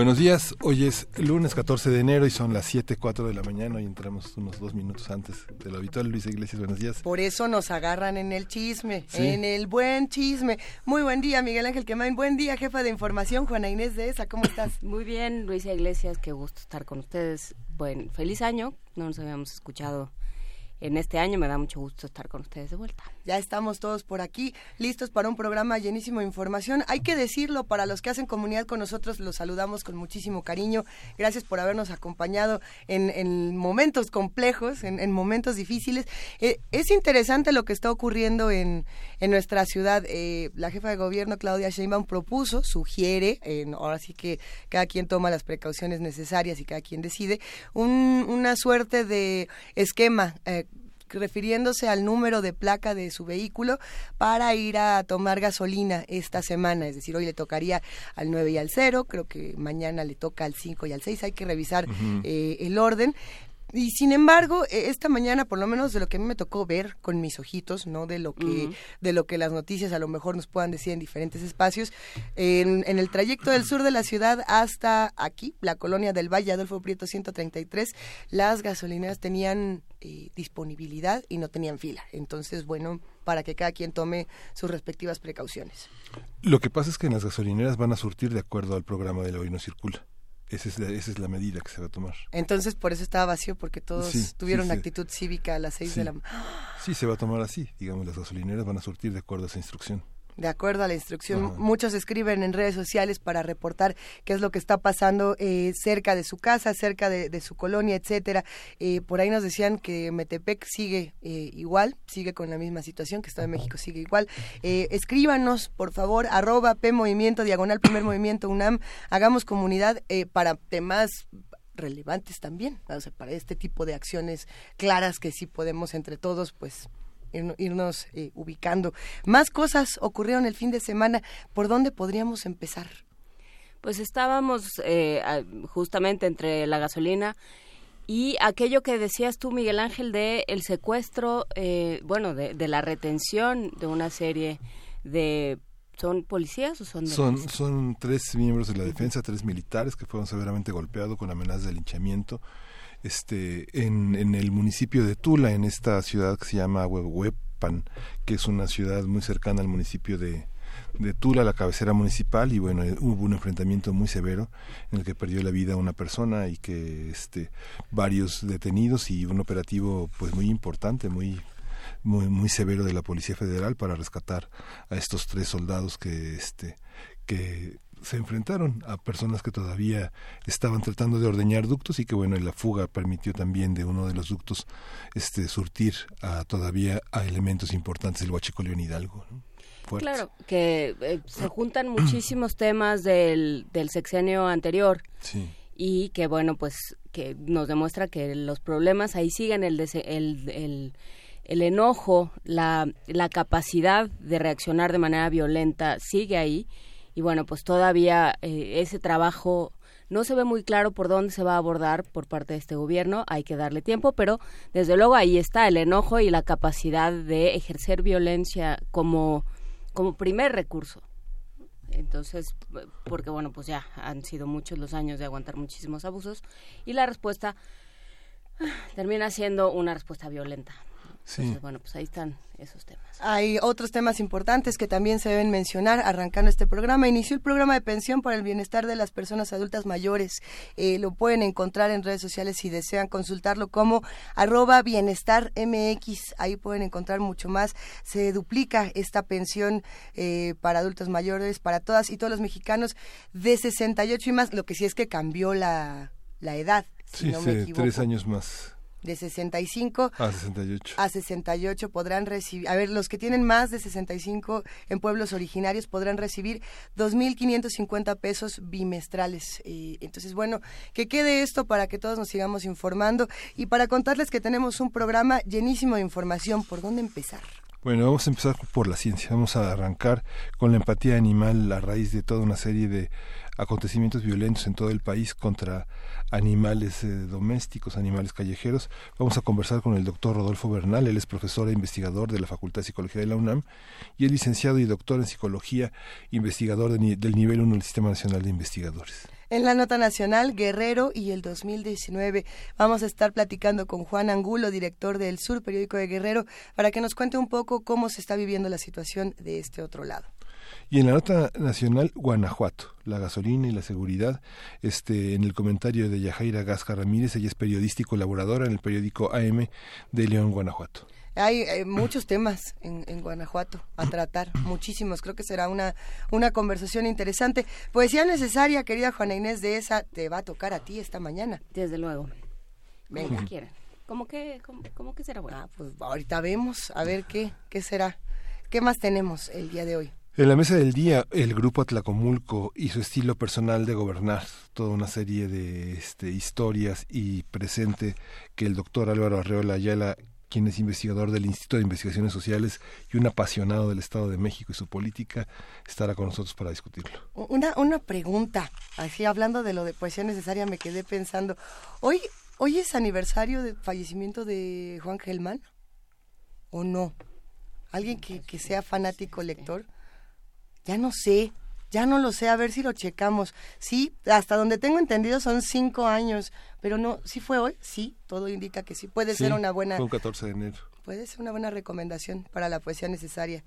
Buenos días, hoy es lunes 14 de enero y son las 7.04 de la mañana y entramos unos dos minutos antes de lo habitual. Luis Iglesias, buenos días. Por eso nos agarran en el chisme, en el buen chisme. Muy buen día, Miguel Ángel Quemain. Buen día, jefa de información, Juana Inés de ESA. ¿Cómo estás? Muy bien, Luisa Iglesias, qué gusto estar con ustedes. Buen, feliz año, no nos habíamos escuchado en este año. Me da mucho gusto estar con ustedes de vuelta. Ya estamos todos por aquí, listos para un programa llenísimo de información. Hay que decirlo, para los que hacen comunidad con nosotros, los saludamos con muchísimo cariño. Gracias por habernos acompañado en, momentos complejos, en, momentos difíciles. Eh, es interesante lo que está ocurriendo en, nuestra ciudad. Eh, la jefa de gobierno, Claudia Sheinbaum, propuso, sugiere, ahora sí que cada quien toma las precauciones necesarias y cada quien decide, una suerte de esquema eh, refiriéndose al número de placa de su vehículo para ir a tomar gasolina esta semana. Es decir, hoy le tocaría al 9 y al 0, creo que mañana le toca al 5 y al 6. Hay que revisar eh, el orden. Y sin embargo, e, esta mañana, por lo menos de lo que a mí me tocó ver con mis ojitos, no de lo que, de lo que las noticias a lo mejor nos puedan decir en diferentes espacios, en, el trayecto del sur de la ciudad hasta aquí, la colonia del Valle, Adolfo Prieto 133, las gasolineras tenían eh, disponibilidad y no tenían fila. Entonces, bueno, para que cada quien tome sus respectivas precauciones. Lo que pasa es que en las gasolineras van a surtir de acuerdo al programa de la Hoy No Circula. Esa es, la, esa es la medida que se va a tomar. Entonces, por eso estaba vacío, porque todos tuvieron actitud cívica a las seis de la Sí, se va a tomar así. Digamos, las gasolineras van a surtir de acuerdo a esa instrucción de acuerdo a la instrucción. Muchos escriben en redes sociales para reportar qué es lo que está pasando eh, cerca de su casa, cerca de, su colonia, etcétera. Eh, por ahí nos decían que Metepec sigue eh, igual, sigue con la misma situación, que Estado de México sigue igual. escríbanos, por favor, arroba P Movimiento, diagonal Primer Movimiento UNAM, hagamos comunidad para temas relevantes también, para este tipo de acciones claras que sí podemos entre todos, pues irnos eh, ubicando. Más cosas ocurrieron el fin de semana. ¿Por dónde podríamos empezar? Pues estábamos eh, justamente entre la gasolina y aquello que decías tú, Miguel Ángel, de el secuestro, eh, bueno, de, de, la retención de una serie de ¿Son policías o son Son, son tres miembros de la defensa, tres militares que fueron severamente golpeados con amenazas de linchamiento este, en, en el municipio de Tula, en esta ciudad que se llama Huehuepan, que es una ciudad muy cercana al municipio de, de Tula, la cabecera municipal, y bueno, hubo un enfrentamiento muy severo en el que perdió la vida una persona y que este, varios detenidos y un operativo pues muy importante, muy muy, muy severo de la Policía Federal para rescatar a estos tres soldados que este que se enfrentaron a personas que todavía estaban tratando de ordeñar ductos y que bueno la fuga permitió también de uno de los ductos este surtir a todavía a elementos importantes del Huachicoleón Hidalgo claro que eh, se juntan muchísimos temas del, del sexenio anterior y que bueno pues que nos demuestra que los problemas ahí siguen el, el, el el enojo, la, la capacidad de reaccionar de manera violenta sigue ahí y bueno, pues todavía eh, ese trabajo no se ve muy claro por dónde se va a abordar por parte de este gobierno, hay que darle tiempo, pero desde luego ahí está el enojo y la capacidad de ejercer violencia como, como primer recurso. Entonces, porque bueno, pues ya han sido muchos los años de aguantar muchísimos abusos y la respuesta ah, termina siendo una respuesta violenta. Sí. bueno, pues ahí están esos temas. Hay otros temas importantes que también se deben mencionar arrancando este programa. Inició el programa de pensión para el bienestar de las personas adultas mayores. Eh, lo pueden encontrar en redes sociales si desean consultarlo como arroba bienestar MX. Ahí pueden encontrar mucho más. Se duplica esta pensión eh, para adultos mayores, para todas y todos los mexicanos de 68 y más. Lo que sí es que cambió la, la edad. sí, tres años más de 65 a 68. A 68 podrán recibir, a ver, los que tienen más de 65 en pueblos originarios podrán recibir 2.550 pesos bimestrales. entonces, bueno, que quede esto para que todos nos sigamos informando y para contarles que tenemos un programa llenísimo de información. ¿Por dónde empezar? Bueno, vamos a empezar por la ciencia. Vamos a arrancar con la empatía animal a raíz de toda una serie de acontecimientos violentos en todo el país contra animales eh, domésticos, animales callejeros. Vamos a conversar con el doctor Rodolfo Bernal, él es profesor e investigador de la Facultad de Psicología de la UNAM y es licenciado y doctor en psicología, investigador del nivel 1 del Sistema Nacional de Investigadores. En la nota nacional, Guerrero y el 2019. Vamos a estar platicando con Juan Angulo, director del Sur, periódico de Guerrero, para que nos cuente un poco cómo se está viviendo la situación de este otro lado. Y en la nota nacional, Guanajuato, la gasolina y la seguridad. Este, en el comentario de Yajaira Gasca Ramírez, ella es periodista y colaboradora en el periódico AM de León, Guanajuato. Hay, eh, muchos temas en, en, Guanajuato a tratar, muchísimos. Creo que será una, una conversación interesante. Poesía necesaria, querida Juana Inés de esa, te va a tocar a ti esta mañana. Desde luego. Venga. quieran. ¿Cómo que, cómo, que será bueno? Ah, pues ahorita vemos, a ver qué, qué será. ¿Qué más tenemos el día de hoy? En la mesa del día, el grupo Atlacomulco y su estilo personal de gobernar, toda una serie de este, historias y presente que el doctor Álvaro Arreola Ayala, quien es investigador del Instituto de Investigaciones Sociales y un apasionado del Estado de México y su política, estará con nosotros para discutirlo. Una, una pregunta, así hablando de lo de poesía necesaria, me quedé pensando, ¿hoy, hoy es aniversario del fallecimiento de Juan Gelman? ¿O no? ¿Alguien que, que sea fanático lector? Ya no sé, ya no lo sé, a ver si lo checamos. Sí, hasta donde tengo entendido son cinco años, pero no, ¿sí fue hoy? Sí, todo indica que sí. Puede ser una buena... Fue 14 de enero. Puede ser una buena recomendación para la poesía necesaria.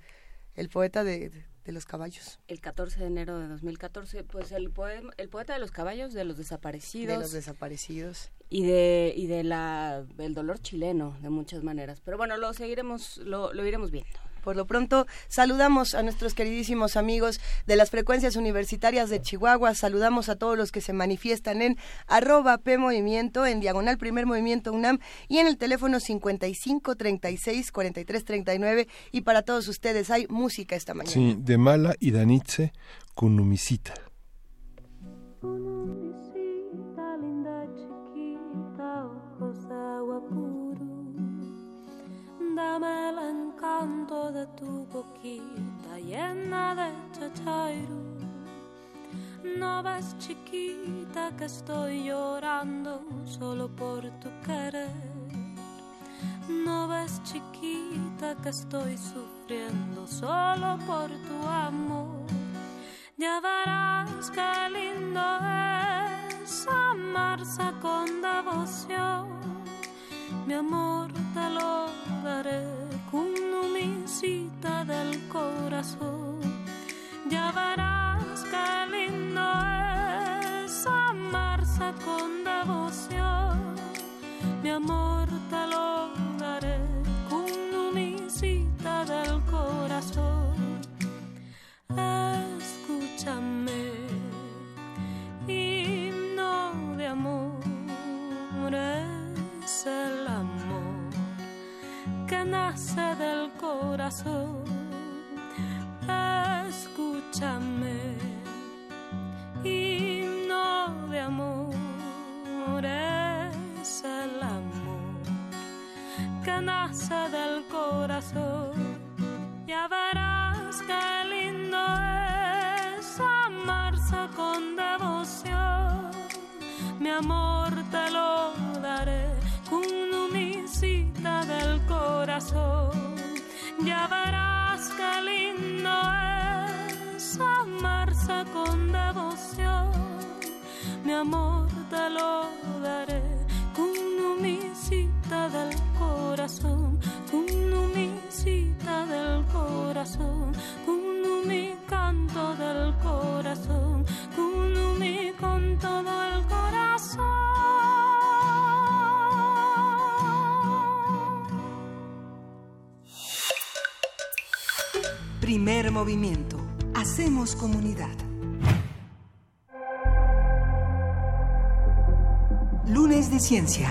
El poeta de, de, los caballos. El 14 de enero de 2014, pues el, poema, el poeta de los caballos, de los desaparecidos. De los desaparecidos. Y de, y de la, el dolor chileno, de muchas maneras. Pero bueno, lo seguiremos, lo, lo iremos viendo. Por lo pronto, saludamos a nuestros queridísimos amigos de las frecuencias universitarias de Chihuahua, saludamos a todos los que se manifiestan en arroba P Movimiento, en diagonal Primer Movimiento UNAM y en el teléfono 55 36 43 39 y para todos ustedes hay música esta mañana. Sí, de Mala y Danitze, Kunumisita. Dame el encanto de tu boquita llena de chachairu. No ves chiquita que estoy llorando solo por tu querer. No ves chiquita que estoy sufriendo solo por tu amor. Ya verás qué lindo es amarse con devoción mi amor te lo daré con visita del corazón. Ya verás qué lindo es amarse con devoción. Mi amor te lo daré con visita del corazón. Escúchame, himno de amor el amor nace del corazón. Escúchame, himno de amor es el amor que nace del corazón. Ya verás qué lindo es amarse con devoción. Mi amor te lo daré del corazón. Ya verás qué lindo es amarse con devoción. Mi amor te lo daré con visita del corazón, con visita del corazón, con mi canto del corazón, con mi con todo el corazón. Primer movimiento. Hacemos comunidad. Lunes de Ciencia.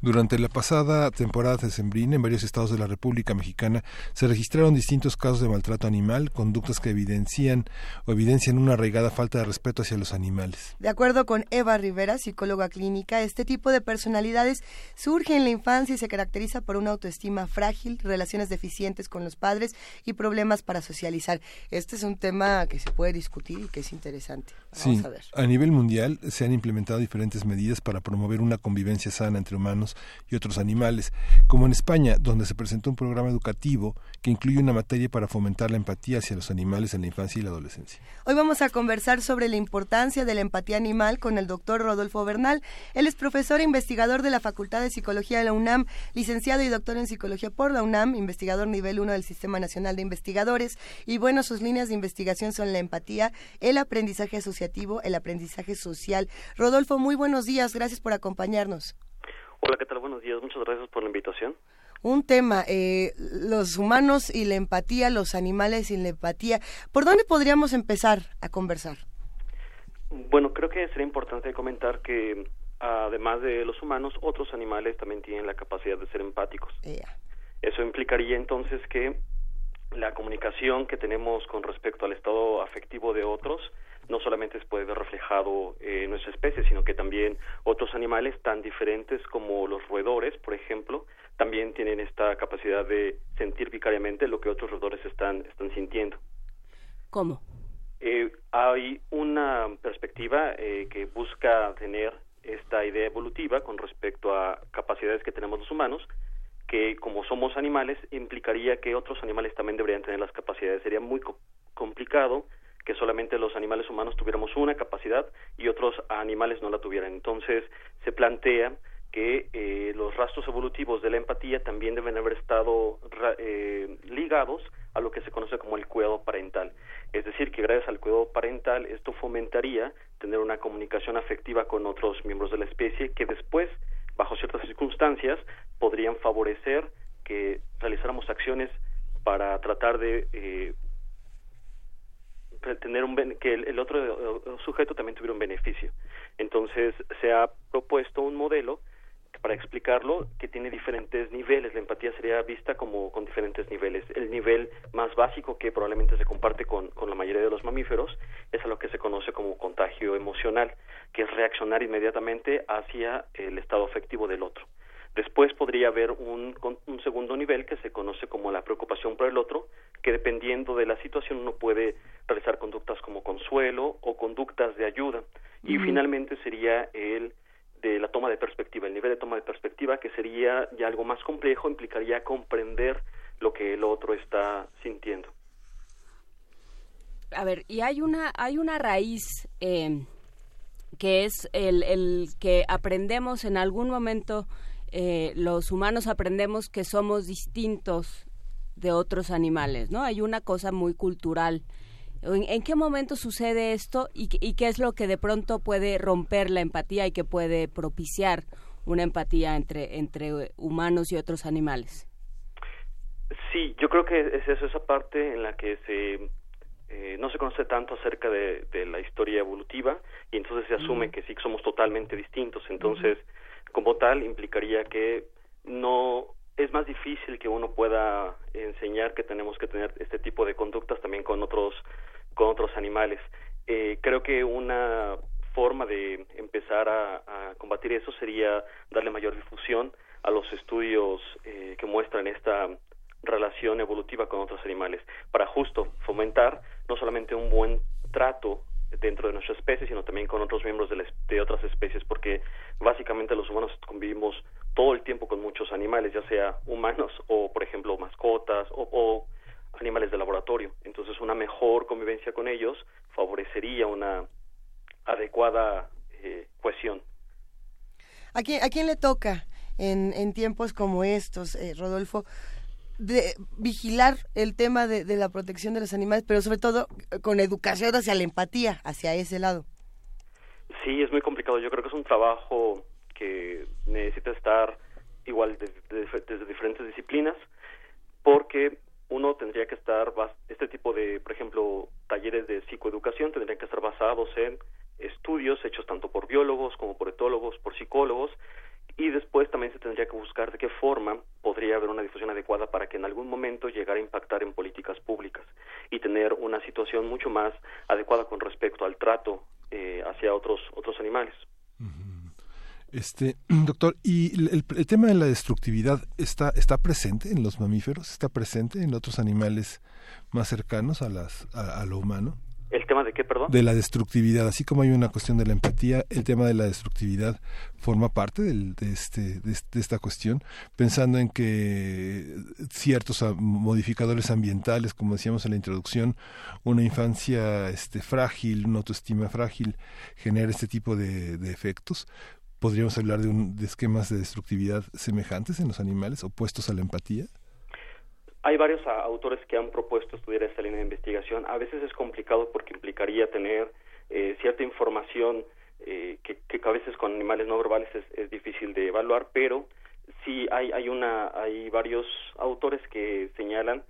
Durante la pasada temporada de Sembrina, en varios estados de la República Mexicana se registraron distintos casos de maltrato animal, conductas que evidencian o evidencian una arraigada falta de respeto hacia los animales. De acuerdo con Eva Rivera, psicóloga clínica, este tipo de personalidades surge en la infancia y se caracteriza por una autoestima frágil, relaciones deficientes con los padres y problemas para socializar. Este es un tema que se puede discutir y que es interesante. sí, a, a nivel mundial se han implementado diferentes medidas para promover una convivencia sana entre humanos y otros animales, como en España, donde se presentó un programa educativo que incluye una materia para fomentar la empatía hacia los animales en la infancia y la adolescencia. Hoy vamos a conversar sobre la importancia de la empatía animal con el doctor Rodolfo Bernal. Él es profesor e investigador de la Facultad de Psicología de la UNAM, licenciado y doctor en Psicología por la UNAM, investigador nivel 1 del Sistema Nacional de Investigadores. Y bueno, sus líneas de investigación son la empatía, el aprendizaje asociativo, el aprendizaje social. Rodolfo, muy buenos días. Gracias por acompañarnos. Hola, ¿qué tal? Buenos días. Muchas gracias por la invitación. Un tema, eh, los humanos y la empatía, los animales y la empatía. ¿Por dónde podríamos empezar a conversar? Bueno, creo que sería importante comentar que además de los humanos, otros animales también tienen la capacidad de ser empáticos. Eso implicaría entonces que la comunicación que tenemos con respecto al estado afectivo de otros no solamente se puede ver reflejado en nuestra especie, sino que también otros animales tan diferentes como los roedores, por ejemplo, también tienen esta capacidad de sentir vicariamente lo que otros roedores están, están sintiendo. ¿Cómo? Eh, hay una perspectiva eh, que busca tener esta idea evolutiva con respecto a capacidades que tenemos los humanos, que como somos animales implicaría que otros animales también deberían tener las capacidades. Sería muy complicado que solamente los animales humanos tuviéramos una capacidad y otros animales no la tuvieran. Entonces se plantea que eh, los rastros evolutivos de la empatía también deben haber estado eh, ligados a lo que se conoce como el cuidado parental. Es decir, que gracias al cuidado parental esto fomentaría tener una comunicación afectiva con otros miembros de la especie que después, bajo ciertas circunstancias, podrían favorecer que realizáramos acciones para tratar de eh, tener un que el, otro sujeto también tuviera un beneficio. Entonces se ha propuesto un modelo para explicarlo que tiene diferentes niveles. La empatía sería vista como con diferentes niveles. El nivel más básico que probablemente se comparte con, con la mayoría de los mamíferos es a lo que se conoce como contagio emocional, que es reaccionar inmediatamente hacia el estado afectivo del otro. Después podría haber un, un, segundo nivel que se conoce como la preocupación por el otro, que dependiendo de la situación uno puede realizar conductas como consuelo o conductas de ayuda. Y finalmente sería el de la toma de perspectiva, el nivel de toma de perspectiva que sería ya algo más complejo, implicaría comprender lo que el otro está sintiendo. A ver, y hay una, hay una raíz eh, que es el, el que aprendemos en algún momento eh, los humanos aprendemos que somos distintos de otros animales, ¿no? Hay una cosa muy cultural. ¿En, qué momento sucede esto y, qué es lo que de pronto puede romper la empatía y que puede propiciar una empatía entre, entre humanos y otros animales? Sí, yo creo que es eso, esa parte en la que se eh, no se conoce tanto acerca de, la historia evolutiva y entonces se asume que sí somos totalmente distintos. Entonces, como tal implicaría que no es más difícil que uno pueda enseñar que tenemos que tener este tipo de conductas también con otros con otros animales. Eh, creo que una forma de empezar a, combatir eso sería darle mayor difusión a los estudios eh, que muestran esta relación evolutiva con otros animales para justo fomentar no solamente un buen trato dentro de nuestra especie, sino también con otros miembros de, de, otras especies, porque básicamente los humanos convivimos todo el tiempo con muchos animales, ya sea humanos o, por ejemplo, mascotas o, animales de laboratorio. Entonces, una mejor convivencia con ellos favorecería una adecuada eh, cohesión. ¿A quién, ¿A quién le toca en, en tiempos como estos, eh, Rodolfo? De vigilar el tema de, la protección de los animales, pero sobre todo eh, con educación hacia la empatía, hacia ese lado. Sí, es muy complicado. Yo creo que es un trabajo que necesita estar igual desde, diferentes disciplinas, porque uno tendría que estar, este tipo de, por ejemplo, talleres de psicoeducación tendrían que estar basados en estudios hechos tanto por biólogos como por etólogos, por psicólogos, y después también se tendría que buscar de qué forma podría haber una difusión adecuada para que en algún momento llegara a impactar en políticas públicas y tener una situación mucho más adecuada con respecto al trato eh, hacia otros otros animales. Este, doctor, ¿y el, tema de la destructividad está, está presente en los mamíferos? ¿Está presente en otros animales más cercanos a, las, a lo humano? ¿El tema de qué, perdón? De la destructividad. Así como hay una cuestión de la empatía, el tema de la destructividad forma parte del, de, este, de, esta cuestión, pensando en que ciertos modificadores ambientales, como decíamos en la introducción, una infancia este, frágil, una autoestima frágil, genera este tipo de, de efectos. ¿Podríamos hablar de, un, de esquemas de destructividad semejantes en los animales, opuestos a la empatía? Hay varios autores que han propuesto estudiar esta línea de investigación. A veces es complicado porque implicaría tener eh, cierta información eh, que, que, a veces con animales no verbales es, difícil de evaluar, pero sí hay, hay, una, hay varios autores que señalan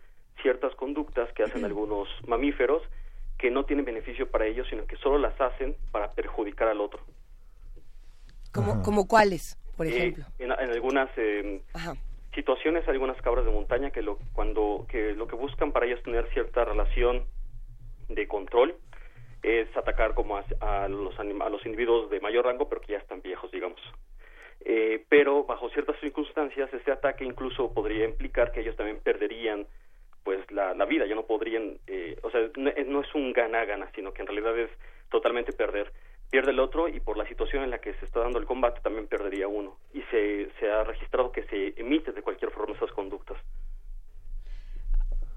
ciertas conductas que hacen algunos mamíferos que no tienen beneficio para ellos, sino que solo las hacen para perjudicar al otro. ¿Como, como cuáles, por eh, ejemplo? en, algunas eh, situaciones algunas cabras de montaña que lo cuando que lo que buscan para ellas tener cierta relación de control es atacar como a, los a los individuos de mayor rango pero que ya están viejos digamos. Eh, pero bajo ciertas circunstancias este ataque incluso podría implicar que ellos también perderían pues la, la vida. Ya no podrían eh, o sea no, no es un gana gana sino que en realidad es totalmente perder pierde el otro y por la situación en la que se está dando el combate también perdería uno. Y se, se ha registrado que se emite de cualquier forma esas conductas.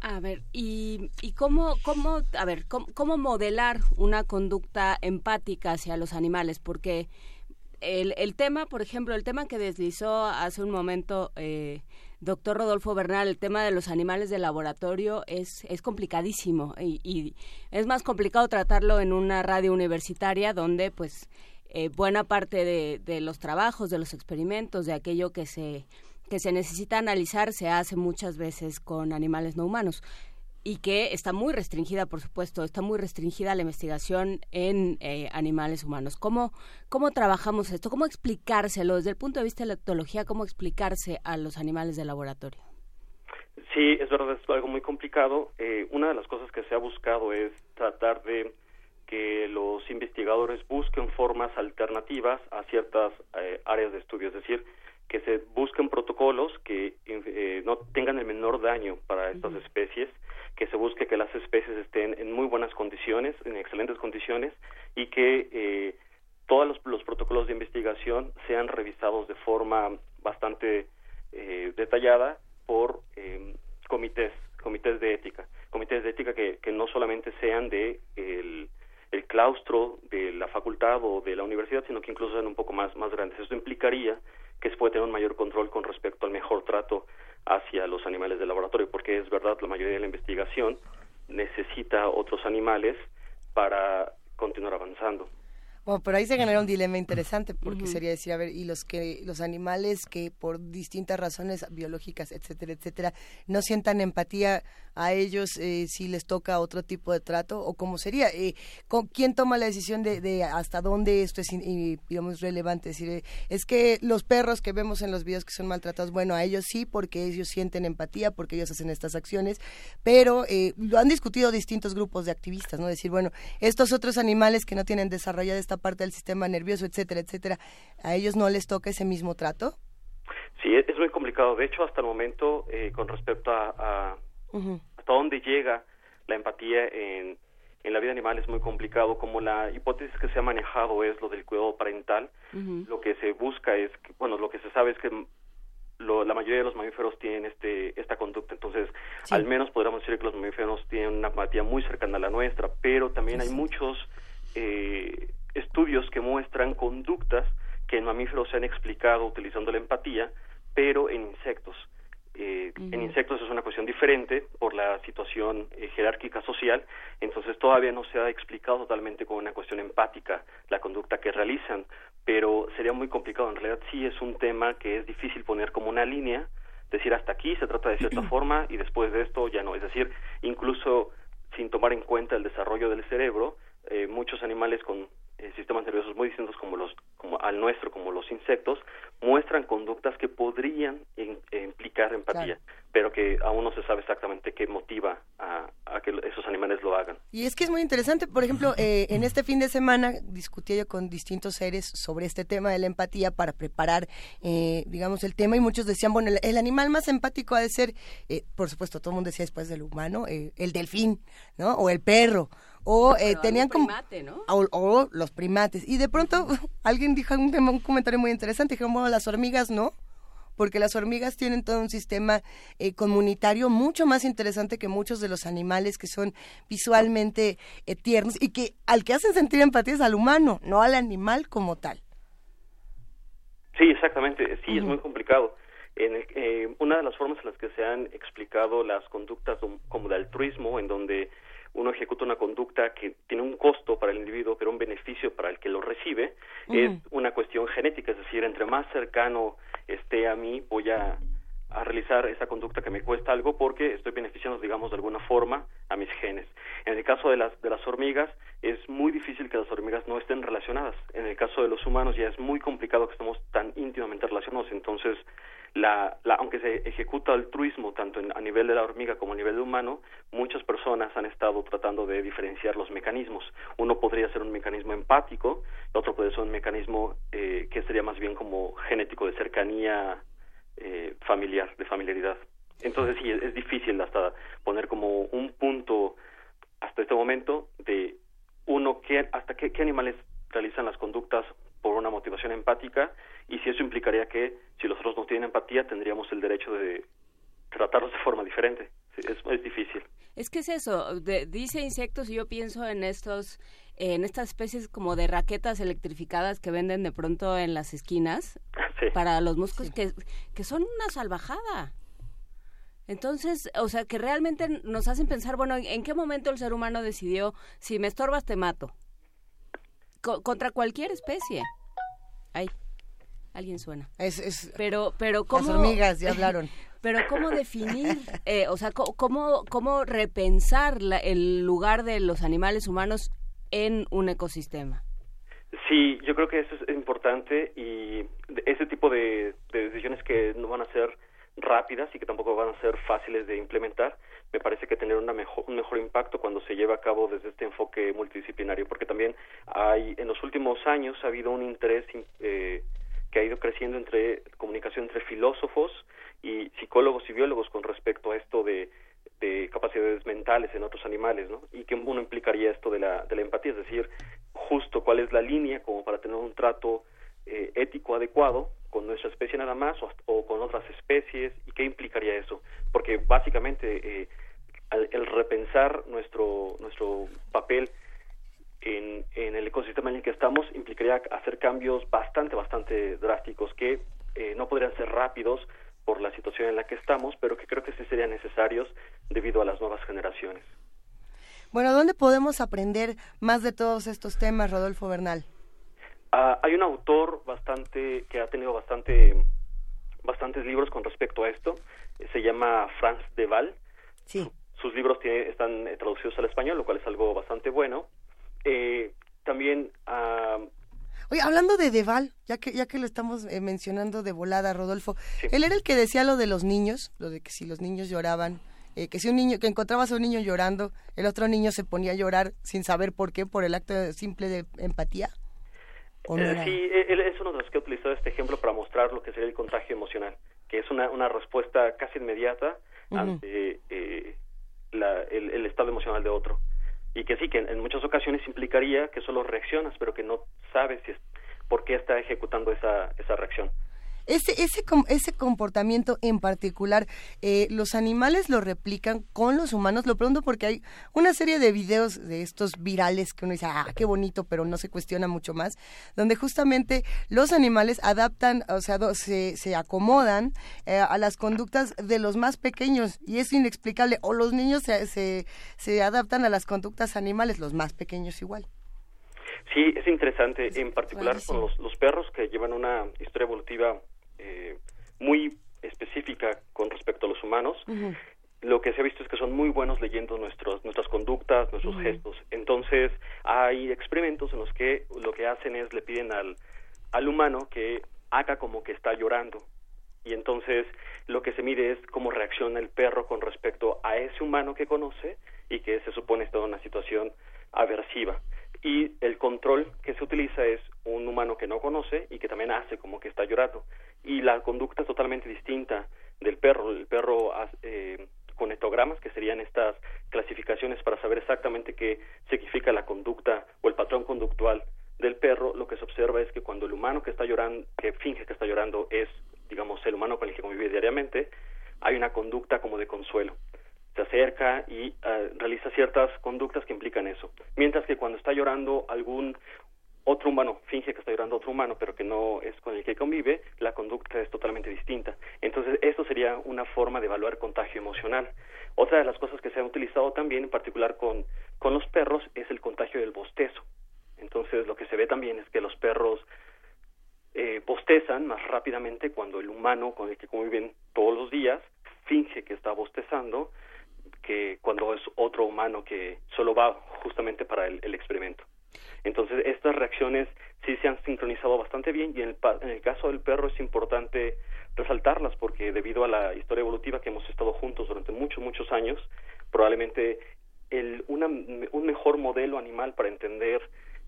A ver, ¿y, y cómo, cómo, a ver, cómo, modelar una conducta empática hacia los animales? Porque el, el tema, por ejemplo, el tema que deslizó hace un momento eh, doctor Rodolfo Bernal, el tema de los animales de laboratorio es, es complicadísimo y, es más complicado tratarlo en una radio universitaria donde pues eh, buena parte de, de, los trabajos, de los experimentos, de aquello que se, que se necesita analizar se hace muchas veces con animales no humanos y que está muy restringida, por supuesto, está muy restringida la investigación en eh, animales humanos. ¿Cómo, ¿Cómo trabajamos esto? ¿Cómo explicárselo desde el punto de vista de la etología? ¿Cómo explicarse a los animales de laboratorio? Sí, es verdad, es algo muy complicado. Eh, una de las cosas que se ha buscado es tratar de que los investigadores busquen formas alternativas a ciertas eh, áreas de estudio, es decir, que se busquen protocolos que no tengan el menor daño para estas especies que se busque que las especies estén en muy buenas condiciones, en excelentes condiciones, y que eh, todos los, protocolos de investigación sean revisados de forma bastante eh, detallada por eh, comités, comités de ética, comités de ética que, que no solamente sean de el, el claustro de la facultad o de la universidad, sino que incluso sean un poco más, más grandes. Eso implicaría que se puede tener un mayor control con respecto al mejor trato hacia los animales de laboratorio, porque es verdad, la mayoría de la investigación necesita otros animales para continuar avanzando. Bueno, pero ahí se genera un dilema interesante porque sería decir, a ver, y los que los animales que por distintas razones biológicas, etcétera, etcétera, no sientan empatía a ellos eh, si les toca otro tipo de trato o cómo sería, eh, ¿quién toma la decisión de, hasta dónde esto es digamos relevante? Es decir, eh, es que los perros que vemos en los videos que son maltratados, bueno, a ellos sí porque ellos sienten empatía, porque ellos hacen estas acciones, pero eh, lo han discutido distintos grupos de activistas, ¿no? Decir, bueno, estos otros animales que no tienen desarrollada esta parte del sistema nervioso, etcétera, etcétera, ¿a ellos no les toca ese mismo trato? Sí, es muy complicado. De hecho, hasta el momento, eh, con respecto a, hasta dónde llega la empatía en, en la vida animal es muy complicado. Como la hipótesis que se ha manejado es lo del cuidado parental, lo que se busca es, que, bueno, lo que se sabe es que la mayoría de los mamíferos tienen este esta conducta entonces al menos podríamos decir que los mamíferos tienen una empatía muy cercana a la nuestra pero también hay muchos eh, estudios que muestran conductas que en mamíferos se han explicado utilizando la empatía, pero en insectos. Eh, En insectos es una cuestión diferente por la situación eh, jerárquica social, entonces todavía no se ha explicado totalmente como una cuestión empática la conducta que realizan, pero sería muy complicado. En realidad sí es un tema que es difícil poner como una línea, decir hasta aquí se trata de cierta forma y después de esto ya no. Es decir, incluso sin tomar en cuenta el desarrollo del cerebro, eh, muchos animales con eh, sistemas nerviosos muy distintos como los como al nuestro como los insectos muestran conductas que podrían implicar empatía pero que aún no se sabe exactamente qué motiva a, que esos animales lo hagan. Y es que es muy interesante por ejemplo eh, en este fin de semana discutí yo con distintos seres sobre este tema de la empatía para preparar eh, digamos el tema y muchos decían bueno el, animal más empático ha de ser por supuesto todo el mundo decía después del humano el delfín no o el perro o eh, tenían como o, los primates y de pronto alguien dijo un, un comentario muy interesante dijeron bueno las hormigas no porque las hormigas tienen todo un sistema eh, comunitario mucho más interesante que muchos de los animales que son visualmente eh, tiernos y que al que hacen sentir empatía es al humano, no al animal como tal. Sí, exactamente, sí, es muy complicado. En una de las formas en las que se han explicado las conductas como de altruismo, en donde uno ejecuta una conducta que tiene un costo para el individuo, pero un beneficio para el que lo recibe, es una cuestión genética, es decir, entre más cercano esté a mí, voy a, a realizar esa conducta que me cuesta algo porque estoy beneficiando, digamos, de alguna forma a mis genes. En el caso de las, de las hormigas, es muy difícil que las hormigas no estén relacionadas. En el caso de los humanos ya es muy complicado que estemos tan íntimamente relacionados. Entonces, la, la, aunque se ejecuta altruismo tanto a nivel de la hormiga como a nivel de humano, muchas personas han estado tratando de diferenciar los mecanismos. Uno podría ser un mecanismo empático, el otro puede ser un mecanismo eh, que sería más bien como genético de cercanía eh, familiar, de familiaridad. Entonces sí, es, difícil hasta poner como un punto hasta este momento de uno, que, hasta qué, qué animales realizan las conductas por una motivación empática y si eso implicaría que si los otros no tienen empatía tendríamos el derecho de tratarlos de forma diferente. Es, es difícil. Es que es eso, dice insectos y yo pienso en estos en estas especies como de raquetas electrificadas que venden de pronto en las esquinas para los músculos que, que son una salvajada. Entonces, o sea, que realmente nos hacen pensar, bueno, ¿en qué momento el ser humano decidió, si me estorbas te mato? contra cualquier especie. Ay, alguien suena. Es, es, pero, pero ¿cómo, Las hormigas ya hablaron. Pero ¿cómo definir, eh, o sea, cómo, cómo repensar el lugar de los animales humanos en un ecosistema? Sí, yo creo que eso es importante y ese tipo de, de decisiones que no van a ser rápidas y que tampoco van a ser fáciles de implementar, me parece que tener una mejor, un mejor impacto cuando se lleva a cabo desde este enfoque multidisciplinario, porque también hay en los últimos años ha habido un interés eh, que ha ido creciendo entre comunicación entre filósofos y psicólogos y biólogos con respecto a esto de, de capacidades mentales en otros animales, ¿no? Y que uno implicaría esto de la, de la empatía, es decir, justo cuál es la línea como para tener un trato eh, ético adecuado con nuestra especie nada más o, con otras especies y qué implicaría eso porque básicamente eh, el repensar nuestro nuestro papel en, en, el ecosistema en el que estamos implicaría hacer cambios bastante bastante drásticos que eh, no podrían ser rápidos por la situación en la que estamos pero que creo que sí serían necesarios debido a las nuevas generaciones bueno dónde podemos aprender más de todos estos temas Rodolfo Bernal Ah, hay un autor bastante que ha tenido bastante bastantes libros con respecto a esto. Se llama Franz de Waal. Sí. Sus libros están eh, traducidos al español, lo cual es algo bastante bueno. Eh, también. Uh, Oye, hablando de Deval, ya que ya que lo estamos eh, mencionando de volada, Rodolfo, él era el que decía lo de los niños, lo de que si los niños lloraban, que si un niño que encontrabas a un niño llorando, el otro niño se ponía a llorar sin saber por qué, por el acto simple de empatía. Eh, sí, él es uno de los que ha utilizado este ejemplo para mostrar lo que sería el contagio emocional, que es una, una respuesta casi inmediata ante eh, la, el, estado emocional de otro. Y que sí, que en, muchas ocasiones implicaría que solo reaccionas, pero que no sabes si es, por qué está ejecutando esa, esa reacción. Ese, ese, ese comportamiento en particular, eh, ¿los animales lo replican con los humanos? Lo pregunto porque hay una serie de videos de estos virales que uno dice, ah, qué bonito, pero no se cuestiona mucho más, donde justamente los animales adaptan, o sea, se, se acomodan eh, a las conductas de los más pequeños y es inexplicable. O los niños se, se, se adaptan a las conductas animales, los más pequeños igual. Sí, es interesante, en particular con los, los, perros que llevan una historia evolutiva eh, muy específica con respecto a los humanos. lo que se ha visto es que son muy buenos leyendo nuestros, nuestras conductas, nuestros gestos. Entonces, hay experimentos en los que lo que hacen es le piden al, al humano que haga como que está llorando. Y entonces lo que se mide es cómo reacciona el perro con respecto a ese humano que conoce y que se supone está en una situación aversiva. Y el control que se utiliza es un humano que no conoce y que también hace como que está llorando. Y la conducta es totalmente distinta del perro. El perro eh, con etogramas, que serían estas clasificaciones para saber exactamente qué significa la conducta o el patrón conductual del perro, lo que se observa es que cuando el humano que está llorando, que finge que está llorando, es, digamos, el humano con el que convive diariamente, hay una conducta como de consuelo. Se acerca y ah, realiza ciertas conductas que implican eso. Mientras que cuando está llorando algún otro humano finge que está llorando otro humano, pero que no es con el que convive, la conducta es totalmente distinta. Entonces, esto sería una forma de evaluar contagio emocional. Otra de las cosas que se ha utilizado también, en particular con, con los perros, es el contagio del bostezo. Entonces, lo que se ve también es que los perros eh, bostezan más rápidamente cuando el humano con el que conviven todos los días finge que está bostezando que cuando es otro humano que solo va justamente para el experimento. Entonces, estas reacciones sí se han sincronizado bastante bien y en el, en el caso del perro es importante resaltarlas porque debido a la historia evolutiva que hemos estado juntos durante muchos, muchos años, probablemente el, una, un mejor modelo animal para entender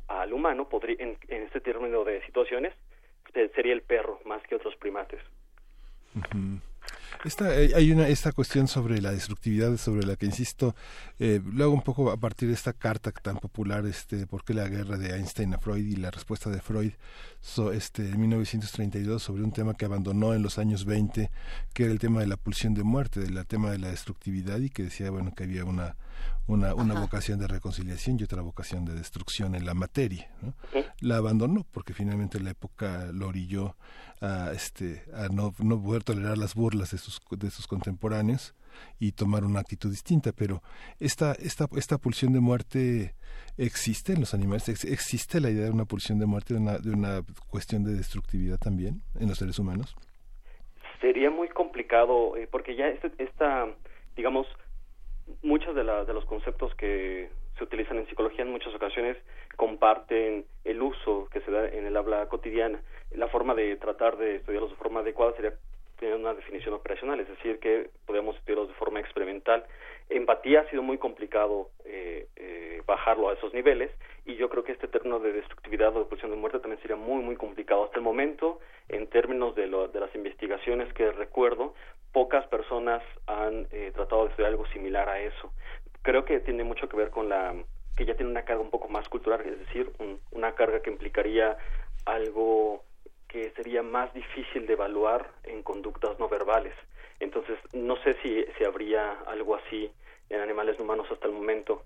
al humano podría, en, este término de situaciones eh, sería el perro más que otros primates. Esta, eh, hay una esta cuestión sobre la destructividad sobre la que insisto eh, lo hago un poco a partir de esta carta tan popular este por qué la guerra de Einstein a Freud y la respuesta de Freud este en 1932 sobre un tema que abandonó en los años 20 que era el tema de la pulsión de muerte del tema de la destructividad y que decía bueno que había una una, una vocación de reconciliación y otra vocación de destrucción en la materia. La abandonó porque finalmente la época lo orilló a, este, a no, no poder tolerar las burlas de sus, de sus contemporáneos y tomar una actitud distinta, pero esta, esta, esta pulsión de muerte existe en los animales, existe la idea de una pulsión de muerte, de una, de una cuestión de destructividad también en los seres humanos. Sería muy complicado, eh, porque ya este, esta, digamos, muchos de, de los conceptos que se utilizan en psicología en muchas ocasiones comparten el uso que se da en el habla cotidiana. La forma de tratar de estudiarlos de forma adecuada sería tener una definición operacional, es decir, que podemos estudiarlos de forma experimental. Empatía ha sido muy complicado eh, eh, bajarlo a esos niveles y yo creo que este término de destructividad o de pulsión de muerte también sería muy, muy complicado. Hasta el momento, en términos de, lo, de las investigaciones que recuerdo, pocas personas han eh, tratado de hacer algo similar a eso. Creo que tiene mucho que ver con la que ya tiene una carga un poco más cultural, es decir, una carga que implicaría algo que sería más difícil de evaluar en conductas no verbales. Entonces, no sé si, si habría algo así en animales humanos hasta el momento.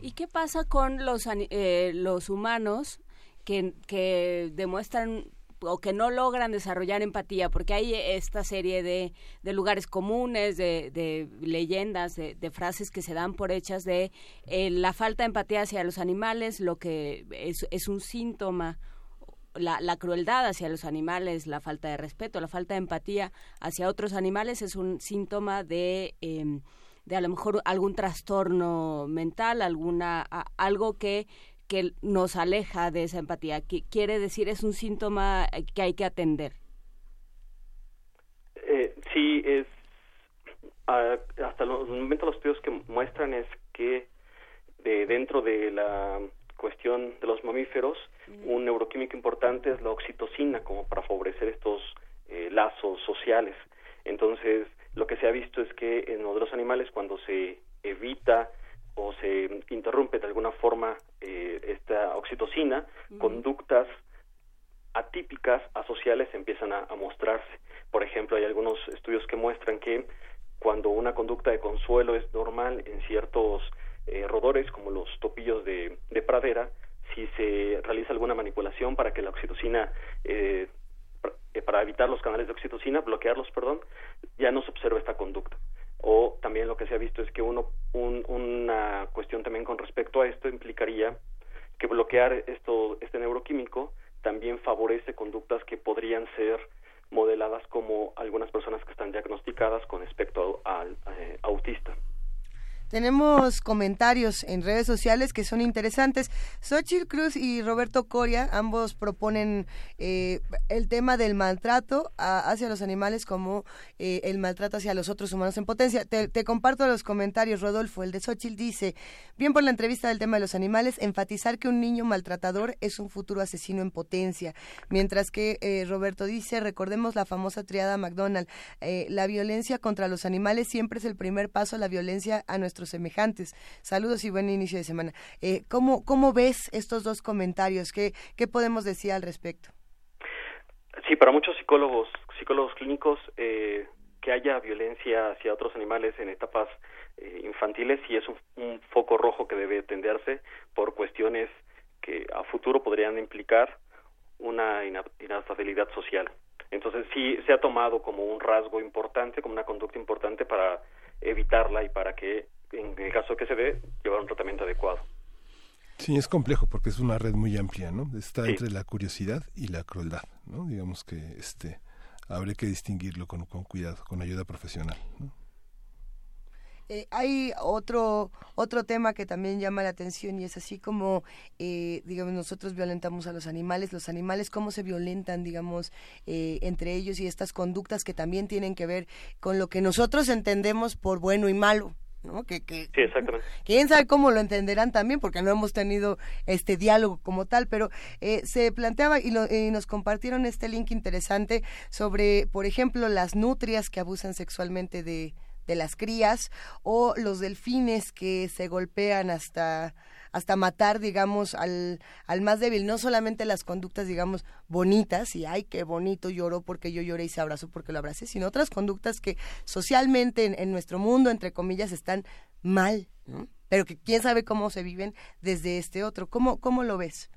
¿Y qué pasa con los, eh, los humanos que, demuestran o que no logran desarrollar empatía, porque hay esta serie de, de lugares comunes, de, leyendas, de, frases que se dan por hechas de eh, la falta de empatía hacia los animales, lo que es un síntoma la, la, crueldad hacia los animales, la falta de respeto, la falta de empatía hacia otros animales es un síntoma de, eh, de a lo mejor algún trastorno mental, alguna algo que que nos aleja de esa empatía. quiere decir, es un síntoma que hay que atender. Eh, sí, es hasta el momento los estudios que muestran es que de, dentro de la cuestión de los mamíferos, un neuroquímico importante es la oxitocina, como para favorecer estos eh, lazos sociales. Entonces, lo que se ha visto es que en los animales, cuando se evita o se interrumpe de alguna forma eh, esta oxitocina, conductas atípicas asociales empiezan a, mostrarse. Por ejemplo, hay algunos estudios que muestran que cuando una conducta de consuelo es normal en ciertos eh, rodores, como los topillos de, pradera, si se realiza alguna manipulación para que la oxitocina eh, para evitar los canales de oxitocina, bloquearlos, perdón, ya no se observa esta conducta o también lo que se ha visto es que uno una cuestión también con respecto a esto implicaría que bloquear esto este neuroquímico también favorece conductas que podrían ser modeladas como algunas personas que están diagnosticadas con espectro al, eh, autista. Tenemos comentarios en redes sociales que son interesantes. Xochitl Cruz y Roberto Coria, ambos proponen eh, el tema del maltrato hacia los animales como eh, el maltrato hacia los otros humanos en potencia. Te, comparto los comentarios, Rodolfo. El de Xochitl dice, bien por la entrevista del tema de los animales, enfatizar que un niño maltratador es un futuro asesino en potencia. Mientras que eh, Roberto dice, recordemos la famosa triada McDonald, la violencia contra los animales siempre es el primer paso a la violencia a semejantes. Saludos y buen inicio de semana. Eh, ¿cómo, ¿Cómo ves estos dos comentarios? ¿Qué, ¿Qué podemos decir al respecto? Sí, para muchos psicólogos, psicólogos clínicos, eh, que haya violencia hacia otros animales en etapas eh, infantiles sí es un, foco rojo que debe atenderse por cuestiones que a futuro podrían implicar una inestabilidad social. Entonces sí se ha tomado como un rasgo importante, como una conducta importante para evitarla y para que en el caso que se dé, llevar un tratamiento adecuado. Sí, es complejo porque es una red muy amplia, ¿no? Está entre la curiosidad y la crueldad, ¿no? Digamos que este habría que distinguirlo con, con cuidado, con ayuda profesional, eh, hay otro otro tema que también llama la atención y es así como eh, digamos nosotros violentamos a los animales los animales cómo se violentan digamos eh, entre ellos y estas conductas que también tienen que ver con lo que nosotros entendemos por bueno y malo ¿no? Que, que, sí, exactamente. Quién sabe cómo lo entenderán también, porque no hemos tenido este diálogo como tal, pero eh, se planteaba y, nos compartieron este link interesante sobre, por ejemplo, las nutrias que abusan sexualmente de, de las crías o los delfines que se golpean hasta hasta matar, digamos, al, al más débil. No solamente las conductas, digamos, bonitas, y ay, qué bonito lloró porque yo lloré y se abrazó porque lo abracé, sino otras conductas que socialmente en, nuestro mundo, entre comillas, están mal, ¿no? Pero que quién sabe cómo se viven desde este otro. ¿Cómo, cómo lo ves?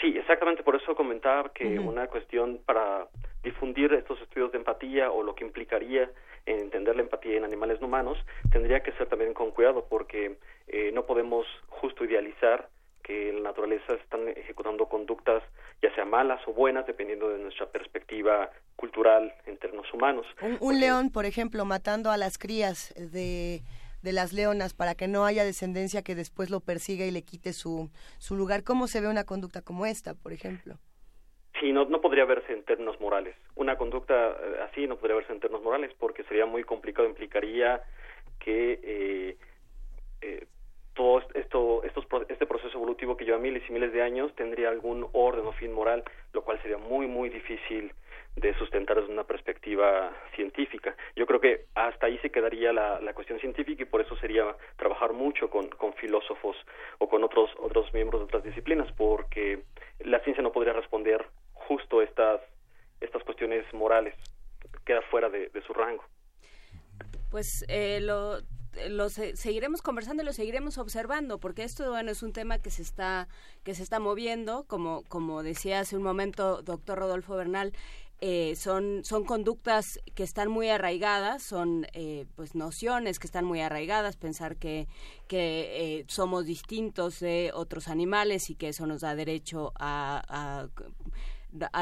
Sí, exactamente por eso comentaba que una cuestión para difundir estos estudios de empatía o lo que implicaría entender la empatía en animales no humanos, tendría que ser también con cuidado porque eh, no podemos justo idealizar que en la naturaleza están ejecutando conductas ya sea malas o buenas dependiendo de nuestra perspectiva cultural entre los humanos. Un, león, por ejemplo, matando a las crías de, de las leonas para que no haya descendencia que después lo persiga y le quite su, su lugar. ¿Cómo se ve una conducta como esta, por ejemplo? Sí, no, no podría verse en términos morales. Una conducta eh, así no podría verse en términos morales porque sería muy complicado, implicaría que eh, eh, todo esto, estos, este proceso evolutivo que lleva miles y miles de años tendría algún orden o fin moral, lo cual sería muy, muy difícil de sustentar desde una perspectiva científica. Yo creo que hasta ahí se quedaría la, la cuestión científica y por eso sería trabajar mucho con, con filósofos o con otros, otros miembros de otras disciplinas, porque la ciencia no podría responder justo estas, estas cuestiones morales, queda fuera de, su rango. Pues eh, lo, lo seguiremos conversando y lo seguiremos observando porque esto bueno es un tema que se está que se está moviendo como como decía hace un momento doctor Rodolfo Bernal eh, son, son conductas que están muy arraigadas, son eh, pues nociones que están muy arraigadas, pensar que, que eh, somos distintos de otros animales y que eso nos da derecho a a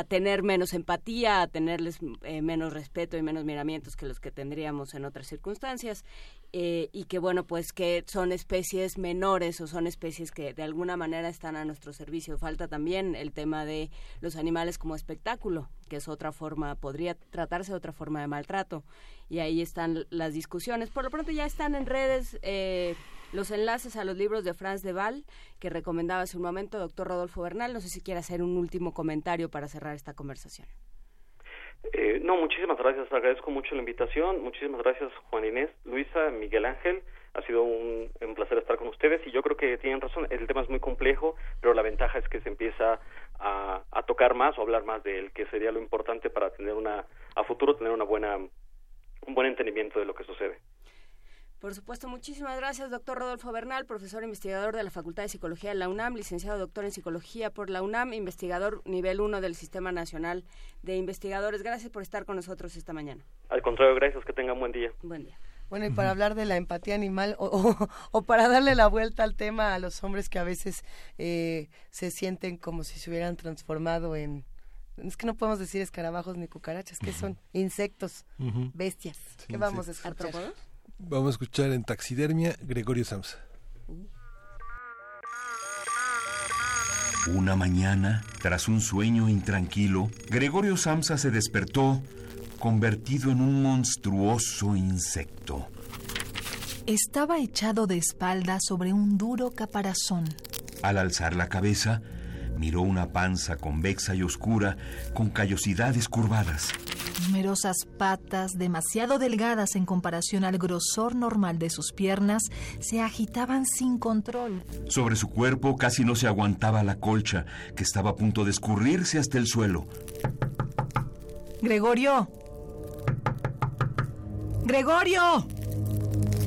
tener menos empatía, a tenerles eh, menos respeto y menos miramientos que los que tendríamos en otras circunstancias eh, y que bueno pues que son especies menores o son especies que de alguna manera están a nuestro servicio. Falta también el tema de los animales como espectáculo, que es otra forma, podría tratarse de otra forma de maltrato y ahí están las discusiones. Por lo pronto ya están en redes. Eh, los enlaces a los libros de Franz de Val que recomendaba hace un momento doctor Rodolfo Bernal. No sé si quiere hacer un último comentario para cerrar esta conversación. Eh, no, muchísimas gracias. Agradezco mucho la invitación. Muchísimas gracias, Juan Inés, Luisa, Miguel Ángel. Ha sido un, placer estar con ustedes y yo creo que tienen razón. El tema es muy complejo, pero la ventaja es que se empieza a, a tocar más o hablar más de él, que sería lo importante para tener una, a futuro tener una buena, un buen entendimiento de lo que sucede. Por supuesto, muchísimas gracias, doctor Rodolfo Bernal, profesor investigador de la Facultad de Psicología de la UNAM, licenciado doctor en Psicología por la UNAM, investigador nivel 1 del Sistema Nacional de Investigadores. Gracias por estar con nosotros esta mañana. Al contrario, gracias, que tengan buen día. Buen día. Bueno, y para hablar de la empatía animal o, o, para darle la vuelta al tema a los hombres que a veces eh, se sienten como si se hubieran transformado en Es que no podemos decir escarabajos ni cucarachas, que son insectos, bestias. ¿Qué vamos a escuchar? Vamos a escuchar en taxidermia Gregorio Samsa. Una mañana, tras un sueño intranquilo, Gregorio Samsa se despertó convertido en un monstruoso insecto. Estaba echado de espalda sobre un duro caparazón. Al alzar la cabeza, miró una panza convexa y oscura con callosidades curvadas. Numerosas patas, demasiado delgadas en comparación al grosor normal de sus piernas, se agitaban sin control. Sobre su cuerpo casi no se aguantaba la colcha, que estaba a punto de escurrirse hasta el suelo. Gregorio. Gregorio.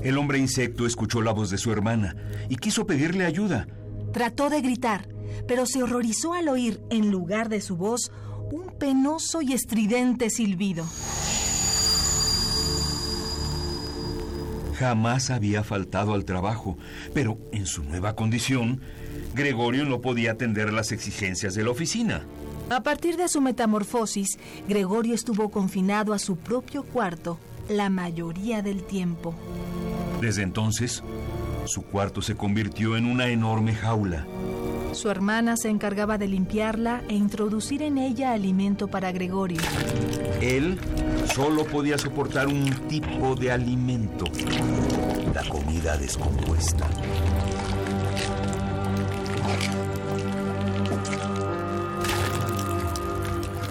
El hombre insecto escuchó la voz de su hermana y quiso pedirle ayuda. Trató de gritar, pero se horrorizó al oír, en lugar de su voz, un penoso y estridente silbido. Jamás había faltado al trabajo, pero en su nueva condición, Gregorio no podía atender las exigencias de la oficina. A partir de su metamorfosis, Gregorio estuvo confinado a su propio cuarto la mayoría del tiempo. Desde entonces, su cuarto se convirtió en una enorme jaula. Su hermana se encargaba de limpiarla e introducir en ella alimento para Gregorio. Él solo podía soportar un tipo de alimento, la comida descompuesta.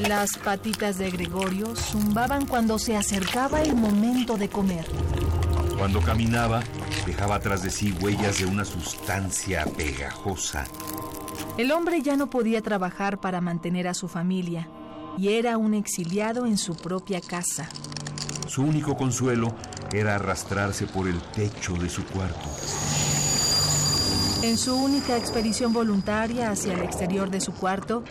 Las patitas de Gregorio zumbaban cuando se acercaba el momento de comer. Cuando caminaba, dejaba tras de sí huellas de una sustancia pegajosa. El hombre ya no podía trabajar para mantener a su familia y era un exiliado en su propia casa. Su único consuelo era arrastrarse por el techo de su cuarto. En su única expedición voluntaria hacia el exterior de su cuarto,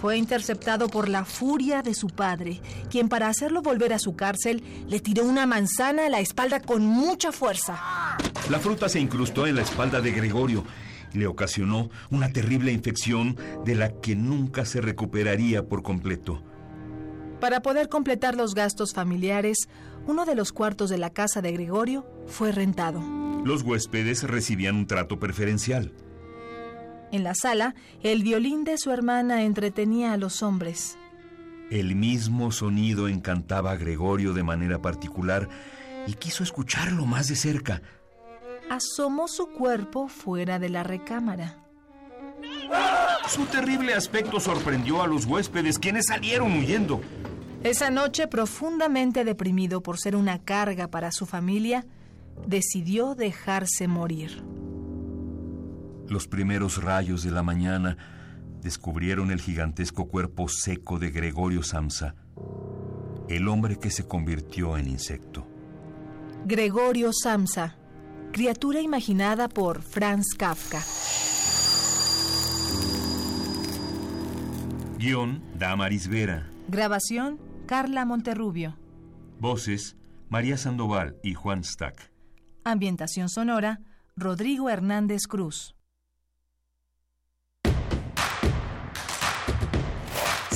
fue interceptado por la furia de su padre, quien para hacerlo volver a su cárcel le tiró una manzana a la espalda con mucha fuerza. La fruta se incrustó en la espalda de Gregorio y le ocasionó una terrible infección de la que nunca se recuperaría por completo. Para poder completar los gastos familiares, uno de los cuartos de la casa de Gregorio fue rentado. Los huéspedes recibían un trato preferencial. En la sala, el violín de su hermana entretenía a los hombres. El mismo sonido encantaba a Gregorio de manera particular y quiso escucharlo más de cerca. Asomó su cuerpo fuera de la recámara. Su terrible aspecto sorprendió a los huéspedes, quienes salieron huyendo. Esa noche, profundamente deprimido por ser una carga para su familia, decidió dejarse morir. Los primeros rayos de la mañana descubrieron el gigantesco cuerpo seco de Gregorio Samsa, el hombre que se convirtió en insecto. Gregorio Samsa, criatura imaginada por Franz Kafka. Guión, Damaris Vera. Grabación, Carla Monterrubio. Voces, María Sandoval y Juan Stack. Ambientación sonora, Rodrigo Hernández Cruz.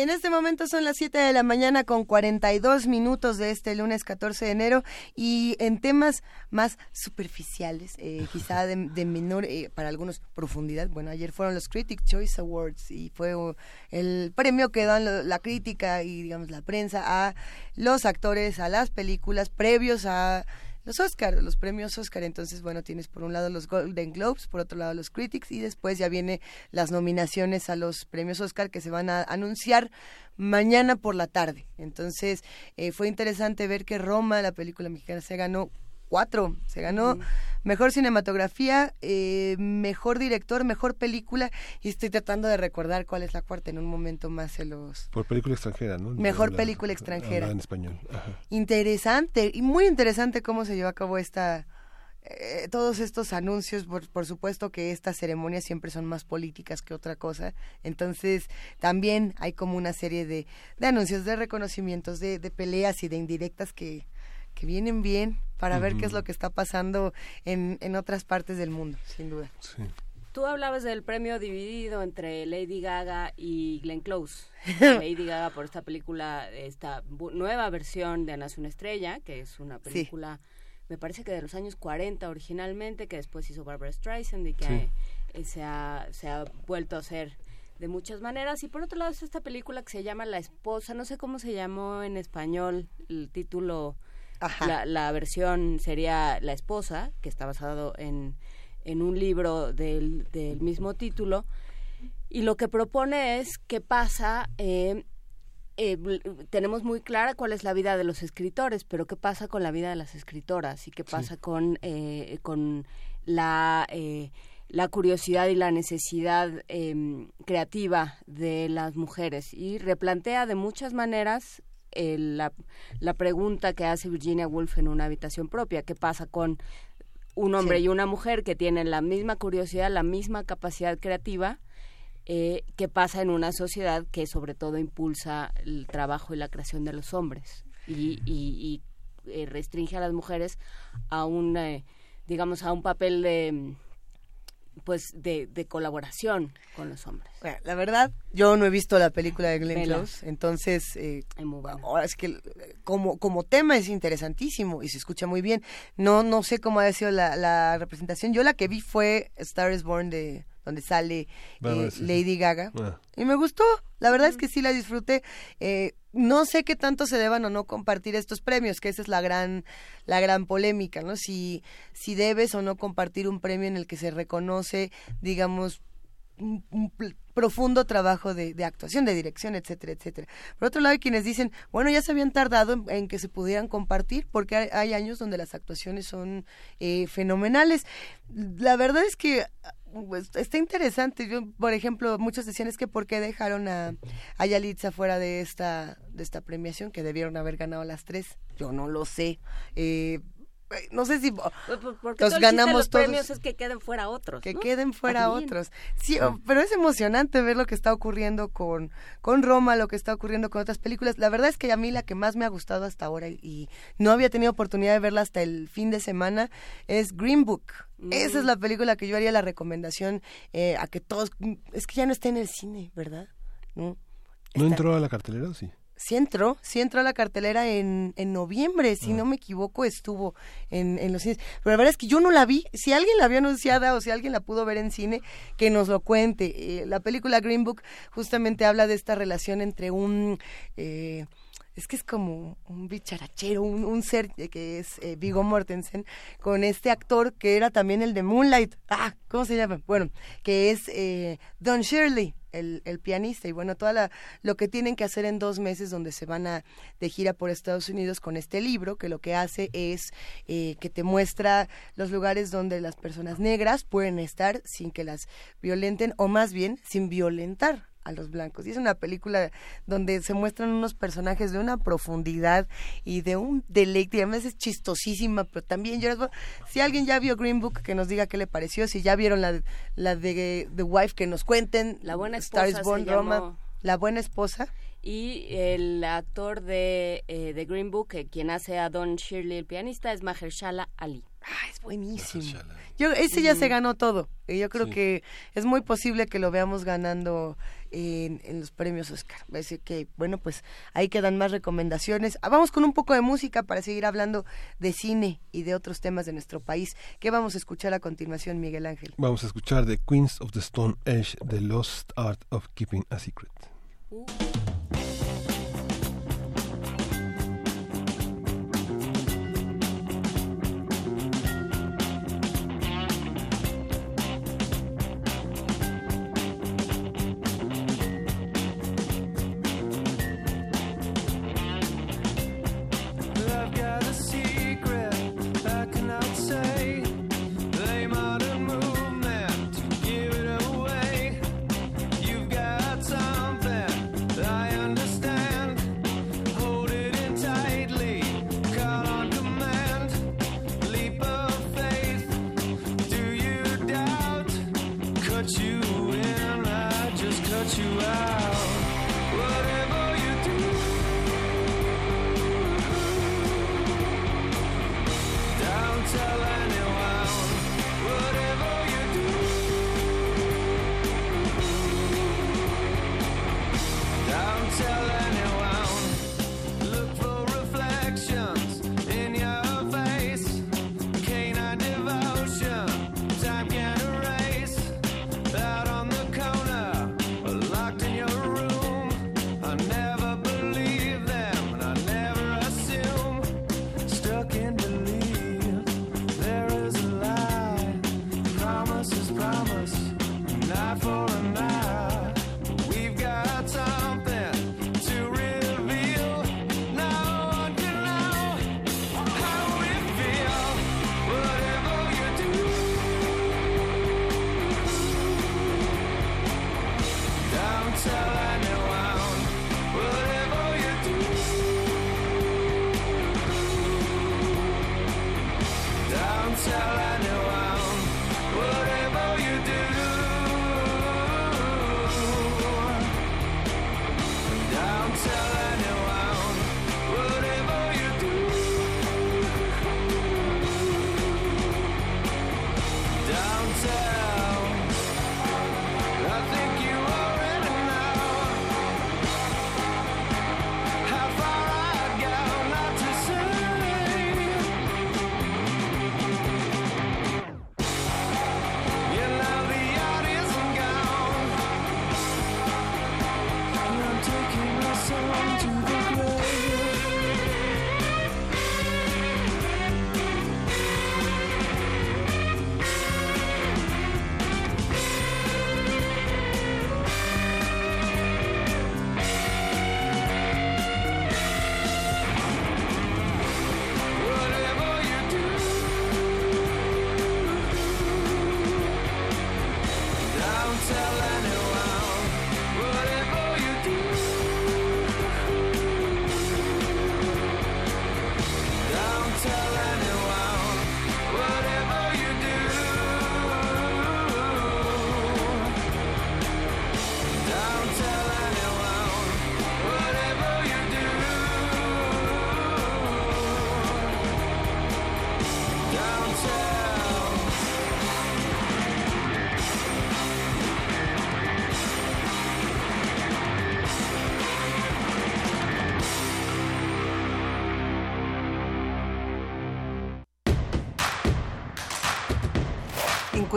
En este momento son las 7 de la mañana con 42 minutos de este lunes 14 de enero y en temas más superficiales, eh, quizá de, menor, eh, para algunos, profundidad. Bueno, ayer fueron los Critic Choice Awards y fue el premio que dan la crítica y, digamos, la prensa a los actores, a las películas previos a los Oscar, los premios Oscar. Entonces, bueno, tienes por un lado los Golden Globes, por otro lado los Critics y después ya viene las nominaciones a los premios Oscar que se van a anunciar mañana por la tarde. Entonces, eh, fue interesante ver que Roma, la película mexicana, se ganó cuatro. Se ganó mejor cinematografía, eh, mejor director, mejor película. Y estoy tratando de recordar cuál es la cuarta en un momento más se los. Por película extranjera, ¿no? Mejor película extranjera. En español. Interesante y muy interesante cómo se llevó a cabo esta eh, todos estos anuncios, por, supuesto que estas ceremonias siempre son más políticas que otra cosa, entonces también hay como una serie de, de anuncios, de reconocimientos, de, de, peleas y de indirectas que, que vienen bien para ver qué es lo que está pasando en, en otras partes del mundo, sin duda. Tú hablabas del premio dividido entre Lady Gaga y Glenn Close. Lady Gaga por esta película, esta nueva versión de Nace una estrella, que es una película me parece que de los años 40 originalmente, que después hizo Barbara Streisand y que eh, se, ha, se ha vuelto a hacer de muchas maneras. Y por otro lado está esta película que se llama La Esposa, no sé cómo se llamó en español el título, la, la, versión sería La Esposa, que está basado en, en un libro del, del mismo título. Y lo que propone es qué pasa eh, eh, tenemos muy clara cuál es la vida de los escritores, pero qué pasa con la vida de las escritoras y qué pasa con, eh, con la, eh, la curiosidad y la necesidad em, creativa de las mujeres. Y replantea de muchas maneras la, la pregunta que hace Virginia Woolf en una habitación propia, qué pasa con un hombre y una mujer que tienen la misma curiosidad, la misma capacidad creativa, eh, qué pasa en una sociedad que sobre todo impulsa el trabajo y la creación de los hombres y, y, eh, restringe a las mujeres a un, eh, digamos, a un papel de pues de, colaboración con los hombres. la verdad, yo no he visto la película de Glenn Close, entonces eh, ahora es que como, como tema es interesantísimo y se escucha muy bien. No no sé cómo ha sido la, la representación. Yo la que vi fue Star is Born de donde sale eh, Lady Gaga. Ah. Y me gustó, la verdad es que sí la disfruté. Eh, no sé qué tanto se deban o no compartir estos premios, que esa es la gran, la gran polémica, ¿no? Si, si debes o no compartir un premio en el que se reconoce, digamos, un, profundo trabajo de, actuación, de dirección, etcétera, etcétera. Por otro lado, hay quienes dicen, bueno, ya se habían tardado en, que se pudieran compartir, porque hay, años donde las actuaciones son eh, fenomenales. La verdad es que pues, está interesante. Yo, por ejemplo, muchos decían es que por qué dejaron a, a Yalitza fuera de esta, de esta premiación, que debieron haber ganado las tres. Yo no lo sé. Eh, no sé si pues, pues, los ganamos los todos. premios es que queden fuera otros. Que queden fuera otros. Sí, pero es emocionante ver lo que está ocurriendo con, con Roma, lo que está ocurriendo con otras películas. La verdad es que a mí la que más me ha gustado hasta ahora y, no había tenido oportunidad de verla hasta el fin de semana es Green Book. Esa es la película que yo haría la recomendación eh, a que todos... Es que ya no está en el cine, ¿verdad? ¿No, ¿No entró a la cartelera? Sí sí entró, sí entró a la cartelera en, en noviembre, si ah. no me equivoco, estuvo en, en los cines. Pero la verdad es que yo no la vi. Si alguien la vio anunciada o si alguien la pudo ver en cine, que nos lo cuente. Eh, la película Green Book justamente habla de esta relación entre un... Eh, es que es como un bicharachero, un, ser que es eh, Vigo Mortensen, con este actor que era también el de Moonlight. Ah, ¿cómo se llama? Bueno, que es eh, Don Shirley, el, el, pianista. Y bueno, todo lo que tienen que hacer en dos meses donde se van a de gira por Estados Unidos con este libro, que lo que hace es eh, que te muestra los lugares donde las personas negras pueden estar sin que las violenten o más bien sin violentar a los blancos. Y es una película donde se muestran unos personajes de una profundidad y de un deleite. Y además es chistosísima, pero también yo si alguien ya vio Green Book, que nos diga qué le pareció. Si ya vieron la, la de The Wife, que nos cuenten. La buena esposa. Born Roma. La buena esposa y el actor de, eh, de Green Book, quien hace a Don Shirley, el pianista, es Mahershala Ali. Ah, es buenísimo. Yo, ese ya se ganó todo. Y yo creo que es muy posible que lo veamos ganando en, los premios Oscar. Así que, bueno, pues ahí quedan más recomendaciones. Ah, vamos con un poco de música para seguir hablando de cine y de otros temas de nuestro país. ¿Qué vamos a escuchar a continuación, Miguel Ángel? Vamos a escuchar The Queens of the Stone Age, The Lost Art of Keeping a Secret. Uh. but you in, I just cut you out.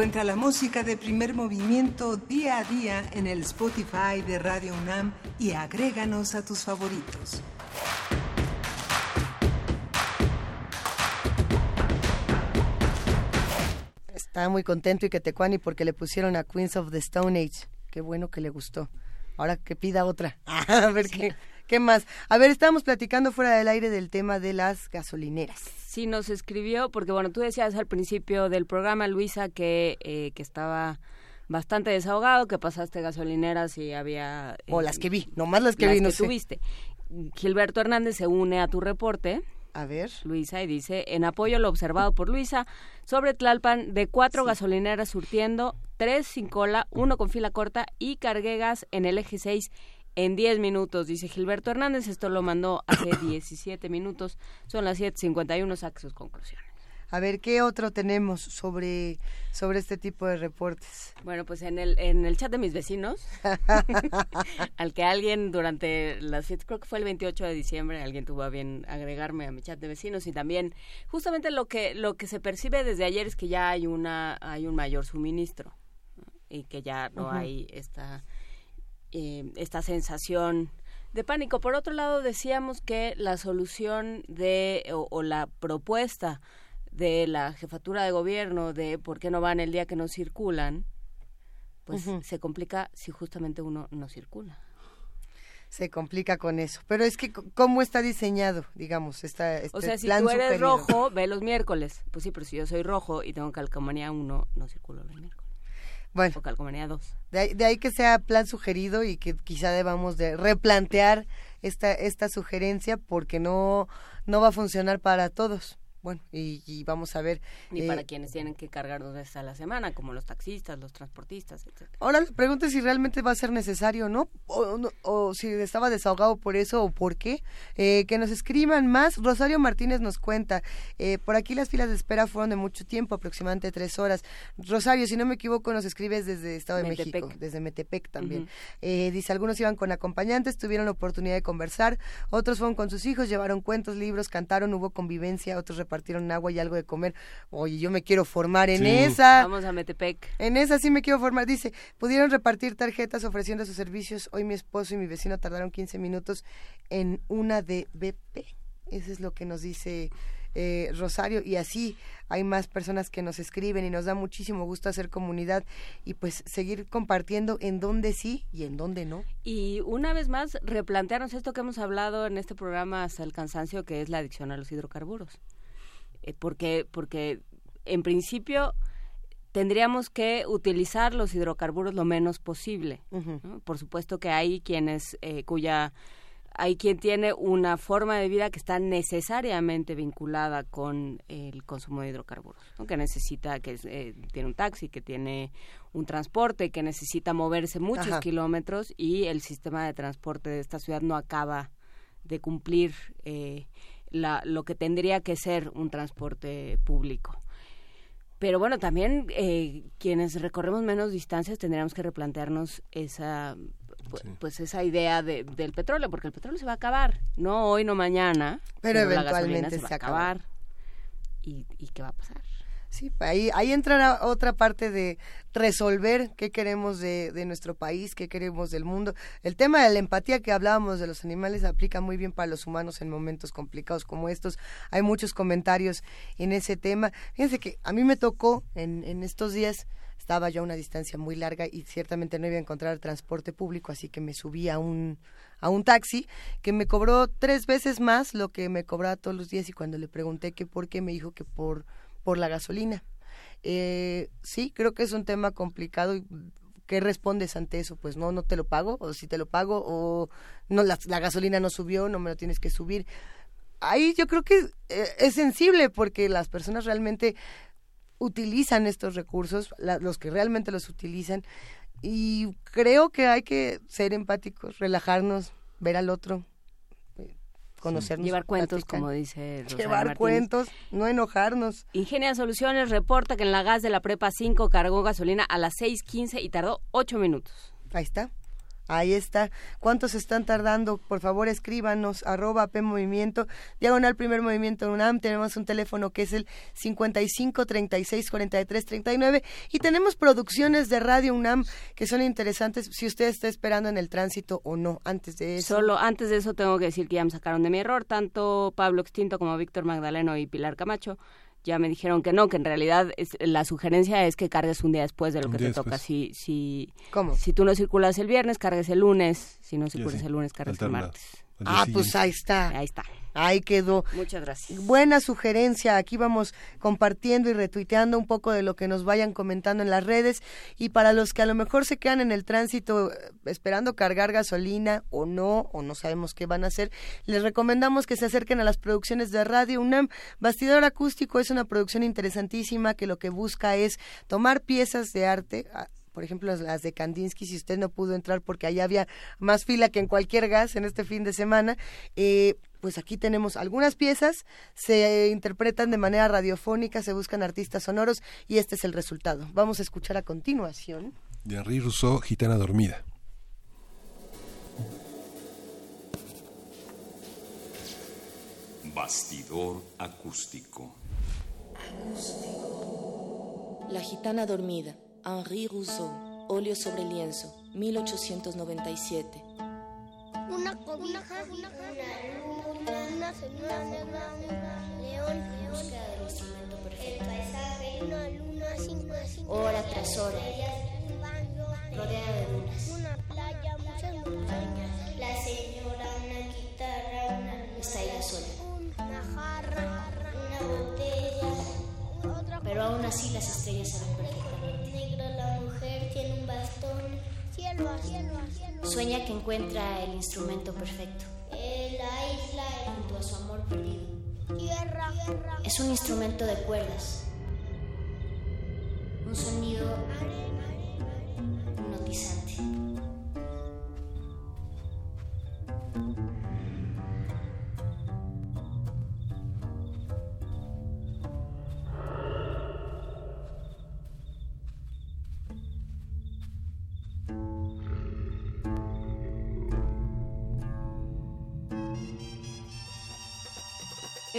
Encuentra la música de primer movimiento día a día en el Spotify de Radio UNAM y agréganos a tus favoritos. Está muy contento y que te cuani porque le pusieron a Queens of the Stone Age. Qué bueno que le gustó. Ahora que pida otra. a ver qué, qué más. A ver, estábamos platicando fuera del aire del tema de las gasolineras sí nos escribió, porque bueno, tú decías al principio del programa, Luisa, que, eh, que estaba bastante desahogado, que pasaste gasolineras y había... o las que vi, nomás las que vi, no que tuviste. Gilberto Hernández se une a tu reporte. A ver. Luisa, y dice, en apoyo a lo observado por Luisa, sobre Tlalpan, de cuatro gasolineras surtiendo, tres sin cola, uno con fila corta y carguegas en el eje 6 en 10 minutos, dice Gilberto Hernández. Esto lo mandó hace 17 minutos. Son las 7.51, saque sus conclusiones. A ver, ¿qué otro tenemos sobre, sobre este tipo de reportes? Bueno, pues en el, en el chat de mis vecinos, al que alguien durante las siete, creo que fue el 28 de diciembre, alguien tuvo a bien agregarme a mi chat de vecinos y también justamente lo que, lo que se percibe desde ayer es que ya hay, una, hay un mayor suministro y que ya no hay esta eh, esta sensación de pánico. Por otro lado, decíamos que la solución de o, la propuesta de la jefatura de gobierno de por qué no van el día que no circulan, pues se complica si justamente uno no circula. Se complica con eso. Pero es que, ¿cómo está diseñado, digamos, esta, este O sea, si tú eres rojo, ve los miércoles. Pues sí, pero si yo soy rojo y tengo calcomanía 1, no circulo los miércoles. Bueno, o calcomanía 2. De ahí, que sea plan sugerido y que quizá debamos de replantear esta, esta sugerencia porque no, no va a funcionar para todos. Bueno, y, vamos a ver. Ni para eh, quienes tienen que cargar dos veces a la semana, como los taxistas, los transportistas, etc. Ahora la pregunta es si realmente va a ser necesario ¿no? o, o si estaba desahogado por eso o por qué. Eh, que nos escriban más. Rosario Martínez nos cuenta, eh, por aquí las filas de espera fueron de mucho tiempo, aproximadamente tres horas. Rosario, si no me equivoco, nos escribes desde Estado de México, desde Metepec también. dice, algunos iban con acompañantes, tuvieron la oportunidad de conversar, otros fueron con sus hijos, llevaron cuentos, libros, cantaron, hubo convivencia, otros repartieron agua y algo de comer. Oye, yo me quiero formar en esa. Vamos a Metepec. En esa sí me quiero formar. Dice, pudieron repartir tarjetas ofreciendo sus servicios. Hoy mi esposo y mi vecino tardaron 15 minutos en una de BP. Eso es lo que nos dice eh, Rosario. Y así hay más personas que nos escriben y nos da muchísimo gusto hacer comunidad y pues seguir compartiendo en dónde sí y en dónde no. Y una vez más, replantearnos esto que hemos hablado en este programa hasta el cansancio, que es la adicción a los hidrocarburos. Eh, porque, porque en principio tendríamos que utilizar los hidrocarburos lo menos posible. Por supuesto que hay quienes eh, cuya hay quien tiene una forma de vida que está necesariamente vinculada con el consumo de hidrocarburos, que necesita, que eh, tiene un taxi, que tiene un transporte, que necesita moverse muchos kilómetros y el sistema de transporte de esta ciudad no acaba de cumplir eh, la, lo que tendría que ser un transporte público. Pero bueno, también eh, quienes recorremos menos distancias tendríamos que replantearnos esa pues esa idea de, del petróleo, porque el petróleo se va a acabar, no hoy, no mañana, pero eventualmente se, va a acabar. ¿Y, ¿Y qué va a pasar? Sí, ahí, ahí entrará otra parte de resolver qué queremos de, de, nuestro país, qué queremos del mundo. El tema de la empatía que hablábamos de los animales aplica muy bien para los humanos en momentos complicados como estos. Hay muchos comentarios en ese tema. Fíjense que a mí me tocó en, en estos días, estaba yo a una distancia muy larga y ciertamente no iba a encontrar transporte público, así que me subí a un, a un taxi que me cobró tres veces más lo que me cobraba todos los días y cuando le pregunté que por qué me dijo que por por la gasolina. Eh, sí, creo que es un tema complicado. ¿Qué respondes ante eso? Pues no, no te lo pago, o si te lo pago, o no, la, gasolina no subió, no me lo tienes que subir. Ahí yo creo que eh, es sensible porque las personas realmente utilizan estos recursos, los que realmente los utilizan, y creo que hay que ser empáticos, relajarnos, ver al otro, conocernos. Llevar cuentos, como dice Rosario Llevar cuentos, no enojarnos. Ingenia Soluciones reporta que en la gas de la Prepa 5 cargó gasolina a las 6.15 y tardó 8 minutos. Ahí está. Ahí está. ¿Cuántos están tardando? Por favor, escríbanos, arroba P Movimiento, diagonal primer movimiento UNAM. Tenemos un teléfono que es el 55 36 43 39 y tenemos producciones de Radio UNAM que son interesantes si usted está esperando en el tránsito o no. Antes de eso. Solo antes de eso tengo que decir que ya me sacaron de mi error, tanto Pablo Extinto como Víctor Magdaleno y Pilar Camacho ya me dijeron que no, que en realidad es, la sugerencia es que cargues un día después de lo que te toca. Si, si, ¿Cómo? si tú no circulas el viernes, cargues el lunes. Si no circulas el lunes, cargues el martes. Ah, pues ahí está. Ahí está. Ahí quedó. Muchas gracias. Buena sugerencia. Aquí vamos compartiendo y retuiteando un poco de lo que nos vayan comentando en las redes. Y para los que a lo mejor se quedan en el tránsito eh, esperando cargar gasolina o no, o no sabemos qué van a hacer, les recomendamos que se acerquen a las producciones de Radio UNAM. Bastidor Acústico es una producción interesantísima que lo que busca es tomar piezas de arte por ejemplo, las de Kandinsky, si usted no pudo entrar porque allá había más fila que en cualquier gas en este fin de semana, eh, pues aquí tenemos algunas piezas, se interpretan de manera radiofónica, se buscan artistas sonoros y este es el resultado. Vamos a escuchar a continuación. De Henri Rousseau, Gitana Dormida. Bastidor acústico. Acústico. La gitana dormida. Henri Rousseau. Óleo sobre lienzo. 1897. Una cobija, una, una señora león, búsqueda del instrumento perfecto. El paisaje, una luna, cinco, cinco, hora tras hora, rodeada de lunas. Una playa, muchas montañas. La señora, una guitarra, una está ella sola. Una jarra, una botella. Otra Pero aún así las estrellas se ven perfectamente. Negra, la mujer tiene un bastón. Cielo, cielo, cielo. Sueña que encuentra el instrumento perfecto. La isla, junto a su amor perdido. Tierra. Es un instrumento de cuerdas. Un sonido hipnotizante.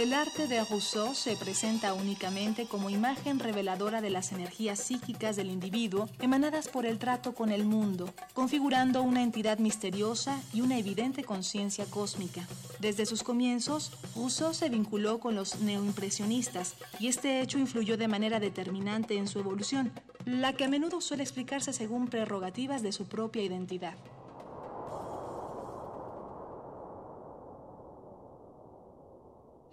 El arte de Rousseau se presenta únicamente como imagen reveladora de las energías psíquicas del individuo emanadas por el trato con el mundo, configurando una entidad misteriosa y una evidente conciencia cósmica. Desde sus comienzos, Rousseau se vinculó con los neoimpresionistas y este hecho influyó de manera determinante en su evolución, la que a menudo suele explicarse según prerrogativas de su propia identidad.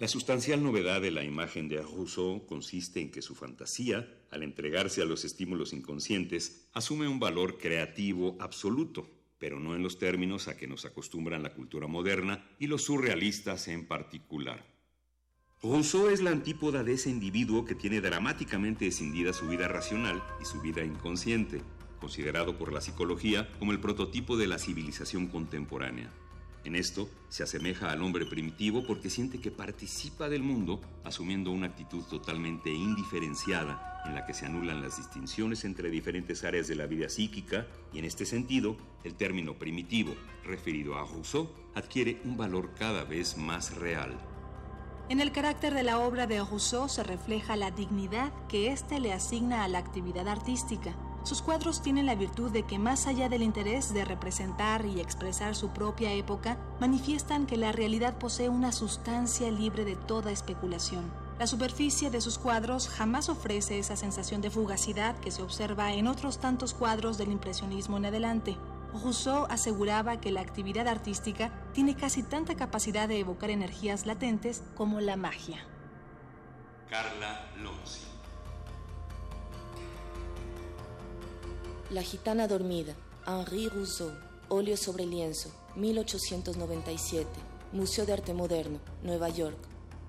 La sustancial novedad de la imagen de Rousseau consiste en que su fantasía, al entregarse a los estímulos inconscientes, asume un valor creativo absoluto, pero no en los términos a que nos acostumbran la cultura moderna y los surrealistas en particular. Rousseau es la antípoda de ese individuo que tiene dramáticamente escindida su vida racional y su vida inconsciente, considerado por la psicología como el prototipo de la civilización contemporánea. En esto se asemeja al hombre primitivo porque siente que participa del mundo asumiendo una actitud totalmente indiferenciada en la que se anulan las distinciones entre diferentes áreas de la vida psíquica y en este sentido el término primitivo referido a Rousseau adquiere un valor cada vez más real. En el carácter de la obra de Rousseau se refleja la dignidad que éste le asigna a la actividad artística sus cuadros tienen la virtud de que más allá del interés de representar y expresar su propia época, manifiestan que la realidad posee una sustancia libre de toda especulación. La superficie de sus cuadros jamás ofrece esa sensación de fugacidad que se observa en otros tantos cuadros del impresionismo en adelante. Rousseau aseguraba que la actividad artística tiene casi tanta capacidad de evocar energías latentes como la magia. Carla Lonzi La gitana dormida, Henri Rousseau, óleo sobre lienzo, 1897, Museo de Arte Moderno, Nueva York.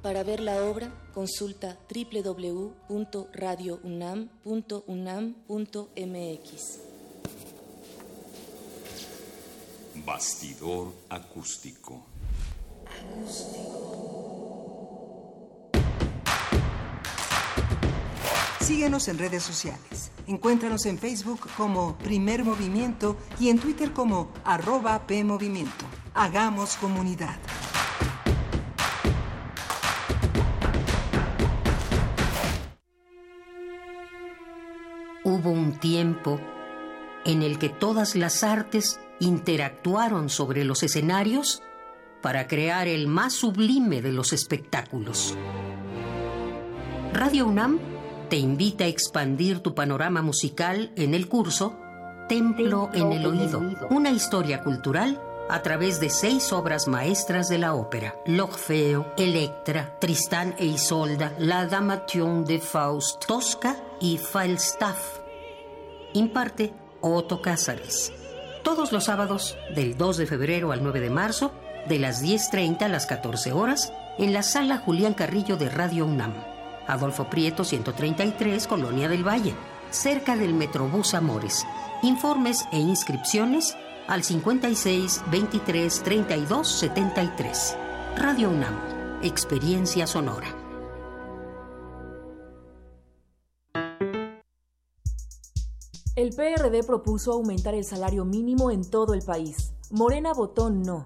Para ver la obra, consulta www.radiounam.unam.mx. Bastidor acústico. Síguenos en redes sociales. Encuéntranos en Facebook como Primer Movimiento y en Twitter como arroba PMovimiento. Hagamos comunidad. Hubo un tiempo en el que todas las artes interactuaron sobre los escenarios para crear el más sublime de los espectáculos. Radio UNAM te invita a expandir tu panorama musical en el curso Templo en el Oído, una historia cultural a través de seis obras maestras de la ópera: L'Orfeo, Electra, Tristán e Isolda, La Damation de Faust, Tosca y Falstaff. Imparte Otto Cázares. Todos los sábados, del 2 de febrero al 9 de marzo, de las 10.30 a las 14 horas, en la sala Julián Carrillo de Radio UNAM. Adolfo Prieto 133, Colonia del Valle, cerca del Metrobús Amores. Informes e inscripciones al 56 23 32 73. Radio UNAM, Experiencia Sonora. El PRD propuso aumentar el salario mínimo en todo el país. Morena votó no.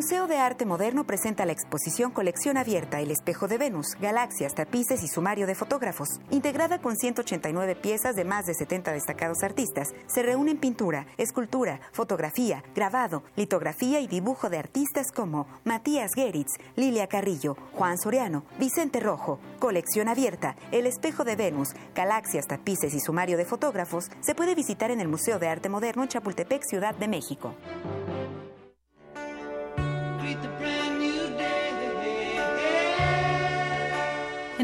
Museo de Arte Moderno presenta la exposición Colección Abierta El Espejo de Venus, Galaxias, Tapices y Sumario de Fotógrafos. Integrada con 189 piezas de más de 70 destacados artistas, se reúnen pintura, escultura, fotografía, grabado, litografía y dibujo de artistas como Matías Geritz, Lilia Carrillo, Juan Soriano, Vicente Rojo. Colección Abierta El Espejo de Venus, Galaxias, Tapices y Sumario de Fotógrafos se puede visitar en el Museo de Arte Moderno en Chapultepec, Ciudad de México.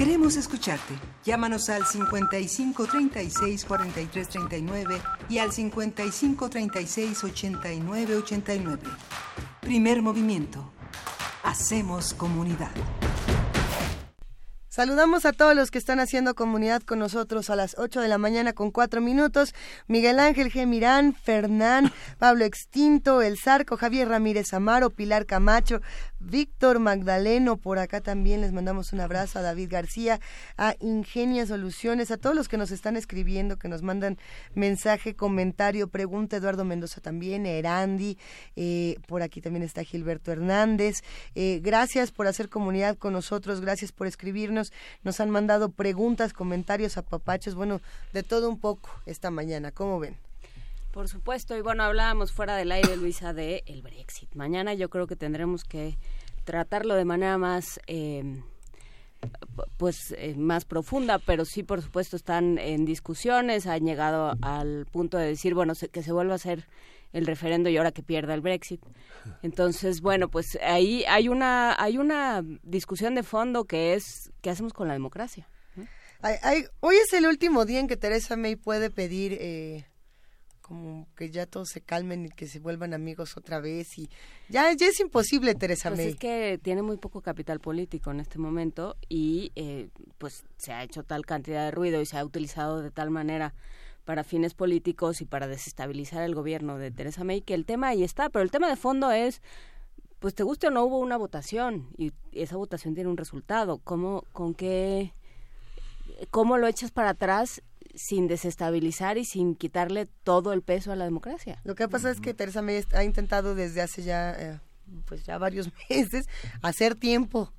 Queremos escucharte. Llámanos al 55 36 43 39 y al 55 36 89 89. Primer movimiento. Hacemos comunidad. Saludamos a todos los que están haciendo comunidad con nosotros a las 8 de la mañana con 4 minutos. Miguel Ángel G. Mirán, Fernán, Pablo Extinto, El Zarco, Javier Ramírez Amaro, Pilar Camacho, Víctor Magdaleno, por acá también les mandamos un abrazo a David García, a Ingenia Soluciones, a todos los que nos están escribiendo, que nos mandan mensaje, comentario, pregunta, Eduardo Mendoza también, Erandi, eh, por aquí también está Gilberto Hernández. Eh, gracias por hacer comunidad con nosotros, gracias por escribirnos, nos han mandado preguntas, comentarios, a papachos, bueno, de todo un poco esta mañana, ¿cómo ven? Por supuesto, y bueno, hablábamos fuera del aire, Luisa, de el Brexit. Mañana yo creo que tendremos que tratarlo de manera más... Eh, pues eh, más profunda, pero sí, por supuesto, están en discusiones, han llegado al punto de decir, bueno, que se vuelva a hacer el referendo y ahora que pierda el Brexit. Entonces, bueno, pues ahí hay una hay una discusión de fondo que es qué hacemos con la democracia. hoy es el último día en que Teresa May puede pedir eh, como que ya todos se calmen y que se vuelvan amigos otra vez y ya, ya es imposible Teresa pues May. Es que tiene muy poco capital político en este momento y eh, pues se ha hecho tal cantidad de ruido y se ha utilizado de tal manera para fines políticos y para desestabilizar el gobierno de Teresa May que el tema ahí está, pero el tema de fondo es pues te guste o no hubo una votación y esa votación tiene un resultado, ¿cómo con qué cómo lo echas para atrás sin desestabilizar y sin quitarle todo el peso a la democracia. Lo que pasa es que Teresa May ha intentado desde hace ya, eh, pues ya varios meses hacer tiempo.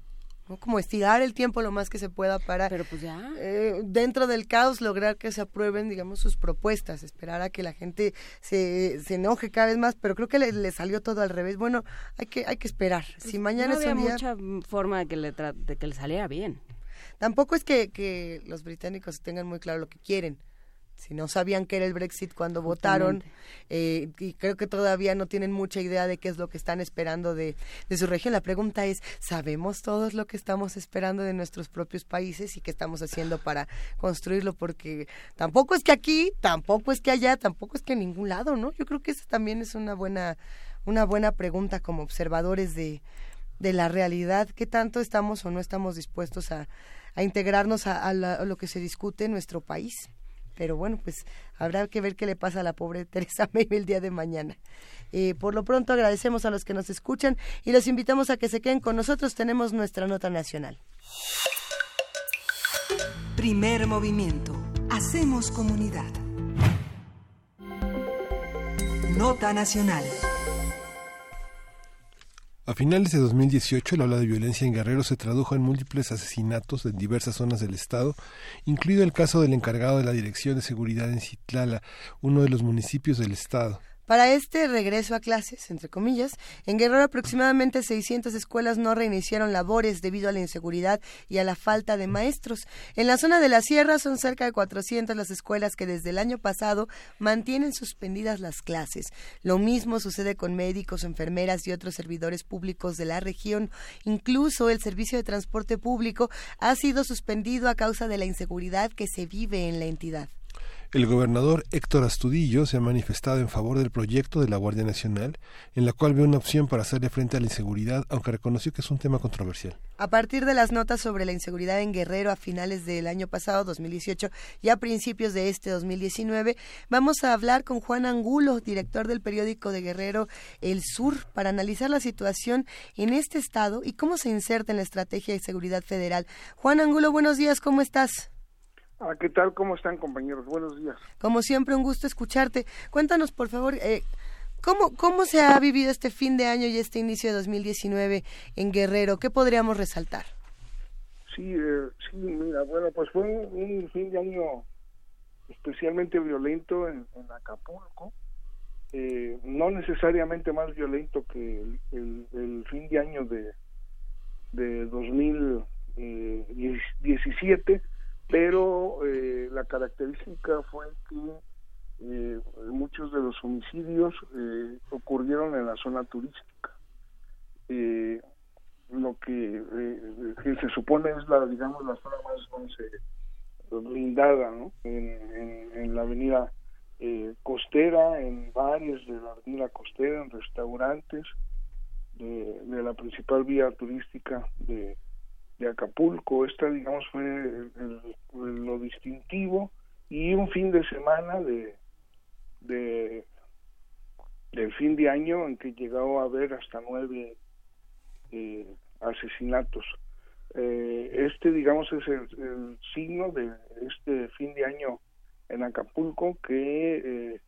¿no? como estirar el tiempo lo más que se pueda para Pero pues ya. Eh, dentro del caos lograr que se aprueben digamos sus propuestas esperar a que la gente se, se enoje cada vez más pero creo que le, salió todo al revés bueno hay que hay que esperar pues si mañana no es había un día mucha forma de que le de que le saliera bien Tampoco es que, que los británicos tengan muy claro lo que quieren. Si no sabían que era el Brexit cuando votaron, eh, y creo que todavía no tienen mucha idea de qué es lo que están esperando de, de su región. La pregunta es, ¿sabemos todos lo que estamos esperando de nuestros propios países y qué estamos haciendo para construirlo? Porque tampoco es que aquí, tampoco es que allá, tampoco es que en ningún lado, ¿no? Yo creo que esa también es una buena, una buena pregunta como observadores de, de la realidad, qué tanto estamos o no estamos dispuestos a, a integrarnos a, lo que se discute en nuestro país. Pero bueno, pues habrá que ver qué le pasa a la pobre Teresa May el día de mañana. Eh, por lo pronto agradecemos a los que nos escuchan y los invitamos a que se queden con nosotros. Tenemos nuestra nota nacional. Primer movimiento. Hacemos comunidad. Nota nacional. A finales de 2018, la ola de violencia en Guerrero se tradujo en múltiples asesinatos en diversas zonas del estado, incluido el caso del encargado de la Dirección de Seguridad en Citlala, uno de los municipios del estado. Para este regreso a clases, entre comillas, en Guerrero aproximadamente 600 escuelas no reiniciaron labores debido a la inseguridad y a la falta de maestros. En la zona de la sierra son cerca de 400 las escuelas que desde el año pasado mantienen suspendidas las clases. Lo mismo sucede con médicos, enfermeras y otros servidores públicos de la región. Incluso el servicio de transporte público ha sido suspendido a causa de la inseguridad que se vive en la entidad. El gobernador Héctor Astudillo se ha manifestado en favor del proyecto de la Guardia Nacional, en la cual ve una opción para hacerle frente a la inseguridad, aunque reconoció que es un tema controversial. A partir de las notas sobre la inseguridad en Guerrero a finales del año pasado, 2018, y a principios de este 2019, vamos a hablar con Juan Angulo, director del periódico de Guerrero El Sur, para analizar la situación en este estado y cómo se inserta en la estrategia de seguridad federal. Juan Angulo, buenos días, ¿cómo estás? Ah, ¿Qué tal? ¿Cómo están, compañeros? Buenos días. Como siempre, un gusto escucharte. Cuéntanos, por favor, eh, ¿cómo, ¿cómo se ha vivido este fin de año y este inicio de 2019 en Guerrero? ¿Qué podríamos resaltar? Sí, eh, sí, mira, bueno, pues fue un, fin de año especialmente violento en, Acapulco. Eh, no necesariamente más violento que el, fin de año de, de 2017, pero eh, la característica fue que eh, muchos de los homicidios eh, ocurrieron en la zona turística lo que, se supone es la digamos la zona más blindada ¿no? en, la avenida costera en bares de la avenida costera en restaurantes de la principal vía turística de de Acapulco. Esta, digamos, fue lo distintivo y un fin de semana de, de del fin de año en que llegó a haber hasta nueve eh, asesinatos. Eh, este, digamos, es el, signo de este fin de año en Acapulco que eh,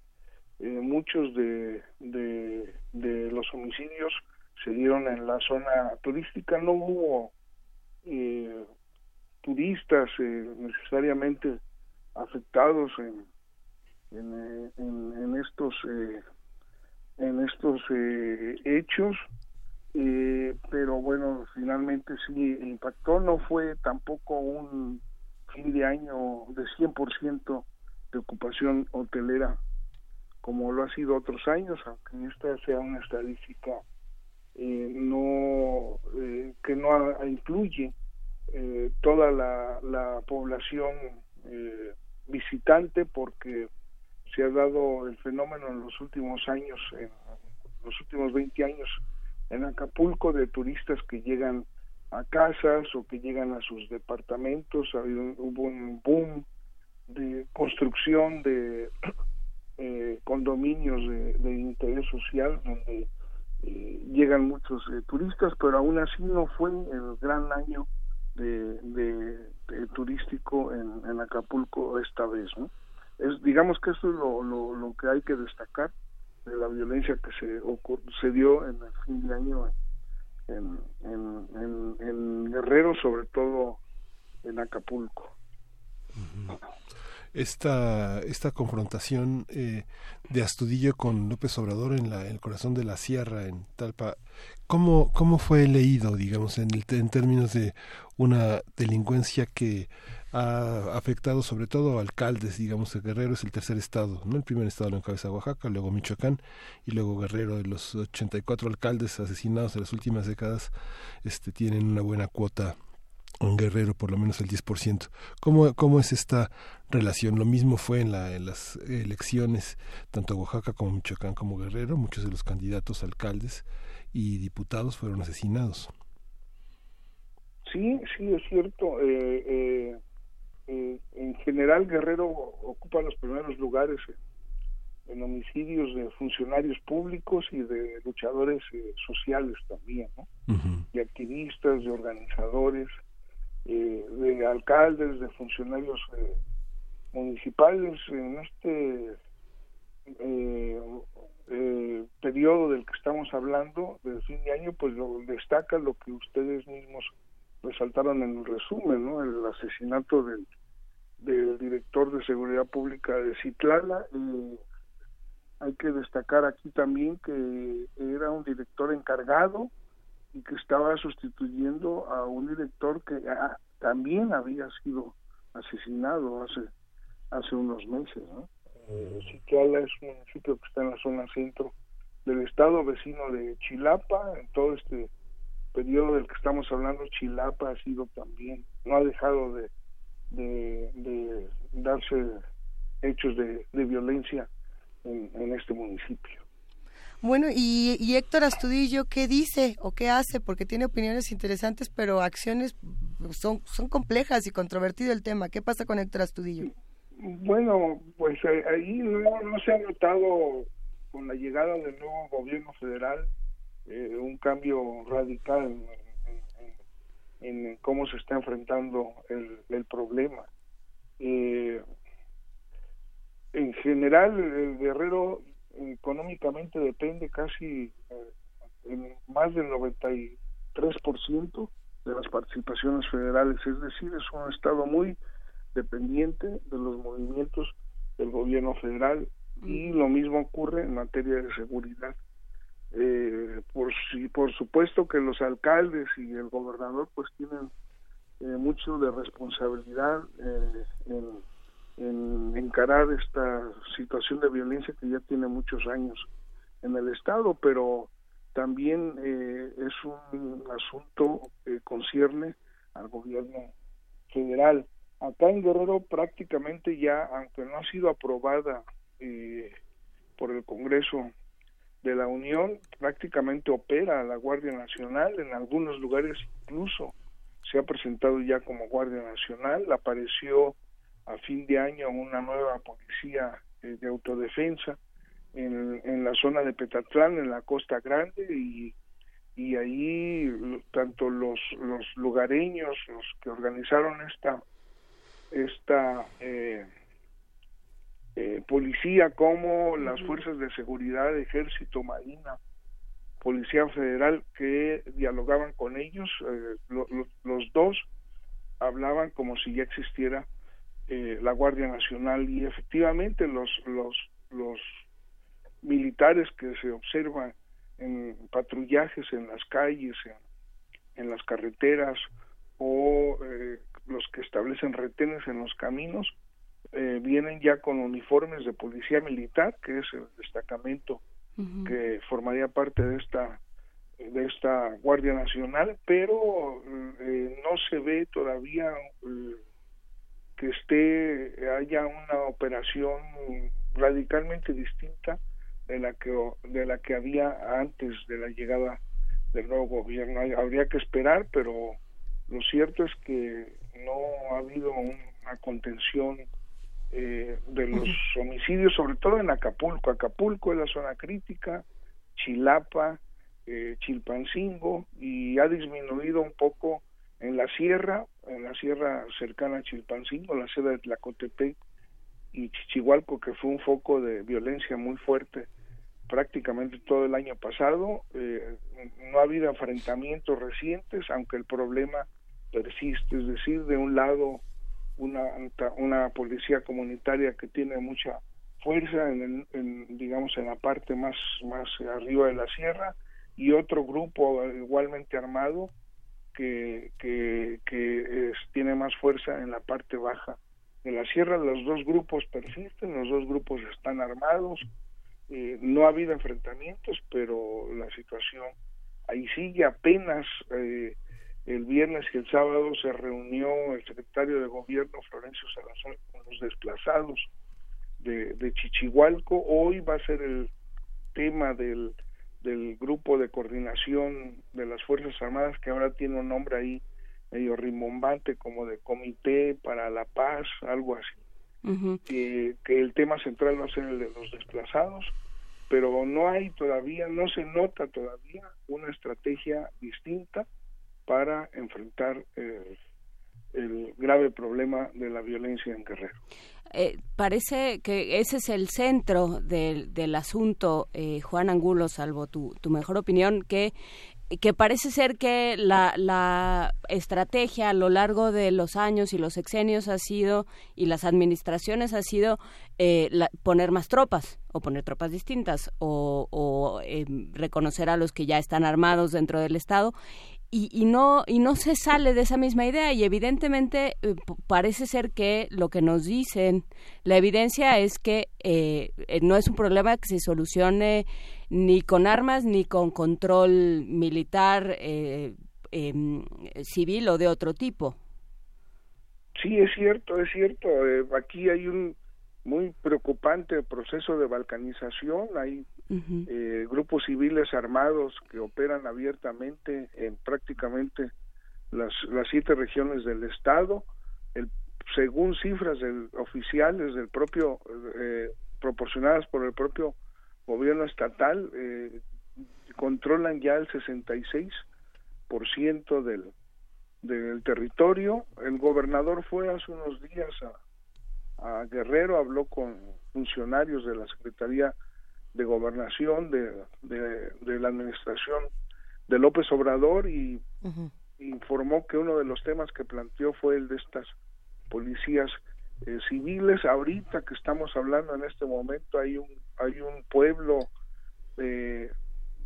muchos de, de, de los homicidios se dieron en la zona turística. No hubo eh, turistas eh, necesariamente afectados en, en, en, estos eh, en estos eh, hechos pero bueno finalmente sí impactó no fue tampoco un fin de año de 100% de ocupación hotelera como lo ha sido otros años aunque esta sea una estadística eh, no eh, que no incluye eh, toda la, la población visitante porque se ha dado el fenómeno en los últimos años, en los últimos 20 años en Acapulco de turistas que llegan a casas o que llegan a sus departamentos, ha habido, hubo un boom de construcción de condominios de, de, interés social donde eh, llegan muchos eh, turistas, pero aún así no fue el gran año de, de, turístico en, Acapulco esta vez, ¿no? Es, digamos que eso es lo, lo, lo que hay que destacar de la violencia que se, se dio en el fin de año en, en Guerrero, sobre todo en Acapulco esta, esta confrontación eh, de Astudillo con López Obrador en, la, el corazón de la sierra, en Talpa, ¿cómo, cómo fue leído, digamos, en, en términos de una delincuencia que ha afectado sobre todo a alcaldes, digamos, el Guerrero es el tercer estado, ¿no? El primer estado lo encabeza Oaxaca, luego Michoacán y luego Guerrero, de los 84 alcaldes asesinados en las últimas décadas, este tienen una buena cuota un guerrero por lo menos el 10%. ¿Cómo, ¿Cómo es esta relación? Lo mismo fue en, la, en las elecciones, tanto Oaxaca como Michoacán como Guerrero, muchos de los candidatos alcaldes y diputados fueron asesinados. Sí, sí, es cierto. Eh, eh, eh, en general, Guerrero ocupa los primeros lugares en, homicidios de funcionarios públicos y de luchadores sociales también, ¿no? De activistas, de organizadores eh, de alcaldes, de funcionarios eh, municipales en este eh, eh, periodo del que estamos hablando, del fin de año, pues lo destaca lo que ustedes mismos resaltaron en el resumen. El asesinato del, del director de seguridad pública de Citlala, Hay que destacar aquí también que era un director encargado y que estaba sustituyendo a un director que también había sido asesinado hace hace unos meses. ¿no? Eh, es un municipio que está en la zona centro del estado vecino de Chilapa. En todo este periodo del que estamos hablando, Chilapa ha sido también, no ha dejado de, de, darse hechos de, violencia en, este municipio. Bueno, y, y, Héctor Astudillo, ¿qué dice o qué hace? Porque tiene opiniones interesantes, pero acciones son, son complejas y controvertido el tema. ¿Qué pasa con Héctor Astudillo? Bueno, pues eh, ahí no, se ha notado con la llegada del nuevo gobierno federal eh, un cambio radical en, cómo se está enfrentando el, problema. Eh, en general, el guerrero económicamente depende casi en más del 93% de las participaciones federales, es decir, es un estado muy dependiente de los movimientos del gobierno federal y lo mismo ocurre en materia de seguridad. Eh, por, si, por supuesto que los alcaldes y el gobernador pues tienen eh, mucho de responsabilidad eh, en, encarar esta situación de violencia que ya tiene muchos años en el estado, pero también es un asunto que concierne al gobierno federal. Acá en Guerrero prácticamente ya, aunque no ha sido aprobada eh, por el Congreso de la Unión, prácticamente opera la Guardia Nacional, en algunos lugares incluso se ha presentado ya como Guardia Nacional, apareció a fin de año una nueva policía eh, de autodefensa en, en, la zona de Petatlán, en la Costa Grande, y, y ahí tanto los, los lugareños, los que organizaron esta esta eh, eh, policía como las fuerzas de seguridad, ejército, marina, policía federal que dialogaban con ellos, eh, los dos hablaban como si ya existiera la Guardia Nacional y efectivamente los los los militares que se observan en patrullajes en las calles, en, en las carreteras o eh, los que establecen retenes en los caminos eh, vienen ya con uniformes de policía militar, que es el destacamento que formaría parte de esta de esta Guardia Nacional, pero eh, no se ve todavía eh, que esté haya una operación radicalmente distinta de la que de la que había antes de la llegada del nuevo gobierno. Habría que esperar, pero lo cierto es que no ha habido una contención eh, de los homicidios, sobre todo en Acapulco. Acapulco es la zona crítica, Chilapa, eh, Chilpancingo, y ha disminuido un poco en la sierra, sierra cercana a Chilpancingo, la sede de Tlacotepec y Chichihualco, que fue un foco de violencia muy fuerte prácticamente todo el año pasado. Eh, no ha habido enfrentamientos recientes, aunque el problema persiste, es decir, de un lado una, una policía comunitaria que tiene mucha fuerza en, digamos en la parte más más arriba de la sierra y otro grupo igualmente armado que que, que tiene más fuerza en la parte baja de la sierra. Los dos grupos persisten los dos grupos están armados. Eh, no ha habido enfrentamientos pero la situación ahí sigue. Apenas eh, el viernes y el sábado se reunió el secretario de gobierno Florencio Salazar con los desplazados de, de Chichihualco. Hoy va a ser el tema del, del grupo de coordinación de las Fuerzas Armadas que ahora tiene un nombre ahí medio rimbombante como de Comité para la Paz, algo así. que, que el tema central va a ser el de los desplazados, pero no hay todavía, no se nota todavía una estrategia distinta para enfrentar el grave problema de la violencia en Guerrero. Eh, parece que ese es el centro del, del asunto, eh, Juan Angulo, salvo tu, tu mejor opinión, que que parece ser que la, la estrategia a lo largo de los años y los sexenios ha sido, y las administraciones ha sido eh, poner más tropas o poner tropas distintas o, o em, reconocer a los que ya están armados dentro del Estado y, y, no y no se sale de esa misma idea. Y evidentemente eh, parece ser que lo que nos dicen la evidencia es que eh, eh, no es un problema que se solucione ni con armas ni con control militar em, civil o de otro tipo. Sí es cierto es cierto. Aquí hay un muy preocupante proceso de balcanización. Hay eh, grupos civiles armados que operan abiertamente en prácticamente las, las siete regiones del estado. El, según cifras del, oficiales del propio eh, proporcionadas por el propio gobierno estatal eh, controlan ya el 66 por ciento del del territorio. El gobernador fue hace unos días a, a Guerrero habló con funcionarios de la Secretaría de gobernación de, de, la administración de López Obrador y informó que uno de los temas que planteó fue el de estas policías eh, civiles. Ahorita que estamos hablando en este momento hay un hay un pueblo de,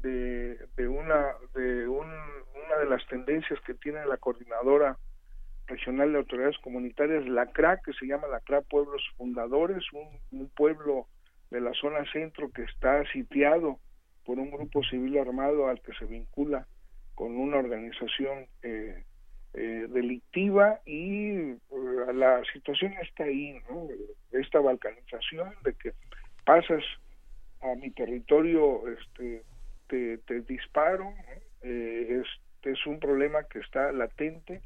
de una de un, una de las tendencias que tiene la coordinadora regional de autoridades comunitarias la CRA que se llama la CRA Pueblos Fundadores un, pueblo de la zona centro que está sitiado por un grupo civil armado al que se vincula con una organización eh, eh, delictiva y eh, la situación está ahí, ¿no? Esta balcanización de que pasas a mi territorio, este, te, disparo, este es un problema que está latente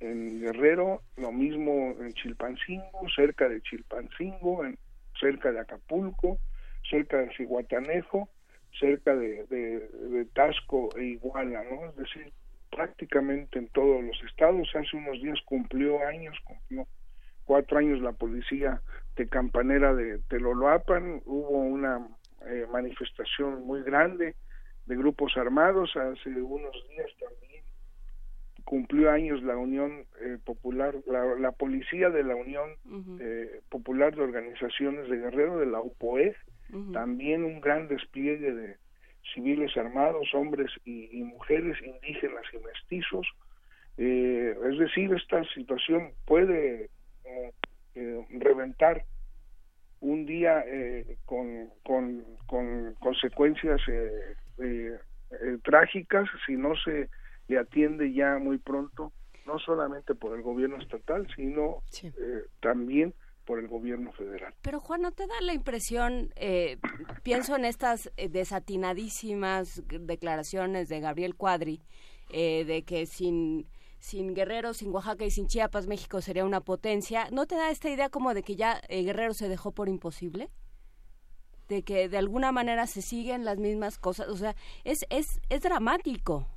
en Guerrero, lo mismo en Chilpancingo, cerca de Chilpancingo, en cerca de Acapulco, cerca de Cihuatanejo, cerca de, de, Tasco e Iguala, ¿no? Es decir, prácticamente en todos los estados. Hace unos días cumplió años, cumplió cuatro años la policía de Campanera de Teloloapan, hubo una eh, manifestación muy grande de grupos armados, hace unos días también cumplió años la Unión eh, Popular, la, policía de la Unión eh, Popular de Organizaciones de Guerrero, de la UPOE, también un gran despliegue de civiles armados, hombres y, mujeres, indígenas y mestizos. Eh, es decir, esta situación puede reventar un día con, con, con, consecuencias trágicas si no se le atiende ya muy pronto, no solamente por el gobierno estatal, sino eh, también por el gobierno federal. Pero Juan, ¿no te da la impresión, eh, pienso en estas eh, desatinadísimas declaraciones de Gabriel Cuadri, de que sin, sin Guerrero, sin Oaxaca y sin Chiapas México sería una potencia, ¿no te da esta idea como de que ya Guerrero se dejó por imposible? De que de alguna manera se siguen las mismas cosas, o sea, es, es, es dramático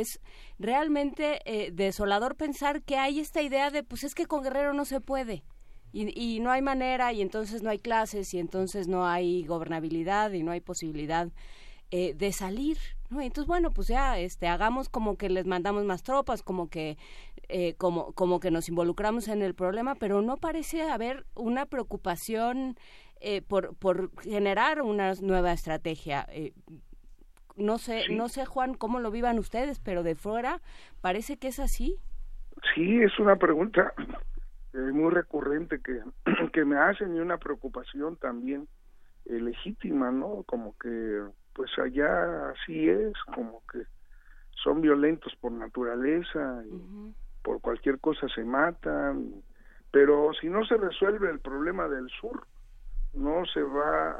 es realmente eh, desolador pensar que hay esta idea de, pues es que con Guerrero no se puede. Y, no hay manera, y entonces no hay clases, y entonces no hay gobernabilidad, y no hay posibilidad eh, de salir, ¿no? Entonces, bueno, pues ya, este, hagamos como que les mandamos más tropas, como que, eh, como, como que nos involucramos en el problema, pero no parece haber una preocupación por, por generar una nueva estrategia. No sé, no sé Juan cómo lo vivan ustedes, pero de fuera parece que es así. Sí, es una pregunta eh, muy recurrente que, que me hacen y una preocupación también eh, legítima, ¿no? Como que pues allá así es, como que son violentos por naturaleza y por cualquier cosa se matan, pero si no se resuelve el problema del sur, no se va, a,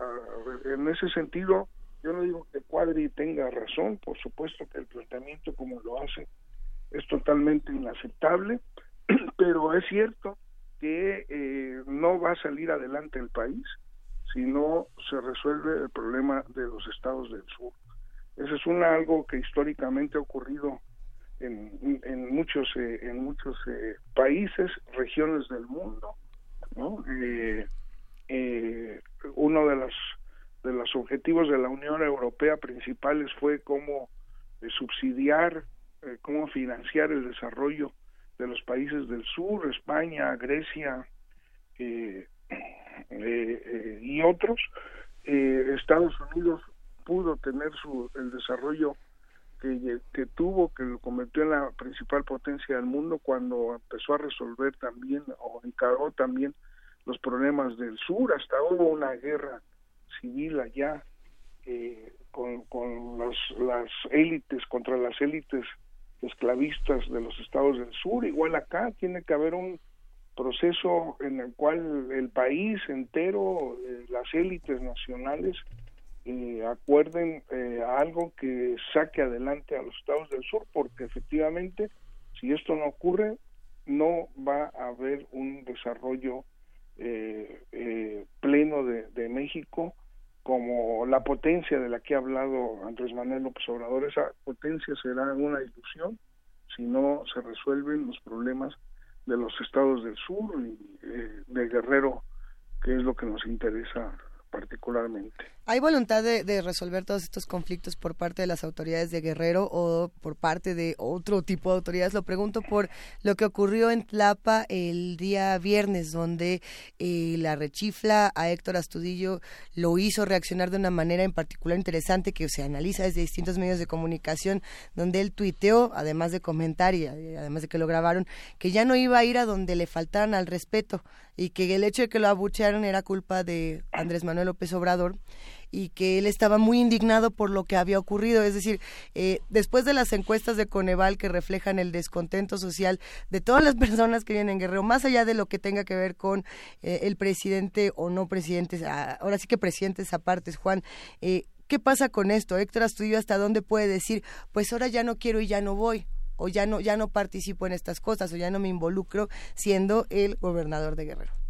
en ese sentido, yo no digo que Cuadri tenga razón, por supuesto que el planteamiento como lo hace es totalmente inaceptable, pero es cierto que eh, no va a salir adelante el país si no se resuelve el problema de los estados del sur. Eso es una, algo que históricamente ha ocurrido en, en muchos eh, en muchos eh, países, regiones del mundo. ¿no? uno de los de los objetivos de la Unión Europea principales fue cómo subsidiar, cómo financiar el desarrollo de los países del sur, España, Grecia y otros. Estados Unidos pudo tener su el desarrollo que, que tuvo, que lo convirtió en la principal potencia del mundo cuando empezó a resolver también o encaró también los problemas del sur, hasta hubo una guerra civil allá eh, con, con las élites, contra las élites esclavistas de los estados del sur, igual acá tiene que haber un proceso en el cual el país entero, eh, las élites nacionales, eh, acuerden algo que saque adelante a los estados del sur, porque efectivamente, si esto no ocurre, no va a haber un desarrollo pleno de, México como la potencia de la que ha hablado Andrés Manuel López Obrador. Esa potencia será una ilusión si no se resuelven los problemas de los estados del sur y de Guerrero, que es lo que nos interesa particularmente. ¿Hay voluntad de, resolver todos estos conflictos por parte de las autoridades de Guerrero o por parte de otro tipo de autoridades? Lo pregunto por lo que ocurrió en Tlapa el día viernes, donde eh, la rechifla a Héctor Astudillo lo hizo reaccionar de una manera en particular interesante que se analiza desde distintos medios de comunicación, donde él tuiteó, además de comentar y además de que lo grabaron, que ya no iba a ir a donde le faltaran al respeto y que el hecho de que lo abuchearan era culpa de Andrés Manuel López Obrador y que él estaba muy indignado por lo que había ocurrido. Es decir, eh, después de las encuestas de Coneval que reflejan el descontento social de todas las personas que vienen en Guerrero, más allá de lo que tenga que ver con eh, el presidente o no presidente, ahora sí que presidentes aparte, Juan, eh, ¿qué pasa con esto? Héctor Astudillo, ¿hasta dónde puede decir, pues ahora ya no quiero y ya no voy? o ya no ya no participo en estas cosas o ya no me involucro siendo el gobernador de Guerrero.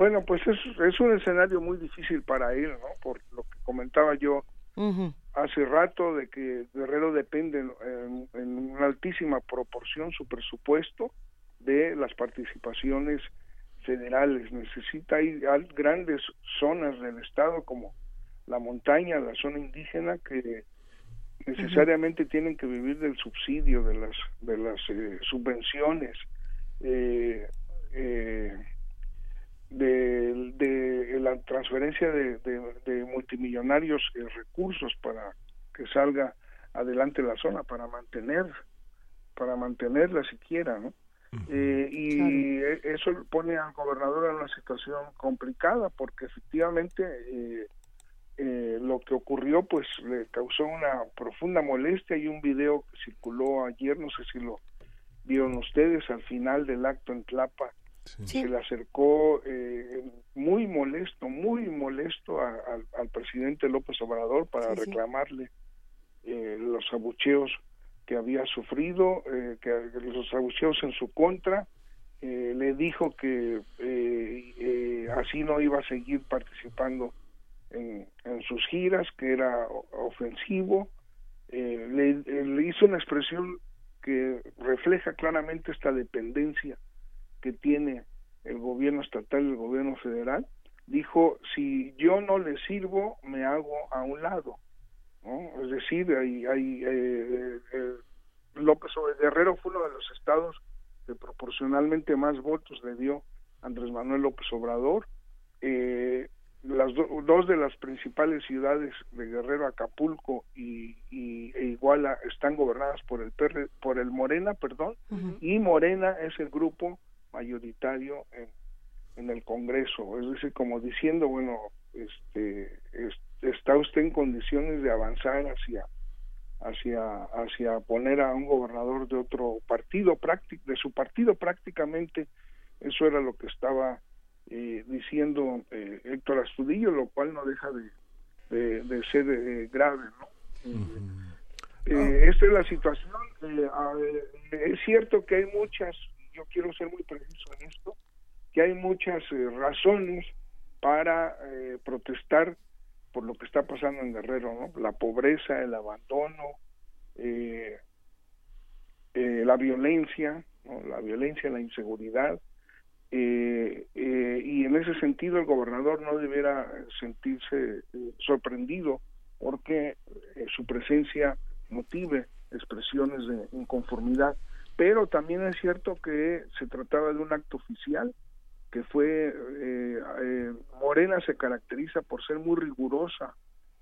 Bueno, pues es, es un escenario muy difícil para él, ¿no? Por lo que comentaba yo hace rato de que Guerrero depende en, una altísima proporción su presupuesto de las participaciones federales. Necesita ir a grandes zonas del estado como la montaña, la zona indígena que necesariamente tienen que vivir del subsidio de las de las eh, subvenciones eh, eh, de, de la transferencia de, de, multimillonarios eh, recursos para que salga adelante la zona para mantener para mantenerla siquiera no eh, y eso pone al gobernador en una situación complicada porque efectivamente eh, eh, lo que ocurrió pues le causó una profunda molestia y un video que circuló ayer no sé si lo vieron ustedes al final del acto en Tlapa se le acercó eh, muy molesto, muy molesto al presidente López Obrador para reclamarle eh, los abucheos que había sufrido, eh, que los abucheos en su contra, le dijo que así no iba a seguir participando en, en sus giras, que era ofensivo, le, le hizo una expresión que refleja claramente esta dependencia que tiene el gobierno estatal y el gobierno federal, dijo, si yo no le sirvo, me hago a un lado. ¿no? Es decir, hay, hay, eh, eh, López Guerrero fue uno de los estados que proporcionalmente más votos le dio Andrés Manuel López Obrador. Eh, las dos de las principales ciudades de Guerrero, Acapulco y, y e Iguala, están gobernadas por el por el Morena, perdón, y Morena es el grupo mayoritario en, en el Congreso, es decir, como diciendo, bueno, este, está usted en condiciones de avanzar hacia hacia hacia poner a un gobernador de otro partido práctico de su partido prácticamente. Eso era lo que estaba eh, diciendo eh, Héctor Astudillo lo cual no deja de, de, ser eh, grave no esta es la situación. Es cierto que hay muchas yo quiero ser muy preciso en esto, que hay muchas eh, razones para eh, protestar por lo que está pasando en Guerrero. La pobreza, el abandono, eh, la violencia, la violencia, la inseguridad, y en ese sentido el gobernador no debiera sentirse sorprendido porque su presencia motive expresiones de inconformidad. Pero también es cierto que se trataba de un acto oficial, que fue, eh, eh, Morena se caracteriza por ser muy rigurosa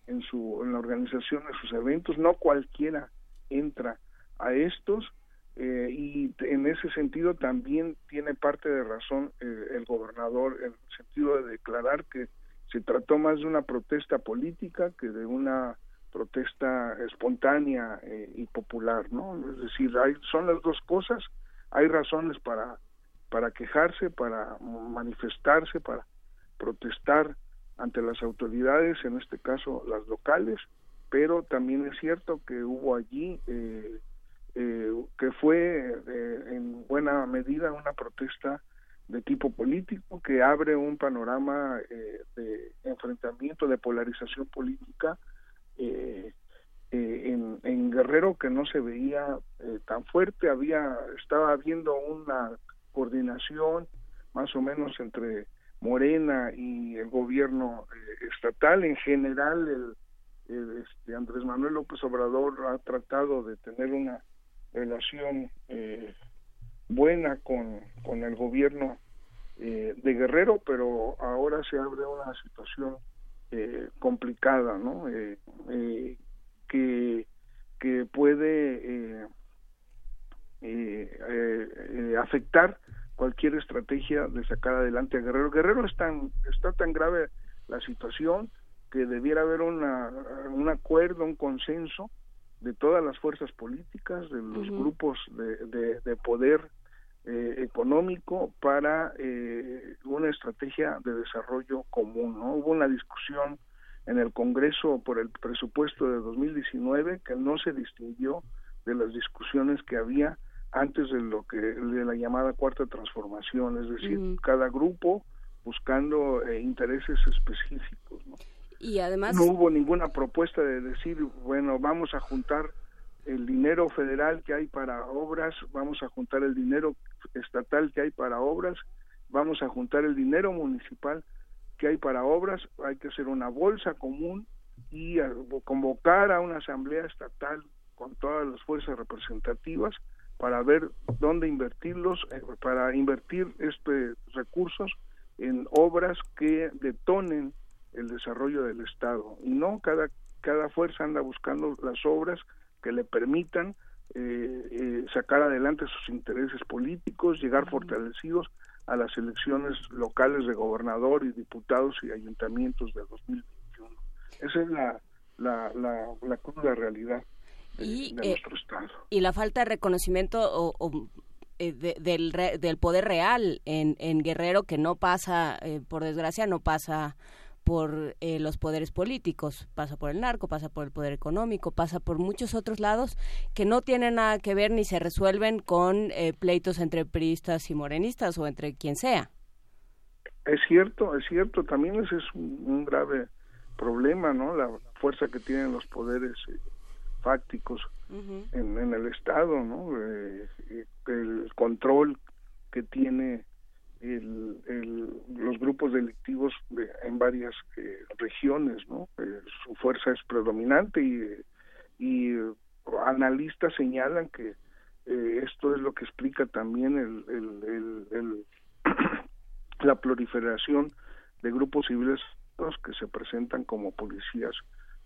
en, su, en la organización de sus eventos, no cualquiera entra a estos, eh, y en ese sentido también tiene parte de razón el gobernador en el sentido de declarar que se trató más de una protesta política que de una protesta espontánea eh, y popular, ¿no? Es decir, hay, son las dos cosas, hay razones para, para quejarse, para manifestarse, para protestar ante las autoridades, en este caso las locales, pero también es cierto que hubo allí, eh, eh, que fue en buena medida una protesta de tipo político que abre un panorama de enfrentamiento, de polarización política eh, eh, en, en, Guerrero que no se veía eh, tan fuerte, había estaba habiendo una coordinación más o menos entre Morena y el gobierno estatal. En general el, este, Andrés Manuel López Obrador ha tratado de tener una relación buena con, con el gobierno de Guerrero, pero ahora se abre una situación eh, complicada, ¿no? Eh, eh, que, que puede afectar cualquier estrategia de sacar adelante a Guerrero. Guerrero es tan, está tan grave la situación que debiera haber una, un acuerdo, un consenso de todas las fuerzas políticas, de los grupos de, de, de poder eh, económico para eh, una estrategia de desarrollo común. ¿no? Hubo una discusión en el Congreso por el presupuesto de 2019 que no se distinguió de las discusiones que había antes de lo que de la llamada cuarta transformación, es decir, cada grupo buscando eh, intereses específicos. ¿no? Y además no hubo ninguna propuesta de decir, bueno, vamos a juntar el dinero federal que hay para obras, vamos a juntar el dinero estatal que hay para obras, vamos a juntar el dinero municipal que hay para obras, hay que hacer una bolsa común y convocar a una asamblea estatal con todas las fuerzas representativas para ver dónde invertirlos, eh, para invertir estos recursos en obras que detonen el desarrollo del Estado. Y no cada, cada fuerza anda buscando las obras que le permitan eh, eh, sacar adelante sus intereses políticos, llegar fortalecidos a las elecciones locales de gobernador y diputados y ayuntamientos de 2021. Esa es la, la, la, la cruda realidad de, y, de nuestro Estado. Y la falta de reconocimiento o, del, del poder real en, en Guerrero que no pasa, por desgracia, no pasa por eh, los poderes políticos, pasa por el narco, pasa por el poder económico, pasa por muchos otros lados que no tienen nada que ver ni se resuelven con eh, pleitos entre priistas y morenistas o entre quien sea. Es cierto, es cierto, también ese es un, grave problema, ¿no? La fuerza que tienen los poderes eh, fácticos en, en, el Estado, ¿no? el control que tiene el, los grupos delictivos en varias eh, regiones, ¿no? Eh, su fuerza es predominante y, y analistas señalan que eh, esto es lo que explica también el, el, la proliferación de grupos civiles que se presentan como policías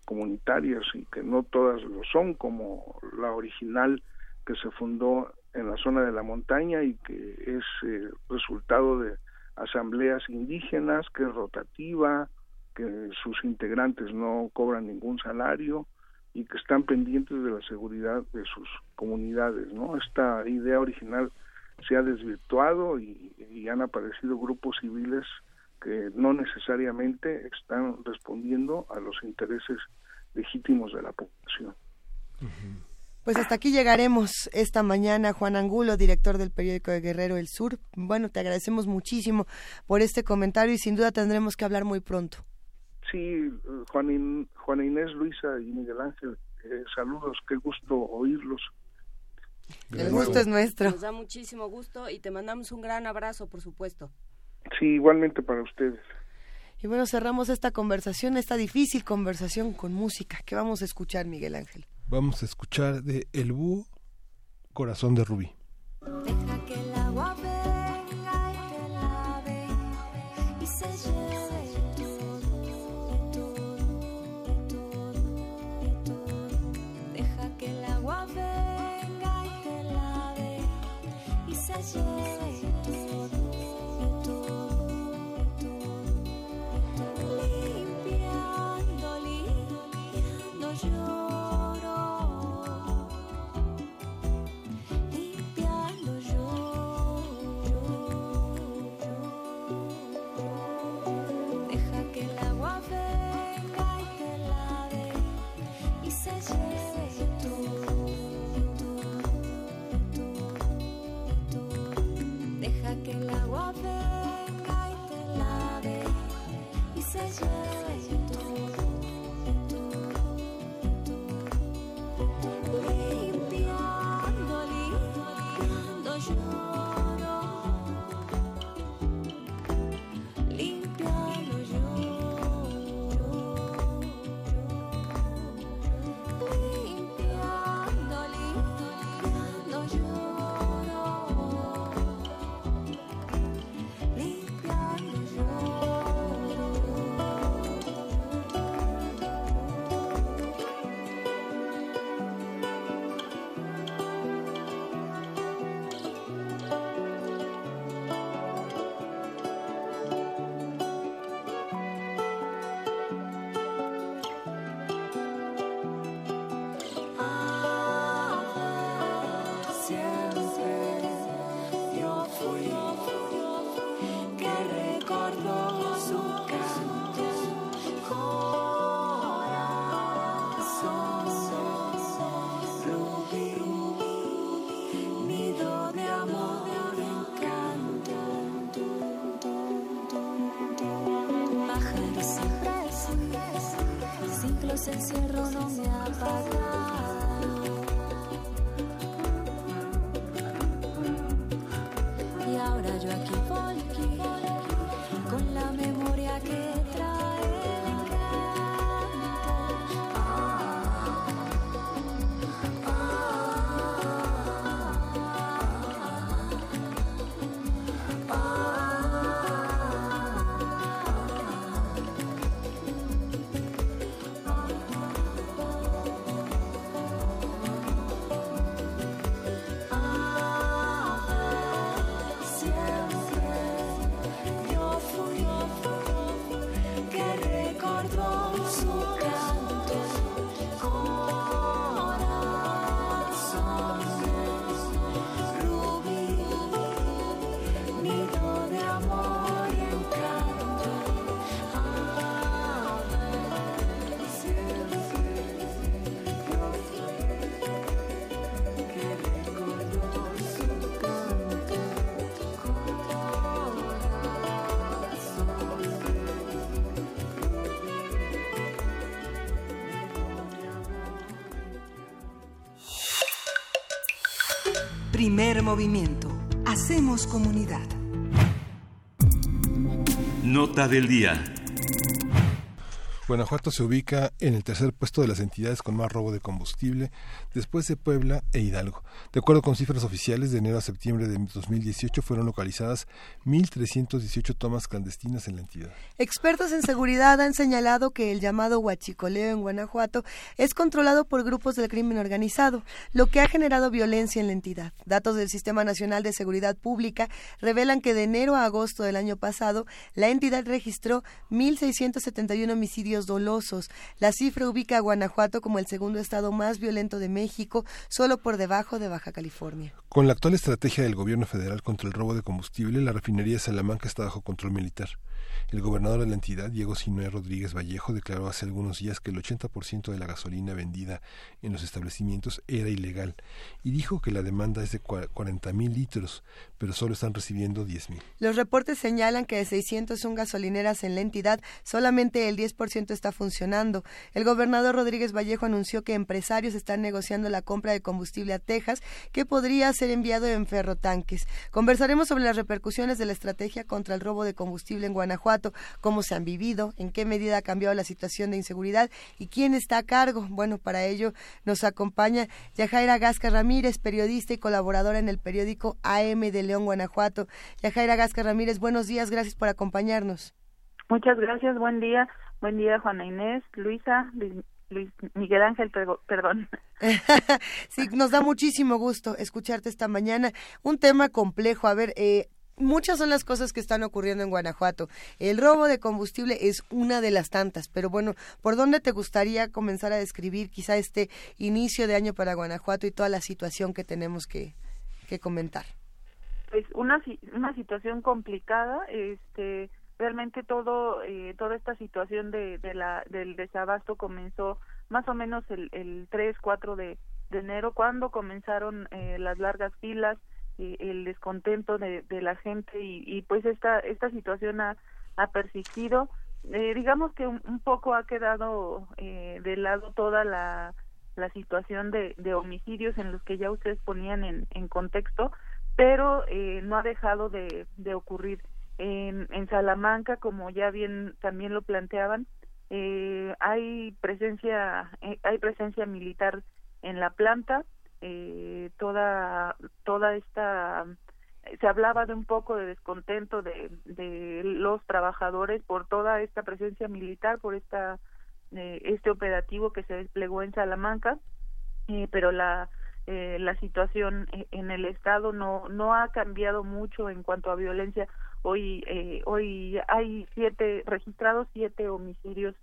comunitarias y que no todas lo son, como la original que se fundó en la zona de la montaña y que es eh, resultado de asambleas indígenas, que es rotativa, que sus integrantes no cobran ningún salario y que están pendientes de la seguridad de sus comunidades, ¿no? Esta idea original se ha desvirtuado y, y han aparecido grupos civiles que no necesariamente están respondiendo a los intereses legítimos de la población. Pues hasta aquí llegaremos esta mañana. Juan Angulo, director del periódico de Guerrero El Sur. Bueno, te agradecemos muchísimo por este comentario y sin duda tendremos que hablar muy pronto. Sí, Juan, Juan Inés, Luisa y Miguel Ángel, eh, saludos, qué gusto oírlos. El gusto es nuestro. Nos da muchísimo gusto y te mandamos un gran abrazo, por supuesto. Sí, igualmente para ustedes. Y bueno, cerramos esta conversación, esta difícil conversación con música. ¿Qué vamos a escuchar, Miguel Ángel? Vamos a escuchar de El Búho, Corazón de Rubí. Deja que el agua venga y te lave y se lleve todo, todo, todo, todo. Deja que el agua venga y te lave y se lleve Primer movimiento. Hacemos comunidad. Nota del día. Guanajuato se ubica en el tercer puesto de las entidades con más robo de combustible, después de Puebla e Hidalgo. De acuerdo con cifras oficiales, de enero a septiembre de 2018 fueron localizadas 1.318 tomas clandestinas en la entidad. Expertos en seguridad han señalado que el llamado huachicoleo en Guanajuato es controlado por grupos del crimen organizado, lo que ha generado violencia en la entidad. Datos del Sistema Nacional de Seguridad Pública revelan que de enero a agosto del año pasado, la entidad registró 1.671 homicidios dolosos. La cifra ubica a Guanajuato como el segundo estado más violento de México, solo por debajo de Baja California. Con la actual estrategia del gobierno federal contra el robo de combustible, la refinería de Salamanca está bajo control militar. El gobernador de la entidad, Diego Sinué Rodríguez Vallejo, declaró hace algunos días que el 80% de la gasolina vendida en los establecimientos era ilegal y dijo que la demanda es de 40 mil litros, pero solo están recibiendo 10 mil. Los reportes señalan que de 601 gasolineras en la entidad, solamente el 10% 100% está funcionando. El gobernador Rodríguez Vallejo anunció que empresarios están negociando la compra de combustible a Texas que podría ser enviado en ferrotanques. Conversaremos sobre las repercusiones de la estrategia contra el robo de combustible en Guanajuato, cómo se han vivido, en qué medida ha cambiado la situación de inseguridad y quién está a cargo. Bueno, para ello nos acompaña Yajaira Gasca Ramírez, periodista y colaboradora en el periódico AM de León, Guanajuato. Yajaira Gasca Ramírez, buenos días, gracias por acompañarnos. Muchas gracias, buen día. Buen día, Juana Inés, Luisa, Luis, Miguel Ángel, perdón. sí, nos da muchísimo gusto escucharte esta mañana. Un tema complejo. A ver, eh, muchas son las cosas que están ocurriendo en Guanajuato. El robo de combustible es una de las tantas, pero bueno, ¿por dónde te gustaría comenzar a describir quizá este inicio de año para Guanajuato y toda la situación que tenemos que, que comentar? Pues una, una situación complicada, este realmente todo eh, toda esta situación de, la del desabasto comenzó más o menos el, el 3 4 de, de enero cuando comenzaron eh, las largas filas el descontento de, de la gente y, y, pues esta esta situación ha, ha persistido eh, digamos que un, poco ha quedado eh, de lado toda la la situación de, de homicidios en los que ya ustedes ponían en, en contexto pero eh, no ha dejado de, de ocurrir en, en Salamanca, como ya bien también lo planteaban, eh, hay presencia eh, hay presencia militar en la planta. Eh, toda toda esta se hablaba de un poco de descontento de, de los trabajadores por toda esta presencia militar, por esta eh, este operativo que se desplegó en Salamanca, eh, pero la eh, la situación en el estado no no ha cambiado mucho en cuanto a violencia. Hoy eh, hoy hay siete registrados siete homicidios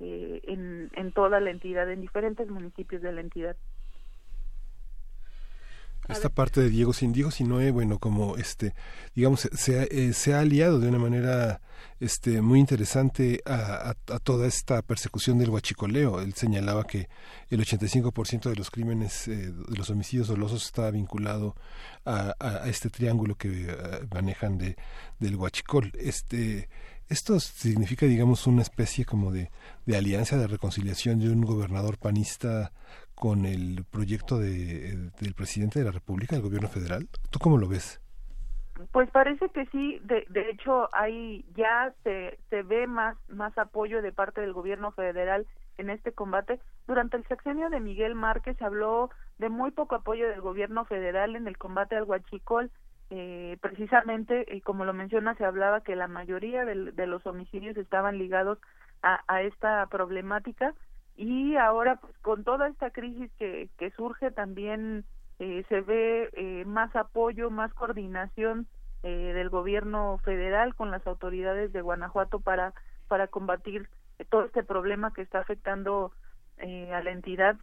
eh, en en toda la entidad en diferentes municipios de la entidad esta parte de Diego sin Diego Sinoe, bueno, como este, digamos, se, eh, se ha aliado de una manera este, muy interesante a, a, a, toda esta persecución del huachicoleo. Él señalaba que el 85% de los crímenes, eh, de los homicidios dolosos estaba vinculado a, a este triángulo que uh, manejan de, del huachicol. Este, esto significa, digamos, una especie como de, de alianza de reconciliación de un gobernador panista con el proyecto de, del presidente de la República, del gobierno federal? ¿Tú cómo lo ves? Pues parece que sí, de, de hecho hay ya se, se ve más más apoyo de parte del gobierno federal en este combate. Durante el sexenio de Miguel Márquez se habló de muy poco apoyo del gobierno federal en el combate al huachicol. Eh, precisamente, y como lo menciona, se hablaba que la mayoría de, de los homicidios estaban ligados a, a esta problemática y ahora pues con toda esta crisis que, que surge también eh, se ve eh, más apoyo, más coordinación eh, del gobierno federal con las autoridades de Guanajuato para para combatir todo este problema que está afectando eh, a la entidad.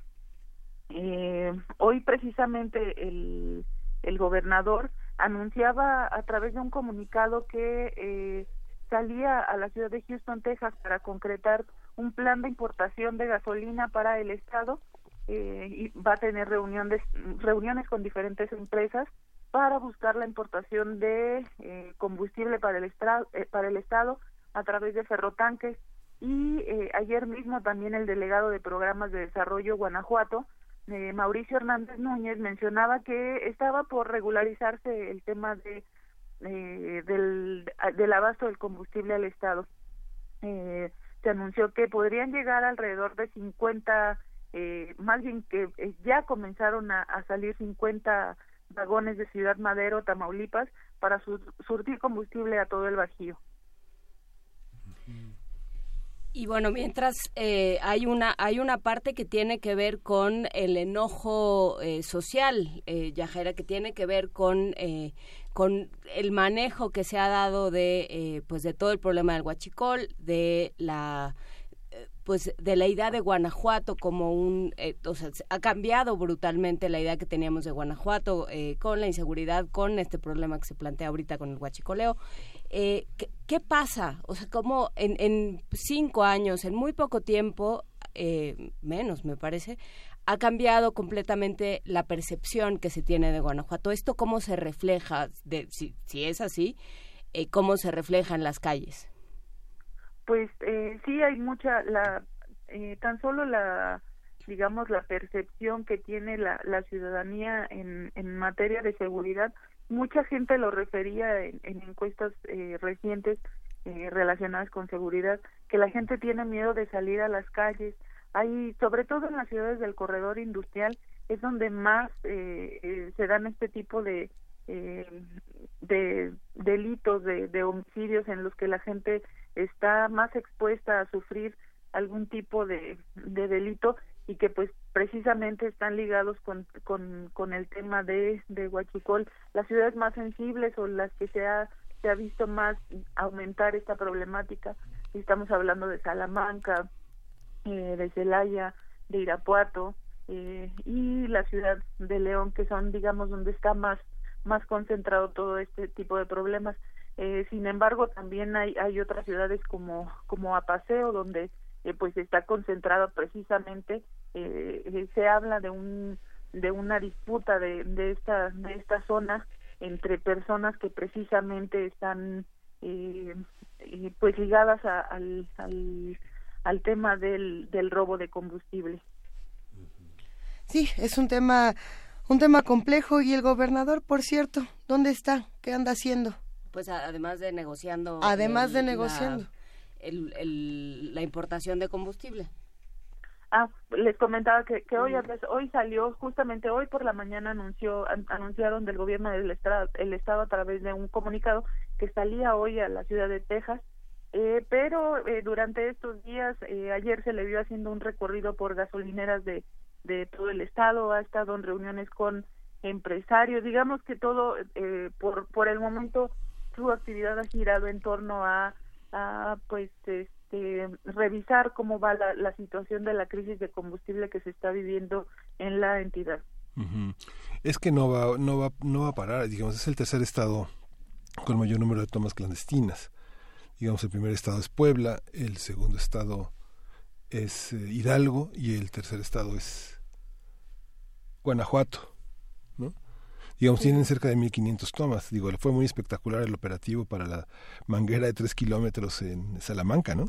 Eh, hoy precisamente el, el gobernador anunciaba a través de un comunicado que eh, salía a la ciudad de Houston, Texas, para concretar un plan de importación de gasolina para el estado eh, y va a tener reuniones reuniones con diferentes empresas para buscar la importación de eh, combustible para el estado eh, para el estado a través de ferrotanques. Y eh, ayer mismo también el delegado de programas de desarrollo Guanajuato eh, Mauricio Hernández Núñez mencionaba que estaba por regularizarse el tema de eh, del, del abasto del combustible al estado eh, se anunció que podrían llegar alrededor de 50, eh, más bien que eh, ya comenzaron a, salir 50 vagones de Ciudad Madero, Tamaulipas, para sur surtir combustible a todo el Bajío. Y bueno, mientras eh, hay una hay una parte que tiene que ver con el enojo eh, social, eh, Yajera, que tiene que ver con eh, con el manejo que se ha dado de eh, pues de todo el problema del huachicol, de la eh, pues de la idea de Guanajuato como un, eh, o sea, ha cambiado brutalmente la idea que teníamos de Guanajuato eh, con la inseguridad, con este problema que se plantea ahorita con el huachicoleo. Eh, ¿qué, ¿qué, pasa? O sea, como en, en, cinco años, en muy poco tiempo, menos me parece, ha cambiado completamente la percepción que se tiene de Guanajuato. ¿Esto cómo se refleja, de, si, si es así, eh, cómo se refleja en las calles? Pues eh, sí hay mucha, la, eh, tan solo la, digamos, la percepción que tiene la, la ciudadanía en, en materia de seguridad, mucha gente lo refería en, en encuestas eh, recientes eh, relacionadas con seguridad, que la gente tiene miedo de salir a las calles. Hay, sobre todo en las ciudades del corredor industrial, es donde más eh, eh, se dan este tipo de, eh, de delitos, de, homicidios en los que la gente está más expuesta a sufrir algún tipo de, de delito y que pues precisamente están ligados con, con, con el tema de, de Huachicol, las ciudades más sensibles o las que se ha, se ha visto más aumentar esta problemática. Estamos hablando de Salamanca, eh, de Celaya, de Irapuato eh, y la ciudad de León, que son, digamos, donde está más, más concentrado todo este tipo de problemas. Eh, sin embargo, también hay, hay otras ciudades como, como Apaseo, donde eh, pues está concentrado precisamente, eh, eh, se habla de un de una disputa de, de esta de esta zona entre personas que precisamente están eh, pues ligadas al al tema del, del robo de combustible. Sí, es un tema un tema complejo y el gobernador, por cierto, ¿dónde está? ¿Qué anda haciendo? Pues a- además de negociando. Además de la- negociando. el- el- la importación de combustible. Ah, les comentaba que, que hoy hoy salió justamente hoy por la mañana anunció an- anunciaron del gobierno del estado el estado a través de un comunicado que salía hoy a la ciudad de Texas eh, pero eh, durante estos días eh, ayer se le vio haciendo un recorrido por gasolineras de de todo el estado ha estado en reuniones con empresarios digamos que todo eh, por por el momento su actividad ha girado en torno a a pues este revisar cómo va la, la situación de la crisis de combustible que se está viviendo en la entidad. Ujú. Es que no va, no va, no va a parar, digamos, es el tercer estado con mayor número de tomas clandestinas. Digamos, el primer estado es Puebla, el segundo estado es eh, Hidalgo y el tercer estado es Guanajuato, ¿no? Digamos, tienen cerca de 1.500 tomas. Digo, fue muy espectacular el operativo para la manguera de tres kilómetros en Salamanca, ¿no?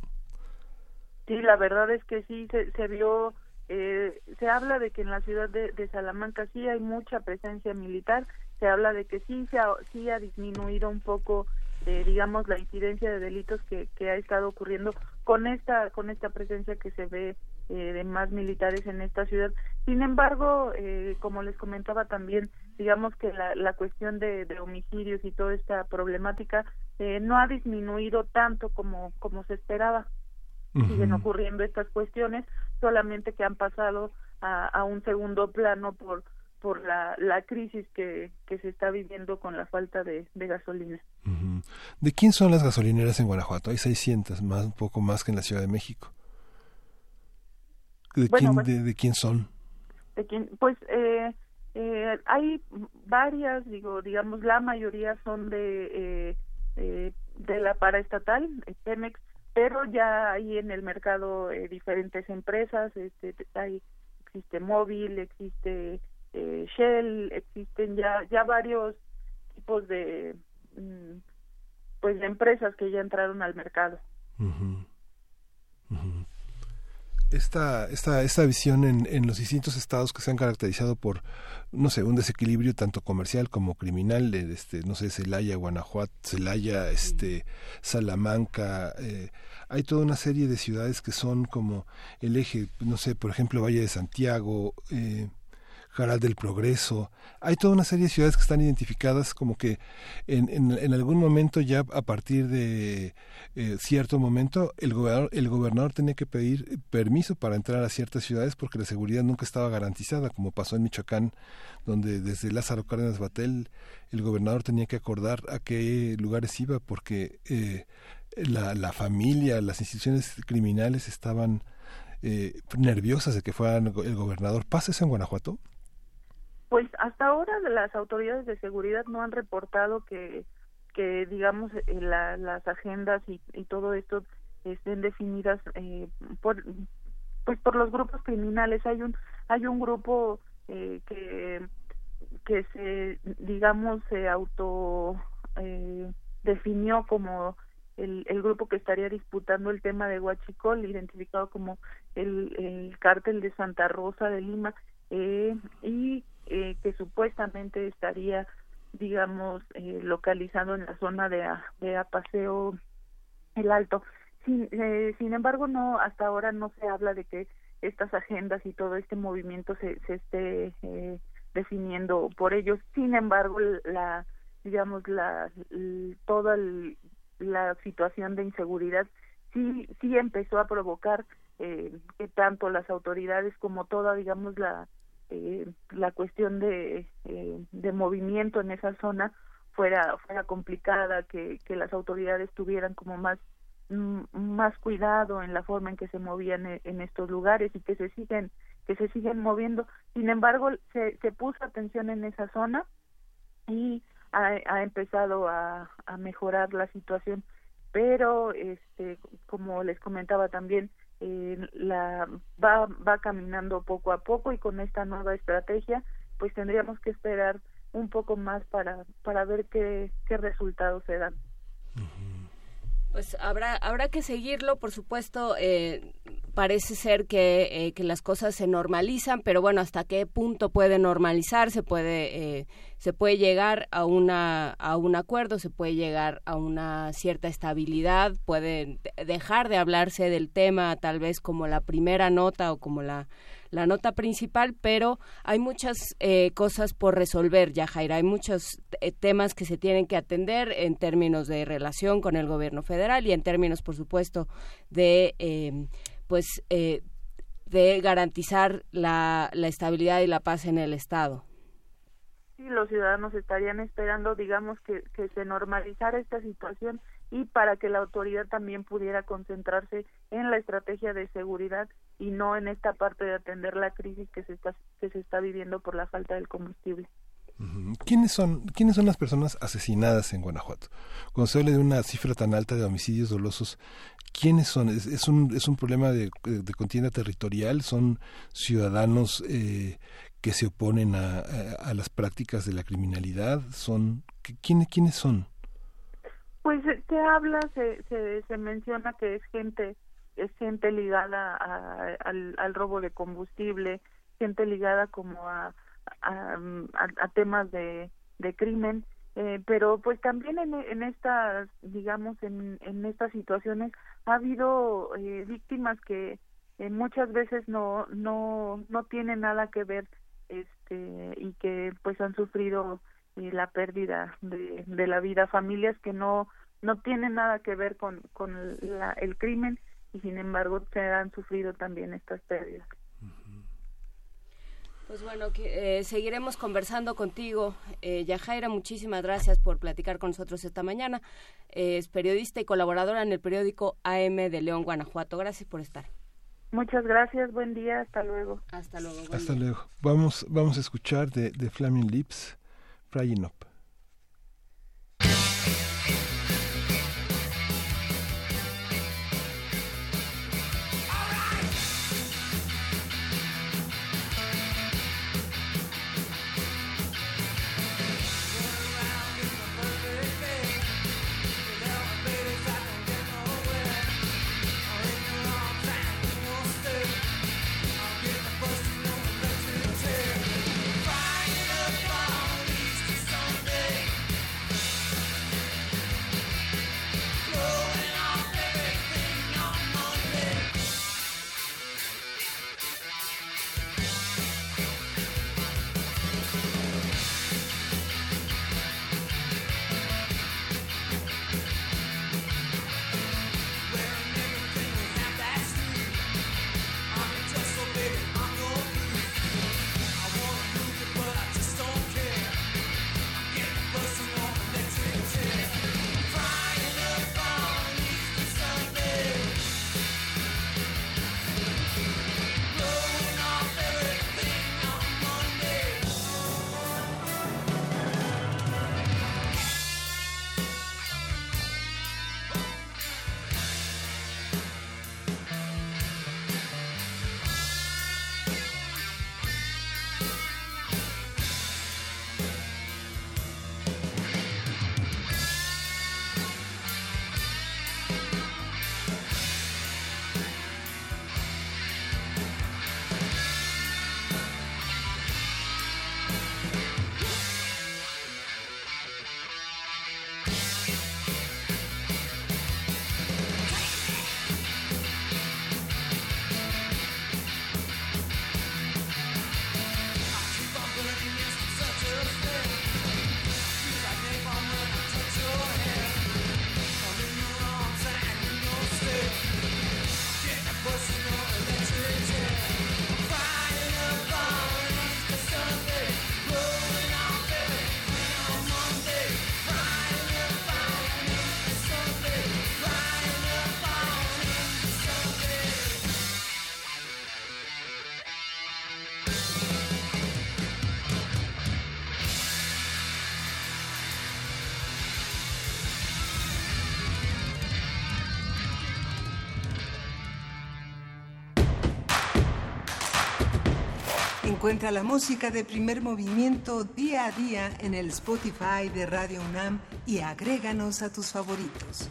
Sí, la verdad es que sí se, se vio, eh, se habla de que en la ciudad de, de Salamanca sí hay mucha presencia militar, se habla de que sí se ha, sí ha disminuido un poco, eh, digamos, la incidencia de delitos que, que ha estado ocurriendo con esta con esta presencia que se ve eh, de más militares en esta ciudad. Sin embargo, eh, como les comentaba también, digamos que la, la cuestión de, de homicidios y toda esta problemática eh, no ha disminuido tanto como como se esperaba siguen ocurriendo estas cuestiones, solamente que han pasado a, a un segundo plano por por la, la crisis que, que se está viviendo con la falta de, de gasolina. ¿De quién son las gasolineras en Guanajuato? Hay 600, más, un poco más que en la Ciudad de México. ¿De, Bueno, quién, pues- de, de quién son? ¿De quién? Pues eh, eh, hay varias, digo, digamos, la mayoría son de eh, eh, de la paraestatal, Pemex, pero ya hay en el mercado eh, diferentes empresas, este, hay existe Móvil, existe eh, Shell, existen ya ya varios tipos de mm, pues de empresas que ya entraron al mercado. Ujú. Esta, esta, esta visión en, en los distintos estados que se han caracterizado por, no sé, un desequilibrio tanto comercial como criminal, de, este, no sé, Celaya, Guanajuato, Celaya, este, Salamanca, eh, hay toda una serie de ciudades que son como el eje, no sé, por ejemplo, Valle de Santiago, eh, Jaral del Progreso. Hay toda una serie de ciudades que están identificadas como que en, en, algún momento ya a partir de eh, cierto momento el gobernador, el gobernador tenía que pedir permiso para entrar a ciertas ciudades porque la seguridad nunca estaba garantizada, como pasó en Michoacán, donde desde Lázaro Cárdenas Batel el gobernador tenía que acordar a qué lugares iba porque eh, la, la familia, las instituciones criminales estaban eh, nerviosas de que fuera el gobernador. ¿Pasa eso en Guanajuato? Pues hasta ahora las autoridades de seguridad no han reportado que, que digamos, eh, la- las agendas y, y todo esto estén definidas eh, por, pues por los grupos criminales. Hay un hay un grupo eh, que que se digamos se auto eh, definió como el, el grupo que estaría disputando el tema de Huachicol, identificado como el, el cártel de Santa Rosa de Lima, eh, y eh, que supuestamente estaría, digamos, eh, localizado en la zona de, de Apaseo El Alto. Sin, eh, sin embargo, no, hasta ahora no se habla de que estas agendas y todo este movimiento se, se esté eh, definiendo por ellos. Sin embargo, la digamos la, toda la situación de inseguridad sí sí empezó a provocar eh, que tanto las autoridades como toda digamos la eh, la cuestión de eh, de movimiento en esa zona fuera fuera complicada que que las autoridades tuvieran como más mm, más cuidado en la forma en que se movían en, en estos lugares y que se siguen que se siguen moviendo. Sin embargo se se puso atención en esa zona y ha, ha empezado a, a mejorar la situación. Pero este como les comentaba también eh, la va va caminando poco a poco y con esta nueva estrategia pues tendríamos que esperar un poco más para para ver qué qué resultados se dan pues habrá habrá que seguirlo por supuesto eh, parece ser que, eh, que las cosas se normalizan pero bueno hasta qué punto puede normalizarse puede eh, se puede llegar a una a un acuerdo se puede llegar a una cierta estabilidad puede dejar de hablarse del tema tal vez como la primera nota o como la la nota principal, pero hay muchas eh, cosas por resolver, ya Jaira. Hay muchos eh, temas que se tienen que atender en términos de relación con el gobierno federal y en términos, por supuesto, de eh, pues eh, de garantizar la, la estabilidad y la paz en el Estado. Sí, los ciudadanos estarían esperando, digamos, que, que se normalizara esta situación y para que la autoridad también pudiera concentrarse en la estrategia de seguridad y no en esta parte de atender la crisis que se está que se está viviendo por la falta del combustible. ¿Quiénes son, ¿Quiénes son las personas asesinadas en Guanajuato? Cuando se habla de una cifra tan alta de homicidios dolosos, ¿quiénes son? ¿Es, es un, es un problema de, de, contienda territorial? ¿Son ciudadanos eh, que se oponen a, a, las prácticas de la criminalidad? ¿Son ¿quién, ¿Quiénes son? Pues se habla, se, se, menciona que es gente es gente ligada al, al robo de combustible, gente ligada como a a, a, temas de, de crimen, eh, pero pues también en, en estas, digamos, en, en estas situaciones ha habido eh, víctimas que eh, muchas veces no, no, no tienen nada que ver este y que pues han sufrido eh, la pérdida de, de la vida, familias que no, no tienen nada que ver con, con la, el crimen y sin embargo se han sufrido también estas pérdidas. Pues bueno, que, eh, seguiremos conversando contigo. Eh, Yajaira, muchísimas gracias por platicar con nosotros esta mañana. Eh, es periodista y colaboradora en el periódico AM de León, Guanajuato. Gracias por estar. Muchas gracias, buen día, hasta luego. Hasta luego. Hasta día. luego. Vamos, vamos a escuchar de, de Flaming Lips, fra Jinnop. Encuentra la música de primer movimiento día a día en el Spotify de Radio UNAM y agréganos a tus favoritos.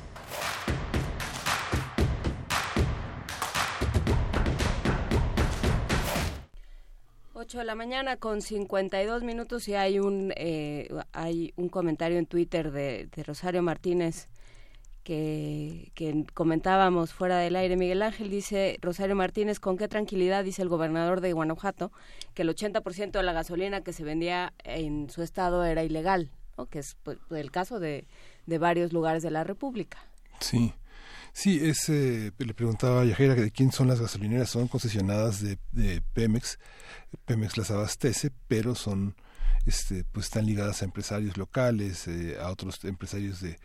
Ocho de la mañana con 52 minutos y hay un eh, hay un comentario en Twitter de, de Rosario Martínez que, comentábamos fuera del aire. Miguel Ángel dice, Rosario Martínez, con qué tranquilidad dice el gobernador de Guanajuato que el 80% de la gasolina que se vendía en su estado era ilegal, ¿no? que es pues, el caso de, de varios lugares de la República. Sí. Sí, eh, le preguntaba a Yajera de quién son las gasolineras. Son concesionadas de, de Pemex. Pemex las abastece, pero son, este, pues están ligadas a empresarios locales, eh, a otros empresarios de,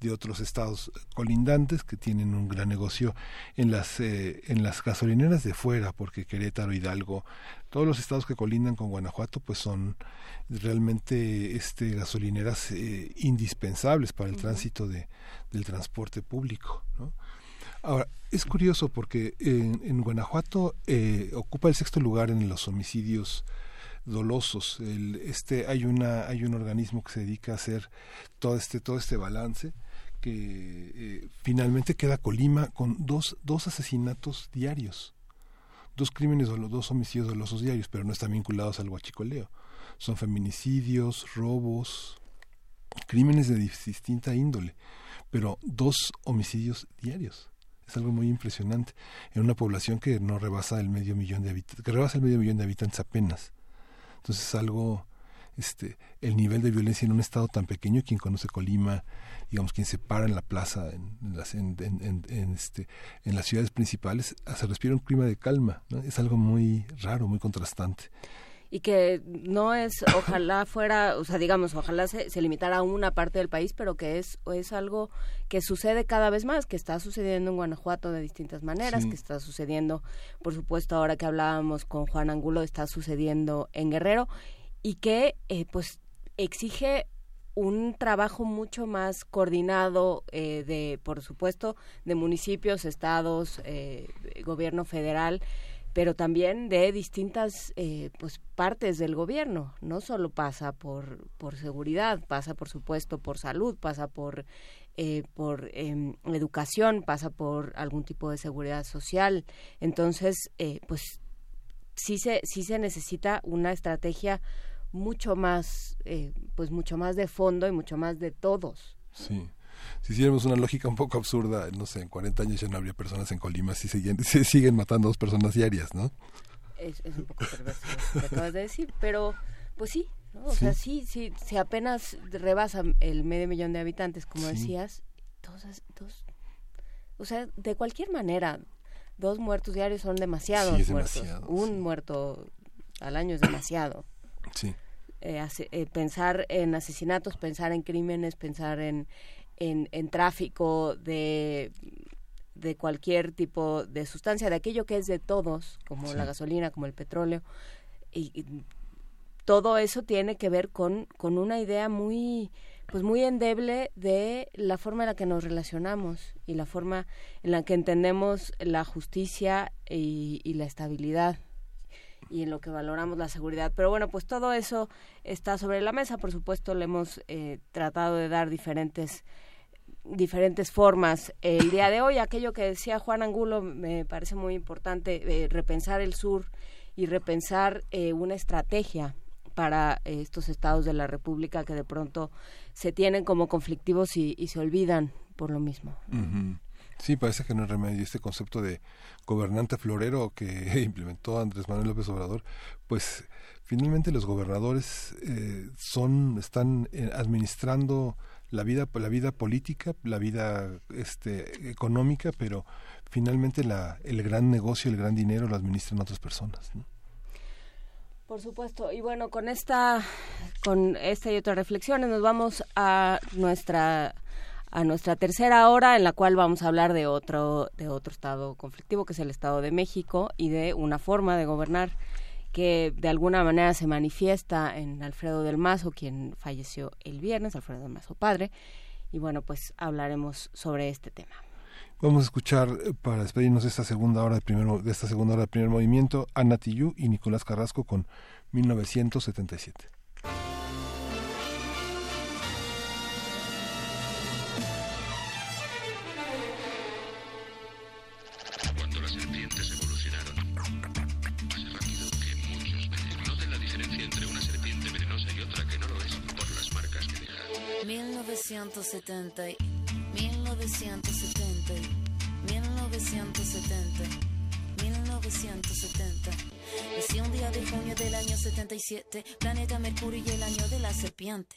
de otros estados colindantes que tienen un gran negocio en las eh, en las gasolineras de fuera porque Querétaro Hidalgo todos los estados que colindan con Guanajuato pues son realmente este gasolineras eh, indispensables para el tránsito de del transporte público ¿no? ahora es curioso porque en, en Guanajuato eh, ocupa el sexto lugar en los homicidios dolosos. El, este hay una hay un organismo que se dedica a hacer todo este todo este balance que eh, finalmente queda Colima con dos, dos asesinatos diarios, dos crímenes, dos homicidios dolosos diarios, pero no están vinculados al huachicoleo. Son feminicidios, robos, crímenes de distinta índole, pero dos homicidios diarios. Es algo muy impresionante en una población que no rebasa el medio millón de habitantes, que rebasa el medio millón de habitantes apenas. Entonces es algo este, el nivel de violencia en un estado tan pequeño, quien conoce Colima, digamos, quien se para en la plaza, en, las, en, en, en, este, en las ciudades principales, se respira un clima de calma. ¿no? Es algo muy raro, muy contrastante. Y que no es, ojalá fuera, o sea, digamos, ojalá se, se limitara a una parte del país, pero que es, es algo que sucede cada vez más, que está sucediendo en Guanajuato de distintas maneras, Sí. que está sucediendo, por supuesto, ahora que hablábamos con Juan Angulo, está sucediendo en Guerrero y que eh, pues exige un trabajo mucho más coordinado eh, de por supuesto de municipios estados eh, gobierno federal pero también de distintas eh, pues partes del gobierno. No solo pasa por por seguridad pasa por supuesto por salud pasa por eh, por em, educación pasa por algún tipo de seguridad social. Entonces pues sí se sí se necesita una estrategia mucho más eh, pues mucho más de fondo y mucho más de todos Sí. Si hiciéramos una lógica un poco absurda, no sé, en 40 años ya no habría personas en Colima si siguen, si siguen matando dos personas diarias, ¿no? es, es un poco perverso lo que acabas de decir pero pues sí ¿no? o Sí. sea sí sí si apenas rebasa el medio millón de habitantes como Sí. decías dos, dos o sea de cualquier manera dos muertos diarios son demasiados Sí, es muertos demasiado, un muerto al año es demasiado Sí. eh, eh, pensar en asesinatos, pensar en crímenes, pensar en, en, en tráfico de, de cualquier tipo de sustancia, de aquello que es de todos, como Sí. la gasolina, como el petróleo. Y, y todo eso tiene que ver con, con una idea muy pues muy endeble de la forma en la que nos relacionamos y la forma en la que entendemos la justicia y, y la estabilidad y en lo que valoramos la seguridad. Pero bueno, pues todo eso está sobre la mesa. Por supuesto, le hemos eh, tratado de dar diferentes diferentes formas. El día de hoy, aquello que decía Juan Angulo me parece muy importante, eh, repensar el sur y repensar eh, una estrategia para eh, estos estados de la República que de pronto se tienen como conflictivos y, se olvidan por lo mismo. Ujú. Sí, parece que no hay remedio. Este concepto de gobernante florero que implementó Andrés Manuel López Obrador, pues finalmente los gobernadores eh, son están eh, administrando la vida la vida política, la vida este económica, pero finalmente la el gran negocio, el gran dinero lo administran otras personas. Por supuesto. Y bueno, con esta, con esta y otras reflexiones nos vamos a nuestra a nuestra tercera hora en la cual vamos a hablar de otro de otro estado conflictivo que es el Estado de México y de una forma de gobernar que de alguna manera se manifiesta en Alfredo del Mazo, quien falleció el viernes, Alfredo del Mazo padre, y bueno, pues hablaremos sobre este tema. Vamos a escuchar eh, para despedirnos de esta segunda hora de, primero, de esta segunda hora de primer movimiento Ana Tillú y Nicolás Carrasco con 1977. 1970, 1970, 1970, 1970. Nací un día de junio del año 77, planeta Mercurio y el año de la serpiente.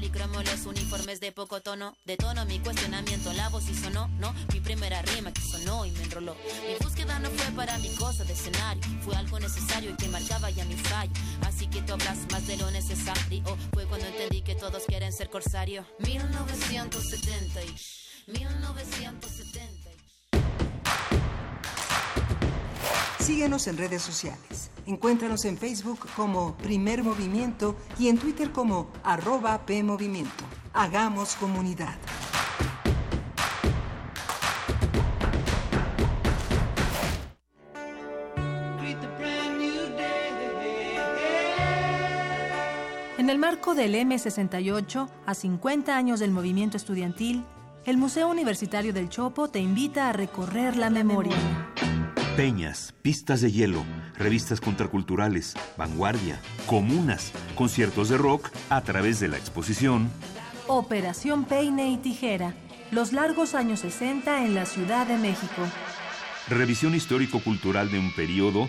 policromos, los uniformes de poco tono. De tono mi cuestionamiento, la voz y sonó, no. Mi primera rima que sonó y me enroló. Mi búsqueda no fue para mi cosa de escenario, fue algo necesario y que marcaba ya mi fallo. Así que tú hablas más de lo necesario. Fue cuando entendí que todos quieren ser corsario. 1970 y 1970. Síguenos en redes sociales. Encuéntranos en Facebook como Primer Movimiento y en Twitter como arroba PMovimiento. Hagamos comunidad. En el marco del M68, a 50 años del movimiento estudiantil, el Museo Universitario del Chopo te invita a recorrer la memoria. Peñas, pistas de hielo, revistas contraculturales, vanguardia, comunas, conciertos de rock a través de la exposición. Operación Peine y Tijera, los largos años 60 en la Ciudad de México. Revisión histórico-cultural de un periodo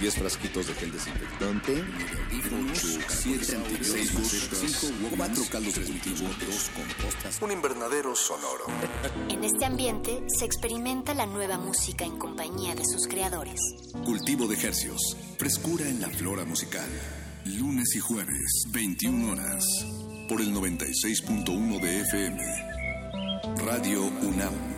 Diez frasquitos de gel desinfectante, 8, 7 antibióticos, 4 caldos de cultivo, 2 compostas, un invernadero sonoro. En este ambiente se experimenta la nueva música en compañía de sus creadores. Cultivo de hercios, frescura en la flora musical. Lunes y jueves, 21 horas, por el 96.1 de FM. Radio UNAM.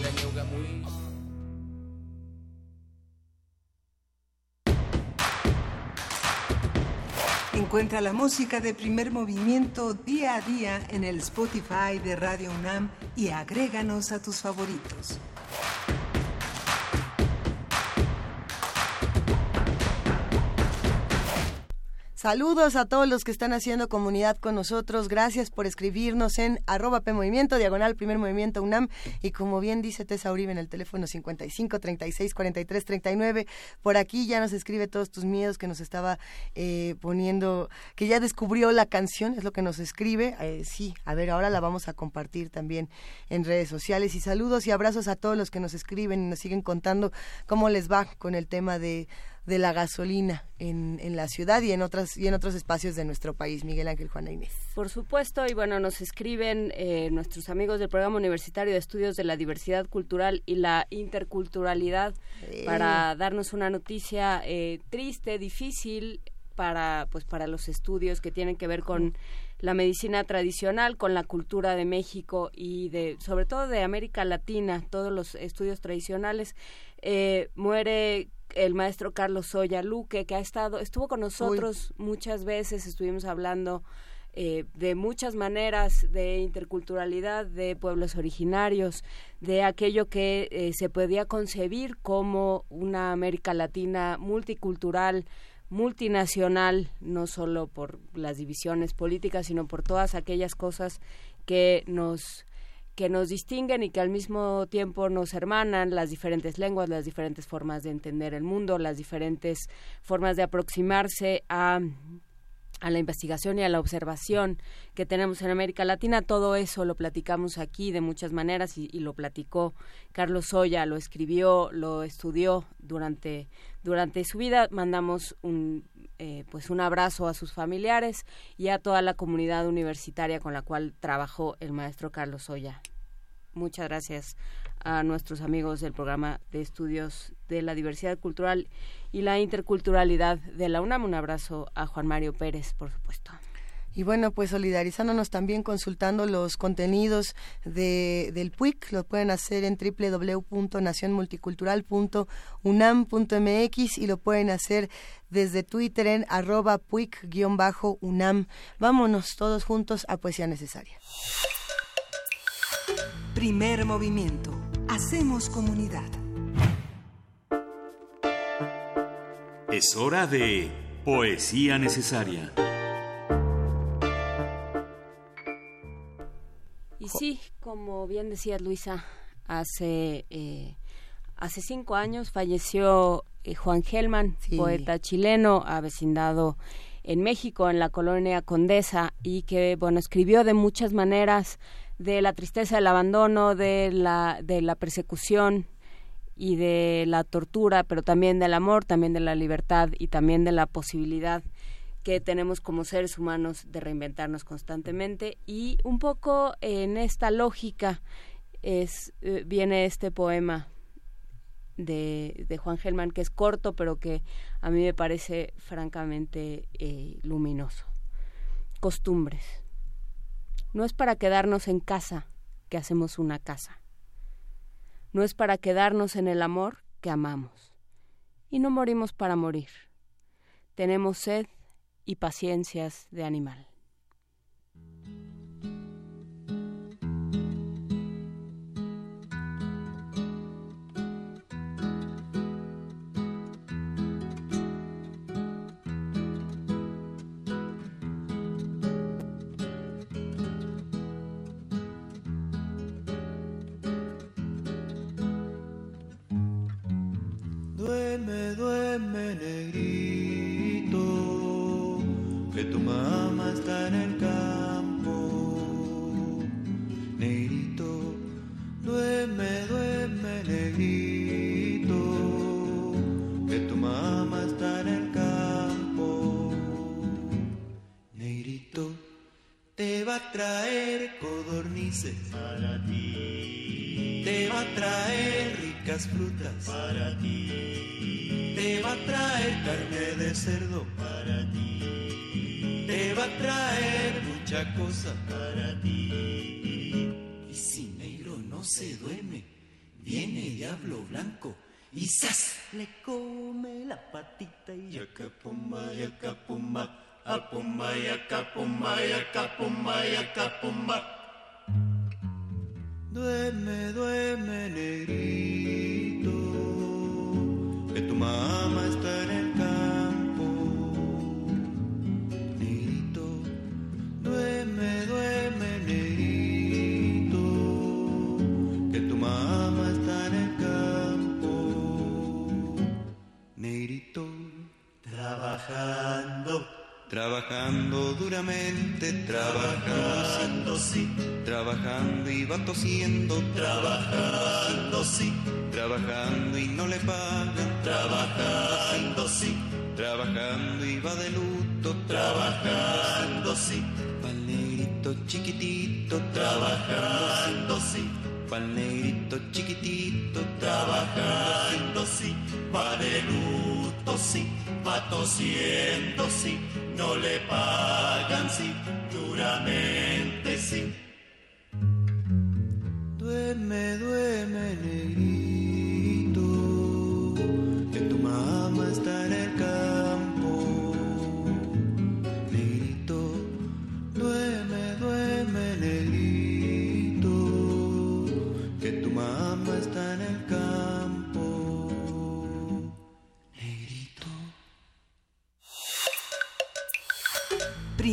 Encuentra la música de primer movimiento día a día en el Spotify de Radio UNAM y agréganos a tus favoritos. Saludos a todos los que están haciendo comunidad con nosotros. Gracias por escribirnos en arroba PMovimiento, diagonal primer movimiento UNAM. Y como bien dice Tessa Uribe en el teléfono 55 36 43 39, por aquí ya nos escribe todos tus miedos que nos estaba eh, poniendo, que ya descubrió la canción, es lo que nos escribe. Eh, sí, a ver, ahora la vamos a compartir también en redes sociales. Y saludos y abrazos a todos los que nos escriben y nos siguen contando cómo les va con el tema de de la gasolina en, en la ciudad y en otras y en otros espacios de nuestro país, Miguel Ángel Juana Inés. Por supuesto, y bueno, nos escriben eh, nuestros amigos del Programa Universitario de Estudios de la Diversidad Cultural y la Interculturalidad Eh. para darnos una noticia eh, triste, difícil para pues para los estudios que tienen que ver con la medicina tradicional, con la cultura de México y de sobre todo de América Latina, todos los estudios tradicionales. Eh, muere el maestro Carlos Soya Luque, que ha estado, estuvo con nosotros muchas veces, estuvimos hablando eh, de muchas maneras de interculturalidad, de pueblos originarios, de aquello que eh, se podía concebir como una América Latina multicultural, multinacional, no solo por las divisiones políticas, sino por todas aquellas cosas que nos que nos distinguen y que al mismo tiempo nos hermanan las diferentes lenguas, las diferentes formas de entender el mundo, las diferentes formas de aproximarse a a la investigación y a la observación que tenemos en América Latina. Todo eso lo platicamos aquí de muchas maneras y, y lo platicó Carlos Soya, lo escribió, lo estudió durante, durante su vida. Mandamos un, eh, pues un abrazo a sus familiares y a toda la comunidad universitaria con la cual trabajó el maestro Carlos Soya. Muchas gracias a nuestros amigos del programa de estudios de la diversidad cultural y la interculturalidad de la UNAM. Un abrazo a Juan Mario Pérez, por supuesto. Y bueno, pues solidarizándonos también consultando los contenidos de, del PUIC, lo pueden hacer en www.nacionmulticultural.unam.mx y lo pueden hacer desde Twitter en arroba PUIC-UNAM. Vámonos todos juntos a Poesía Necesaria. Primer movimiento. Hacemos comunidad. Es hora de Poesía Necesaria. Sí, como bien decía Luisa, hace, eh, hace cinco años falleció eh, Juan Gelman, Sí. poeta chileno, avecindado en México, en la colonia Condesa, y que, bueno, escribió de muchas maneras de la tristeza del abandono, de la, de la persecución y de la tortura, pero también del amor, también de la libertad y también de la posibilidad que tenemos como seres humanos de reinventarnos constantemente. Y un poco en esta lógica es eh, viene este poema de, Juan Gelman que es corto pero que a mí me parece francamente eh, luminoso. Costumbres. No es para quedarnos en casa que hacemos una casa. No es para quedarnos en el amor que amamos. Y no morimos para morir. Tenemos sed y paciencias de animal. Duerme, duerme, negrito, a traer codornices para ti. Te va a traer ricas frutas para ti. Te va a traer carne de cerdo para ti. Te va a traer mucha cosa para ti. Y si negro no se duerme, viene diablo blanco y ¡zas! Le come la patita y yacapumba, yacapumba, apumba, yacapumba, yacapumba, yacapumba. Duerme, duerme, negrito, que tu mamá está en el campo. Negrito, duerme, duerme, negrito, que tu mamá está en el campo. Negrito, trabajando. Trabajando duramente, trabajando, sí, trabajando y va tosiendo, trabajando, sí, trabajando y no le pagan, trabajando, sí, trabajando y va de luto, trabajando, sí, pa'l negrito chiquitito, trabajando, sí, pa'l negrito chiquitito, trabajando, sí, va de luto, sí, va tosiendo, sí, no le pagan, sí, duramente, sí. Duerme, duerme, negrito, que tu mamá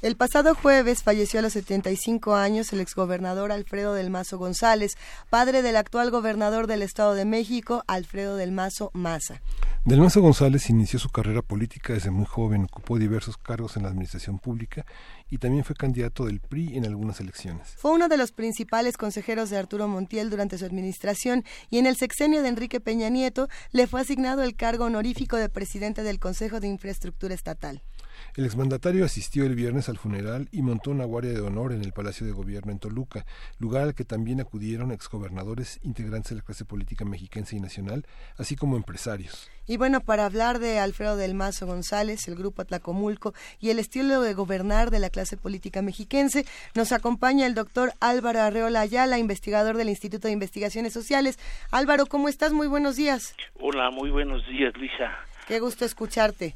El pasado jueves falleció a los 75 años el exgobernador Alfredo del Mazo González, padre del actual gobernador del Estado de México, Alfredo del Mazo Maza. Del Mazo González inició su carrera política desde muy joven, ocupó diversos cargos en la administración pública y también fue candidato del PRI en algunas elecciones. Fue uno de los principales consejeros de Arturo Montiel durante su administración y en el sexenio de Enrique Peña Nieto le fue asignado el cargo honorífico de presidente del Consejo de Infraestructura Estatal. El exmandatario asistió el viernes al funeral y montó una guardia de honor en el Palacio de Gobierno en Toluca, lugar al que también acudieron exgobernadores, integrantes de la clase política mexiquense y nacional, así como empresarios. Y bueno, para hablar de Alfredo del Mazo González, el grupo Atlacomulco y el estilo de gobernar de la clase política mexiquense, nos acompaña el doctor Álvaro Arreola Ayala, investigador del Instituto de Investigaciones Sociales. Álvaro, ¿cómo estás? Muy buenos días. Hola, muy buenos días, Luisa. Qué gusto escucharte.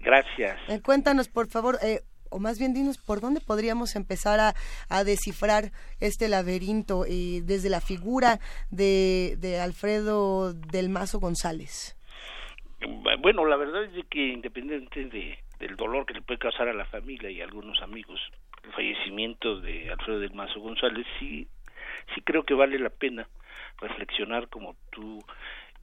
Gracias. Eh, cuéntanos, por favor, eh, o más bien dinos, ¿por dónde podríamos empezar a, a descifrar este laberinto eh, desde la figura de, de Alfredo del Mazo González? Bueno, la verdad es que independientemente de, del dolor que le puede causar a la familia y a algunos amigos el fallecimiento de Alfredo del Mazo González, sí, sí creo que vale la pena reflexionar como tú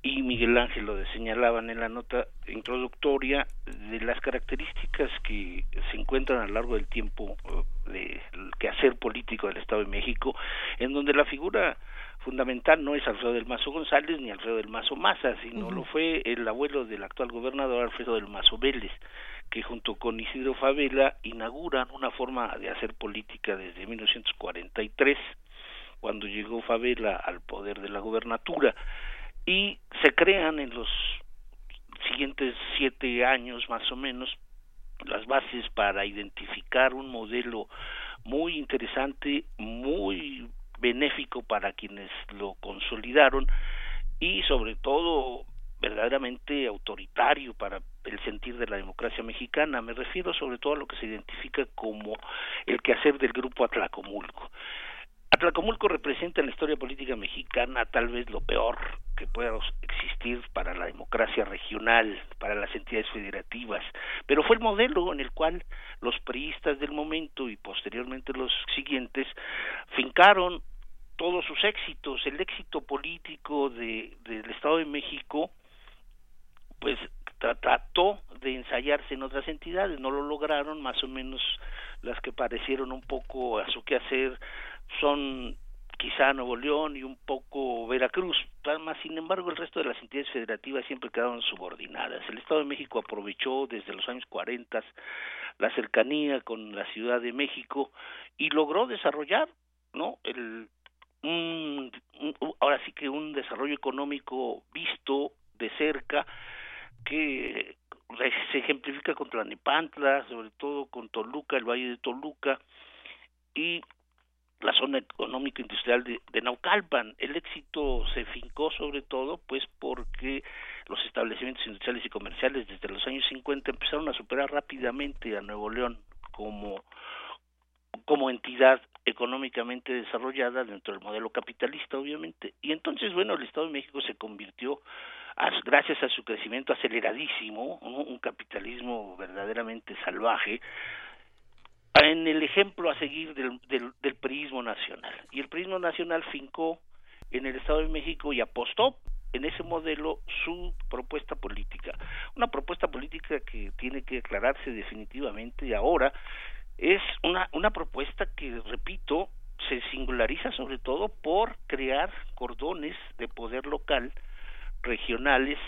y Miguel Ángel lo señalaban en la nota introductoria de las características que se encuentran a lo largo del tiempo eh, de quehacer político del Estado de México, en donde la figura fundamental no es Alfredo del Mazo González ni Alfredo del Mazo Maza, sino lo fue el abuelo del actual gobernador Alfredo del Mazo Vélez, que junto con Isidro Favela inauguran una forma de hacer política desde 1943, cuando llegó Favela al poder de la gobernatura y se crean en los siguientes siete años más o menos las bases para identificar un modelo muy interesante, muy benéfico para quienes lo consolidaron y sobre todo verdaderamente autoritario para el sentir de la democracia mexicana. Me refiero sobre todo a lo que se identifica como el quehacer del grupo Atlacomulco. Atlacomulco representa en la historia política mexicana tal vez lo peor que pueda existir para la democracia regional, para las entidades federativas, pero fue el modelo en el cual los priistas del momento y posteriormente los siguientes fincaron todos sus éxitos, el éxito político de, del Estado de México, pues trató de ensayarse en otras entidades, no lo lograron, más o menos las que parecieron un poco a su quehacer son quizá Nuevo León y un poco Veracruz, más sin embargo el resto de las entidades federativas siempre quedaron subordinadas. El Estado de México aprovechó desde los años 40 la cercanía con la Ciudad de México y logró desarrollar, ¿no? El un, ahora sí que un desarrollo económico visto de cerca que se ejemplifica con Tlanepantla, sobre todo con Toluca, el Valle de Toluca y la zona económico industrial de, Naucalpan. El éxito se fincó sobre todo pues porque los establecimientos industriales y comerciales desde los años 50 empezaron a superar rápidamente a Nuevo León como como entidad económicamente desarrollada dentro del modelo capitalista, obviamente. Y entonces, bueno, el Estado de México se convirtió, gracias a su crecimiento aceleradísimo, un capitalismo verdaderamente salvaje, en el ejemplo a seguir del, del, del nacional. Y el priismo nacional fincó en el Estado de México y apostó en ese modelo su propuesta política. Una propuesta política que tiene que aclararse definitivamente ahora es una, una propuesta que, repito, se singulariza sobre todo por crear cordones de poder local, regionales,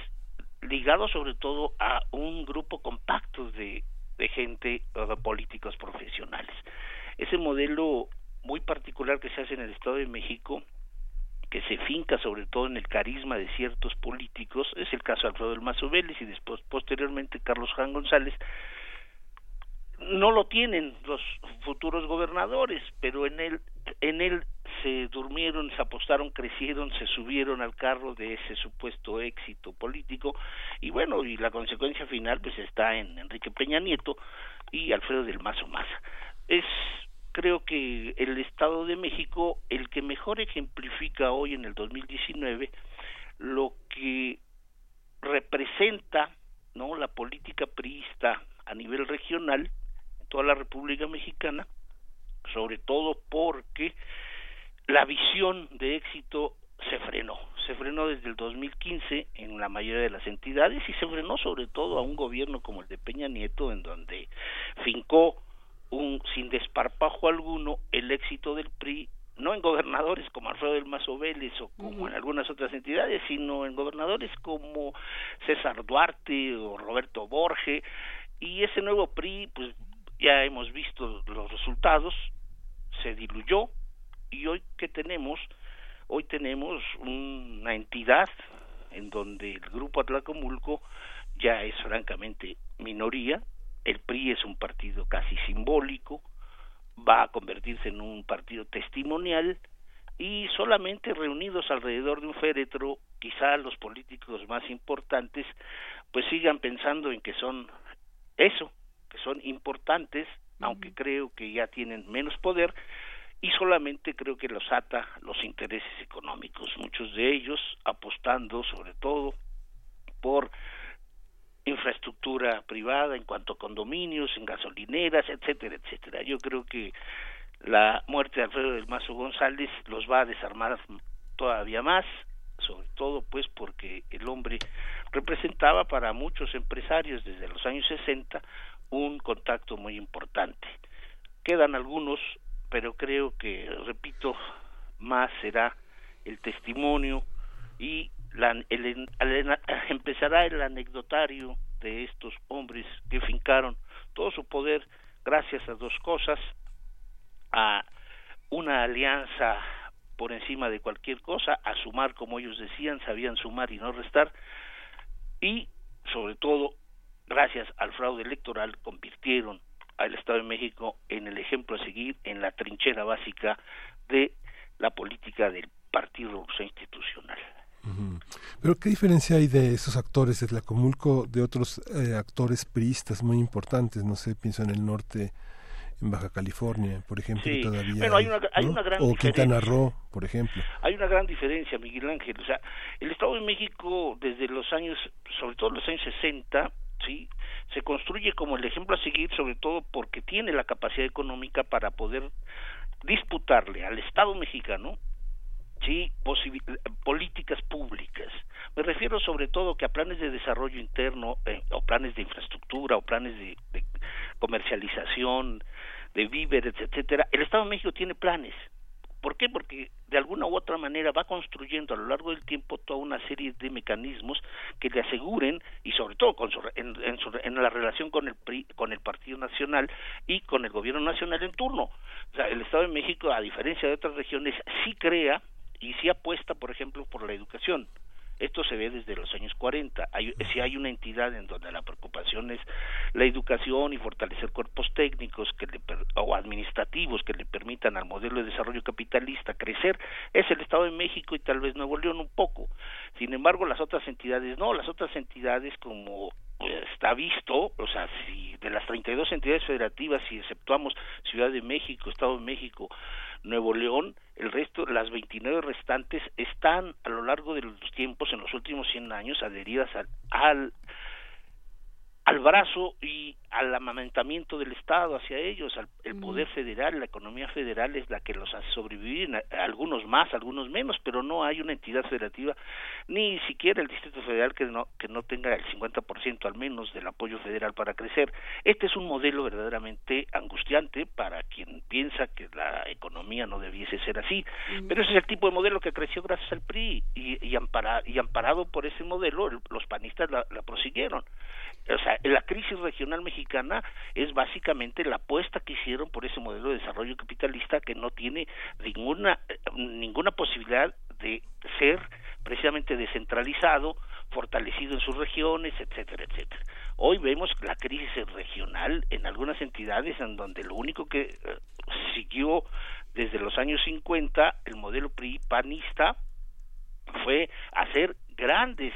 ligados sobre todo a un grupo compacto de, de gente, de políticos profesionales. Ese modelo muy particular que se hace en el Estado de México, que se finca sobre todo en el carisma de ciertos políticos, es el caso de Alfredo del Mazo y después posteriormente Carlos Juan González, no lo tienen los futuros gobernadores, pero en él, en él se durmieron, se apostaron, crecieron, se subieron al carro de ese supuesto éxito político y bueno, y la consecuencia final pues está en Enrique Peña Nieto y Alfredo del Mazo Maza. Es creo que el Estado de México el que mejor ejemplifica hoy en el 2019 lo que representa no la política priista a nivel regional toda la República Mexicana, sobre todo porque la visión de éxito se frenó, se frenó desde el 2015 en la mayoría de las entidades y se frenó sobre todo a un gobierno como el de Peña Nieto en donde fincó un sin desparpajo alguno el éxito del PRI no en gobernadores como Alfredo del Mazo Vélez o como en algunas otras entidades, sino en gobernadores como César Duarte o Roberto Borge, y ese nuevo PRI pues ya hemos visto los resultados, se diluyó y hoy que tenemos, hoy tenemos una entidad en donde el grupo Atlacomulco ya es francamente minoría, el PRI es un partido casi simbólico, va a convertirse en un partido testimonial y solamente reunidos alrededor de un féretro, quizá los políticos más importantes pues sigan pensando en que son eso, que son importantes, aunque creo que ya tienen menos poder, y solamente creo que los ata los intereses económicos, muchos de ellos apostando sobre todo por infraestructura privada en cuanto a condominios, en gasolineras, etcétera, etcétera. Yo creo que la muerte de Alfredo del Mazo González los va a desarmar todavía más, sobre todo pues porque el hombre representaba para muchos empresarios desde los años 60 un contacto muy importante. Quedan algunos, pero creo que, repito, más será el testimonio y la, empezará el anecdotario de estos hombres que fincaron todo su poder gracias a dos cosas, a una alianza por encima de cualquier cosa, a sumar como ellos decían, sabían sumar y no restar, y sobre todo, gracias al fraude electoral, convirtieron al Estado de México en el ejemplo a seguir en la trinchera básica de la política del Partido Institucional. Pero ¿qué diferencia hay de esos actores de Tlacomulco de otros eh, actores priistas muy importantes? No sé, pienso en el norte, en Baja California, por ejemplo, Sí. todavía. Bueno, hay una- hay ¿no? una gran O Quintana diferencia. Roo, por ejemplo. Hay una gran diferencia, Miguel Ángel. O sea, el Estado de México desde los años, sobre todo los años 60, sí, se construye como el ejemplo a seguir, sobre todo porque tiene la capacidad económica para poder disputarle al Estado mexicano sí políticas públicas. Me refiero sobre todo que a planes de desarrollo interno eh, o planes de infraestructura o planes de, de comercialización de víveres etcétera el Estado de México tiene planes ¿Por qué? Porque de alguna u otra manera va construyendo a lo largo del tiempo toda una serie de mecanismos que le aseguren y sobre todo con su- en, en su- en la relación con el PRI, con el Partido Nacional y con el Gobierno Nacional en turno. O sea, el Estado de México, a diferencia de otras regiones, sí crea y sí apuesta, por ejemplo, por la educación. Esto se ve desde los años 40. Hay, si hay una entidad en donde la preocupación es la educación y fortalecer cuerpos técnicos que le o administrativos que le permitan al modelo de desarrollo capitalista crecer, es el Estado de México y tal vez Nuevo León un poco. Sin embargo, las otras entidades no. Las otras entidades, como pues, está visto, o sea, si de las 32 entidades federativas, si exceptuamos Ciudad de México, Estado de México, Nuevo León, el resto, las 29 restantes, están a lo largo de los tiempos, en los últimos 100 años, adheridas al, al, al brazo y al amamentamiento del Estado hacia ellos, al, el poder federal, la economía federal es la que los hace sobrevivir, a- algunos más, algunos menos, pero no hay una entidad federativa, ni siquiera el Distrito Federal que no, que no tenga el 50% al menos del apoyo federal para crecer. Este es un modelo verdaderamente angustiante para quien piensa que la economía no debiese ser así, pero ese es el tipo de modelo que creció gracias al PRI y, y, ampara- y amparado por ese modelo el- los panistas la, la prosiguieron. O sea, la crisis regional mexicana es básicamente la apuesta que hicieron por ese modelo de desarrollo capitalista que no tiene ninguna ninguna posibilidad de ser precisamente descentralizado, fortalecido en sus regiones, etcétera, etcétera. Hoy vemos la crisis regional en algunas entidades en donde lo único que eh, siguió desde los años 50 el modelo PRI panista fue hacer grandes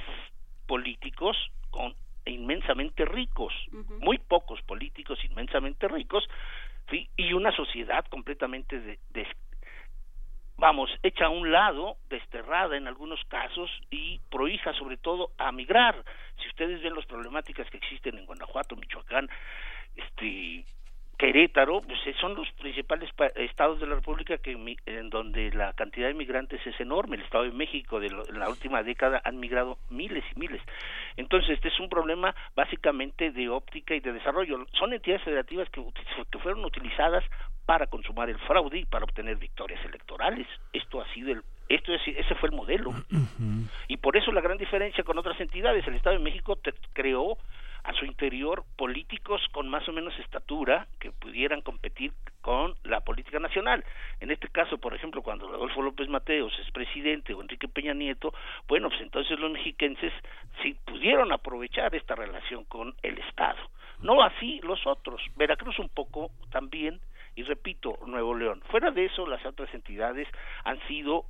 políticos con inmensamente ricos, muy pocos políticos inmensamente ricos, ¿sí? y una sociedad completamente de, de- vamos, hecha a un lado, desterrada en algunos casos y prohija sobre todo a migrar. Si ustedes ven las problemáticas que existen en Guanajuato, Michoacán, este Querétaro, pues eh, son los principales pa- estados de la República que en donde la cantidad de migrantes es enorme. El Estado de México de lo- en la última década han migrado miles y miles. Entonces, este es un problema básicamente de óptica y de desarrollo. Son entidades federativas que, que fueron utilizadas para consumar el fraude y para obtener victorias electorales. Esto ha sido el esto es, ese fue el modelo. Y por eso la gran diferencia con otras entidades. El Estado de México te- creó a su interior políticos con más o menos estatura que pudieran competir con la política nacional. En este caso, por ejemplo, cuando Adolfo López Mateos es presidente o Enrique Peña Nieto, bueno, pues entonces los mexiquenses sí pudieron aprovechar esta relación con el Estado. No así los otros. Veracruz un poco también, y repito, Nuevo León. Fuera de eso, las otras entidades han sido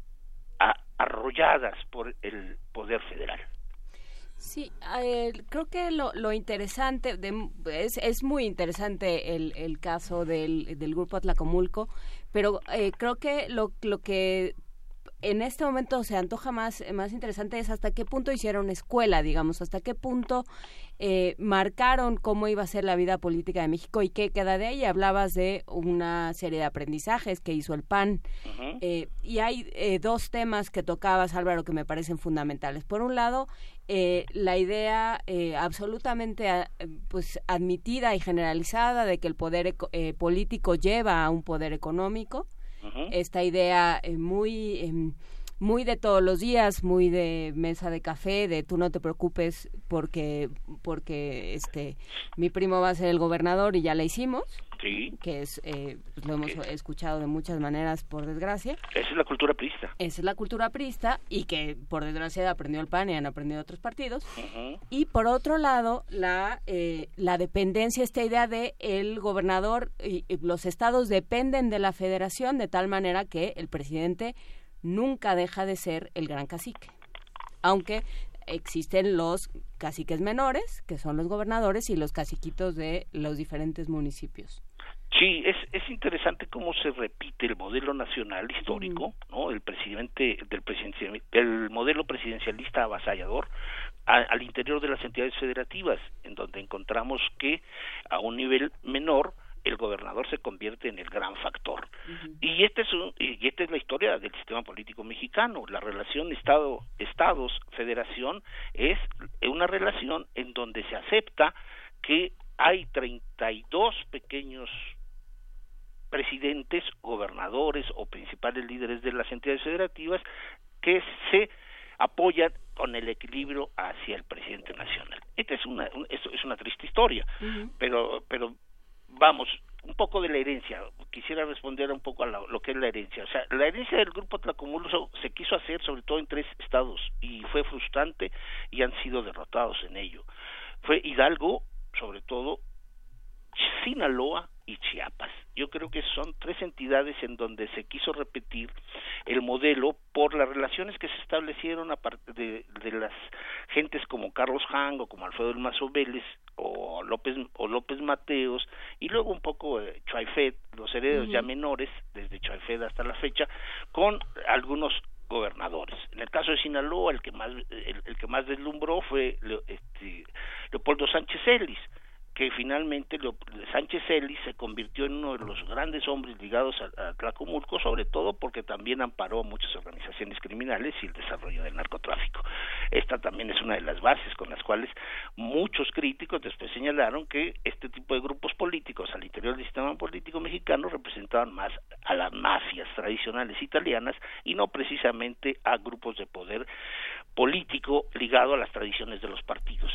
arrolladas por el poder federal. Sí, eh, creo que lo, lo interesante, de- es, es muy interesante el, el caso del, del grupo Atlacomulco, pero eh, creo que lo, lo que en este momento se antoja más, más interesante es hasta qué punto hicieron escuela, digamos, hasta qué punto eh, marcaron cómo iba a ser la vida política de México y qué queda de ahí. Hablabas de una serie de aprendizajes que hizo el PAN eh, y hay eh, dos temas que tocabas, Álvaro, que me parecen fundamentales. Por un lado, eh, la idea eh, absolutamente ah, pues admitida y generalizada de que el poder eh, político lleva a un poder económico esta idea eh, muy em, muy de todos los días muy de mesa de café de tú no te preocupes porque porque este mi primo va a ser el gobernador y ya la hicimos Sí, que es eh, pues, lo hemos escuchado de muchas maneras por desgracia esa es la cultura priista. esa es la cultura priista y que por desgracia aprendió el PAN y han aprendido otros partidos. Y por otro lado, la, eh, la dependencia, esta idea de el gobernador y, y los estados dependen de la federación de tal manera que el presidente nunca deja de ser el gran cacique. Aunque existen los caciques menores, que son los gobernadores, y los caciquitos de los diferentes municipios. Sí, es, es interesante cómo se repite el modelo nacional histórico, ¿no? El presidente del presidencial, el modelo presidencialista avasallador a- al interior de las entidades federativas, en donde encontramos que a un nivel menor el gobernador se convierte en el gran factor. Y este es un- y esta es la historia del sistema político mexicano. La relación Estado Estados Federación es una relación en donde se acepta que hay 32 pequeños presidentes, gobernadores o principales líderes de las entidades federativas que se apoyan con el equilibrio hacia el presidente nacional. Esta es una un- esto es una triste historia, pero pero vamos un poco de la herencia. Quisiera responder un poco a la- lo que es la herencia. O sea, la herencia del grupo Tlacomulco se quiso hacer sobre todo en tres estados y fue frustrante y han sido derrotados en ello. Fue Hidalgo, sobre todo, Sinaloa y Chiapas. Yo creo que son tres entidades en donde se quiso repetir el modelo por las relaciones que se establecieron a de, de las gentes como Carlos Hang o como Alfredo del Mazo Vélez o López o López Mateos y luego un poco eh, los herederos ya menores desde Chuaifet hasta la fecha con algunos gobernadores. En el caso de Sinaloa, el que más el, el que más deslumbró fue este, Leopoldo Sánchez Ellis, que finalmente Sánchez Ellis se convirtió en uno de los grandes hombres ligados a, a Tlacomulco, sobre todo porque también amparó a muchas organizaciones criminales y el desarrollo del narcotráfico. Esta también es una de las bases con las cuales muchos críticos después señalaron que este tipo de grupos políticos al interior del sistema político mexicano representaban más a las mafias tradicionales italianas y no precisamente a grupos de poder político ligado a las tradiciones de los partidos.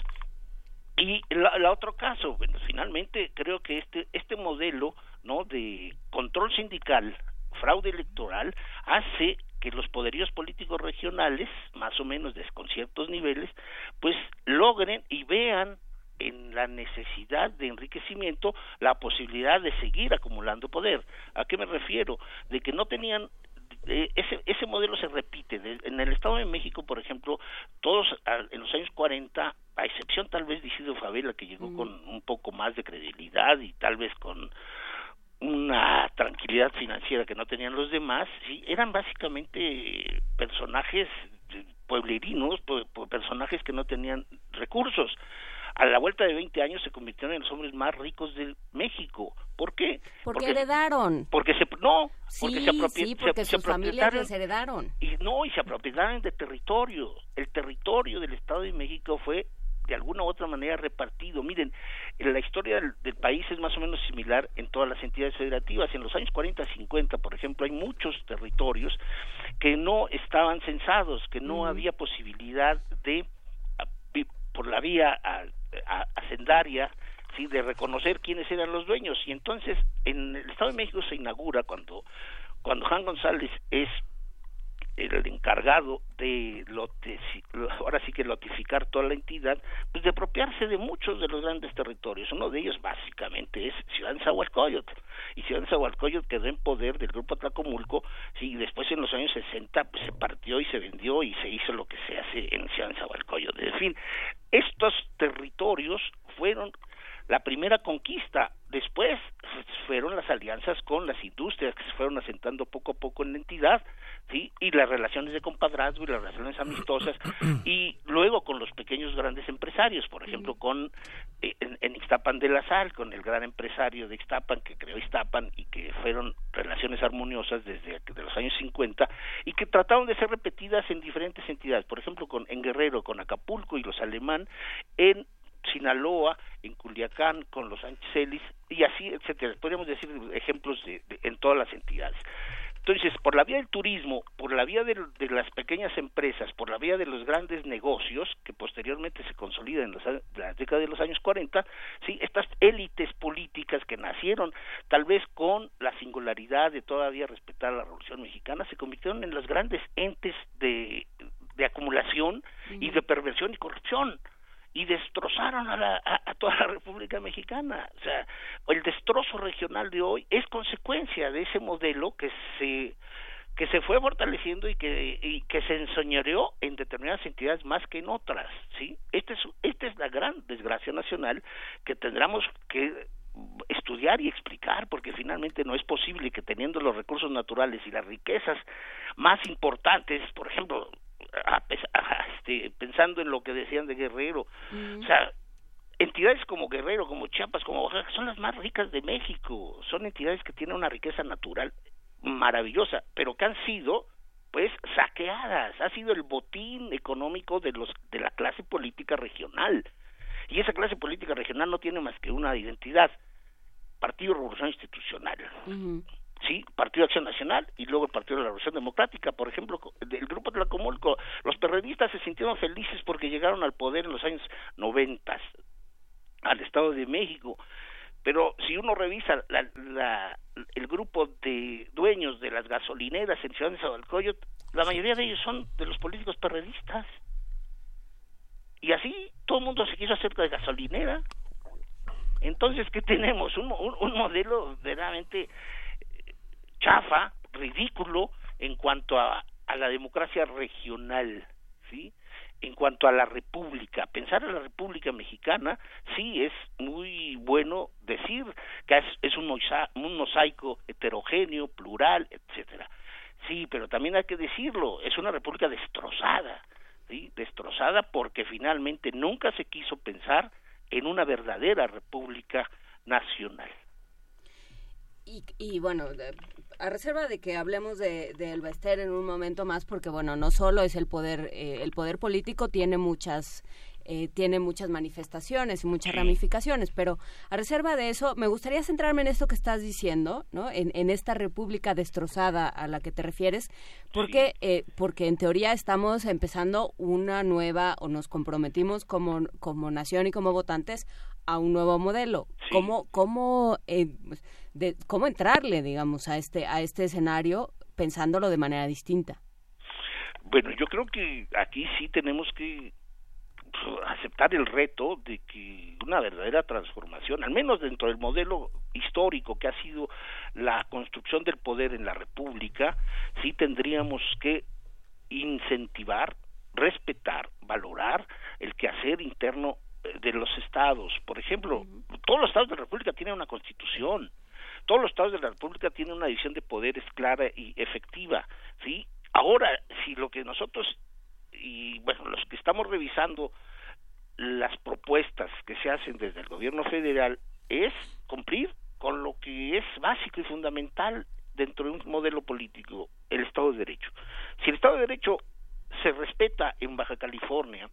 Y la, la otro caso, bueno, finalmente creo que este este modelo, ¿no? de control sindical, fraude electoral hace que los poderíos políticos regionales, más o menos de, con ciertos niveles, pues logren y vean en la necesidad de enriquecimiento la posibilidad de seguir acumulando poder. ¿A qué me refiero? De que no tenían eh, ese, ese modelo se repite. De- en el Estado de México, por ejemplo, todos a- en los años 40, a excepción tal vez de Isidro Favela, que llegó con un poco más de credibilidad y tal vez con una tranquilidad financiera que no tenían los demás, sí, eran básicamente personajes pueblerinos, pu- pu- personajes que no tenían recursos. A la vuelta de 20 años se convirtieron en los hombres más ricos de México. ¿Por qué? Porque heredaron. Porque se no, porque se sí, porque se- se sus familias apropiaron- les heredaron. y no y se apropiaron de territorio el territorio del Estado de México fue de alguna u otra manera repartido miren la historia del, del país es más o menos similar en todas las entidades federativas en los años 40 50 por ejemplo hay muchos territorios que no estaban censados que no había posibilidad de por la vía a- a- hacendaria sí de reconocer quiénes eran los dueños. Y entonces en el Estado de México se inaugura cuando cuando Juan González es el encargado de ahora sí que lotificar toda la entidad, pues de apropiarse de muchos de los grandes territorios. Uno de ellos básicamente es Ciudad de Zahualcóyotl. Y Ciudad de Zahualcóyotl quedó en poder del grupo Tlacomulco, sí, y después en los años 60 pues, se partió y se vendió y se hizo lo que se hace en Ciudad de Zahualcóyotl. En fin, estos territorios fueron la primera conquista. Después fueron las alianzas con las industrias que se fueron asentando poco a poco en la entidad, ¿sí? Y las relaciones de compadrazgo y las relaciones amistosas, y luego con los pequeños grandes empresarios, por ejemplo, con eh, en, en Ixtapan de la Sal, con el gran empresario de Ixtapan que creó Ixtapan y que fueron relaciones armoniosas desde de los años 50 y que trataron de ser repetidas en diferentes entidades, por ejemplo, con en Guerrero, con Acapulco y los alemán, en Sinaloa, en Culiacán, con los Anchelis y así, etcétera. Podríamos decir ejemplos de, de- en todas las entidades. Entonces, por la vía del turismo, por la vía de, de las pequeñas empresas, por la vía de los grandes negocios, que posteriormente se consolidan en los la década de los años 40, sí, estas élites políticas que nacieron tal vez con la singularidad de todavía respetar la Revolución Mexicana, se convirtieron en los grandes entes de, de acumulación y de perversión y corrupción y destrozaron a, la, toda la República Mexicana. O sea, el destrozo regional de hoy es consecuencia de ese modelo que se que se fue fortaleciendo y que y que se enseñoreó en determinadas entidades más que en otras, ¿sí? Esta es esta es la gran desgracia nacional que tendremos que estudiar y explicar porque finalmente no es posible que teniendo los recursos naturales y las riquezas más importantes, por ejemplo, a este, pensando en lo que decían de Guerrero, o sea, entidades como Guerrero, como Chiapas, como Oaxaca, son las más ricas de México, son entidades que tienen una riqueza natural maravillosa, pero que han sido pues saqueadas, ha sido el botín económico de los de la clase política regional. Y esa clase política regional no tiene más que una identidad, Partido Revolución Institucional. Sí, Partido de Acción Nacional y luego el Partido de la Revolución Democrática, por ejemplo, el grupo de la Comulco, los perredistas se sintieron felices porque llegaron al poder en los años noventas al Estado de México, pero si uno revisa la, la- el grupo de dueños de las gasolineras en Ciudad de Zabalcoyot, la mayoría de ellos son de los políticos perredistas. Y así todo el mundo se quiso hacer de gasolinera. Entonces, ¿qué tenemos? Un, un, un modelo verdaderamente chafa, ridículo en cuanto a, a la democracia regional, ¿sí? En cuanto a la república, pensar en la república mexicana, sí es muy bueno decir que es, es un, mosa- un mosaico heterogéneo, plural, etcétera. Sí, pero también hay que decirlo, es una república destrozada, ¿sí? Destrozada porque finalmente nunca se quiso pensar en una verdadera república nacional. Y, y bueno, de- a reserva de que hablemos de, de El Bester en un momento más, porque bueno, no solo es el poder, eh, el poder político tiene muchas eh, tiene muchas manifestaciones y muchas ramificaciones, pero a reserva de eso, me gustaría centrarme en esto que estás diciendo, ¿no? En, en esta república destrozada a la que te refieres, porque, eh, porque en teoría estamos empezando una nueva, o nos comprometimos como, como nación y como votantes a un nuevo modelo. ¿Cómo, cómo, eh, de, cómo entrarle, digamos, a este, a este escenario pensándolo de manera distinta? Bueno, yo creo que aquí sí tenemos que pues, aceptar el reto de que una verdadera transformación, al menos dentro del modelo histórico que ha sido la construcción del poder en la República, sí tendríamos que incentivar, respetar, valorar el quehacer interno de los estados. Por ejemplo, todos los estados de la República tienen una constitución. Todos los estados de la República tienen una división de poderes clara y efectiva, ¿sí? Ahora, si lo que nosotros y bueno, los que estamos revisando las propuestas que se hacen desde el gobierno federal es cumplir con lo que es básico y fundamental dentro de un modelo político, el Estado de Derecho. Si el Estado de Derecho se respeta en Baja California,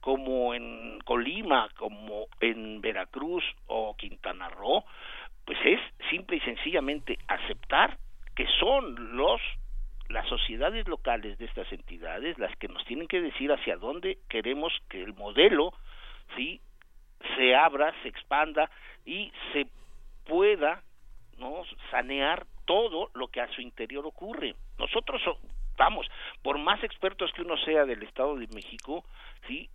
como en Colima, como en Veracruz o Quintana Roo, pues es simple y sencillamente aceptar que son los las sociedades locales de estas entidades las que nos tienen que decir hacia dónde queremos que el modelo sí se abra, se expanda y se pueda no sanear todo lo que a su interior ocurre. Nosotros so- vamos, por más expertos que uno sea del Estado de México, sí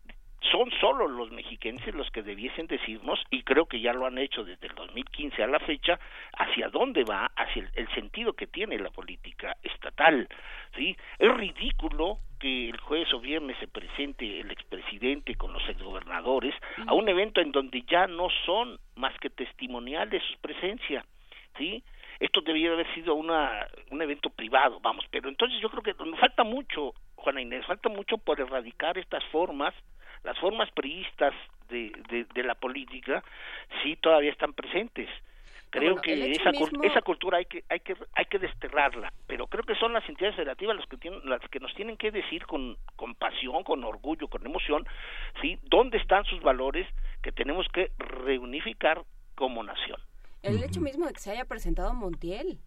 son solo los mexiquenses los que debiesen decirnos, y creo que ya lo han hecho desde el 2015 a la fecha, hacia dónde va, hacia el, el sentido que tiene la política estatal. ¿sí? Es ridículo que el jueves o viernes se presente el expresidente con los exgobernadores a un evento en donde ya no son más que testimonial de su presencia, ¿sí? Esto debería haber sido una, un evento privado, vamos, pero entonces yo creo que nos falta mucho, Juana Inés, falta mucho por erradicar estas formas, las formas priistas de, de, de la política, sí todavía están presentes. Creo Bueno, el que esa mismo- esa cultura hay que hay que hay que desterrarla pero creo que son las entidades federativas las que tienen las que nos tienen que decir con con pasión con orgullo con emoción sí dónde están sus valores que tenemos que reunificar como nación El hecho mismo de que se haya presentado Montiel.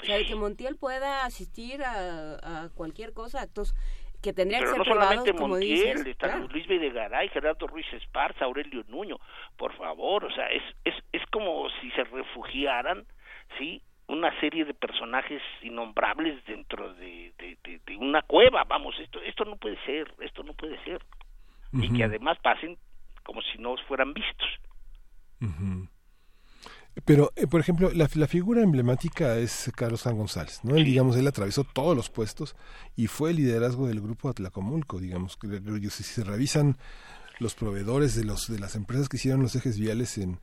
O sea, de que Montiel pueda asistir a, a cualquier cosa, actos que tendrían pero que no ser privados, solamente como Montiel, dices. está Claro. Luis Videgaray, Gerardo Ruiz Esparza, Aurelio Nuño, por favor, o sea, es, es, es como si se refugiaran, ¿sí? Una serie de personajes innombrables dentro de, de, de- de una cueva, vamos, esto, esto no puede ser, esto no puede ser. Y que además pasen como si no fueran vistos. Pero, eh, por ejemplo, la, la figura emblemática es Carlos San González, ¿no? Él, digamos, él atravesó todos los puestos y fue el liderazgo del grupo Atlacomulco, digamos. Si se revisan los proveedores de los de las empresas que hicieron los ejes viales en,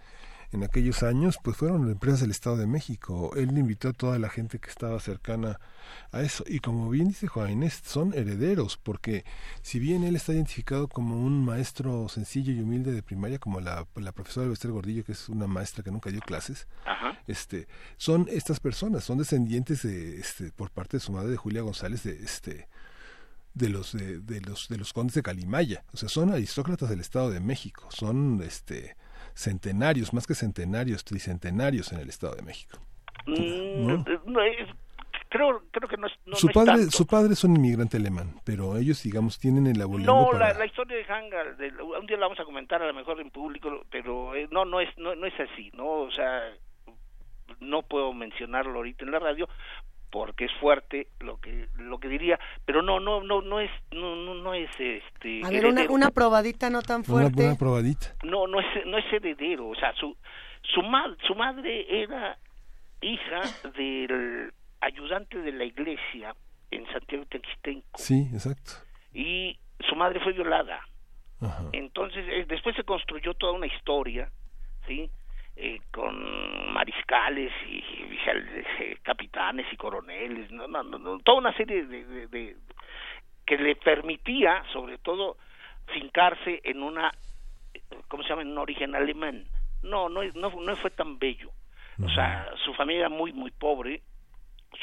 en aquellos años, pues fueron empresas del Estado de México. Él invitó a toda la gente que estaba cercana a eso. Y como bien dice Juan Inés, son herederos, porque si bien él está identificado como un maestro sencillo y humilde de primaria, como la, la profesora Bester Gordillo, que es una maestra que nunca dio clases, este, son estas personas, son descendientes de, este, por parte de su madre, de Julia González, de este de los de, de los de los condes de Calimaya o sea son aristócratas del Estado de México son este centenarios más que centenarios tricentenarios en el Estado de México Mm, ¿No? no es- creo, creo que no es, no, su es padre tanto. su padre es un inmigrante alemán pero ellos digamos tienen el abuelo No, para la, la historia de Hanga, de- un día la vamos a comentar a lo mejor en público, pero eh, no, no es, no, no es así, no, o sea, no puedo mencionarlo ahorita en la radio porque es fuerte lo que lo que diría, pero no, no, no, no es, no, no, no es este. A ver, una, una probadita no tan una fuerte. buena probadita No, no es, no es heredero, o sea, su su ma- su madre era hija del ayudante de la iglesia en Santiago Texistenco sí exacto y su madre fue violada. Ajá. Entonces, eh, después se construyó toda una historia, ¿sí? Eh, con mariscales y, eh, capitanes y coroneles, no, no, no, toda una serie de, de- de- que le permitía, sobre todo, fincarse en una, ¿cómo se llama?, en un origen alemán. No, no, no, no fue tan bello. O sea, su familia era muy, muy pobre,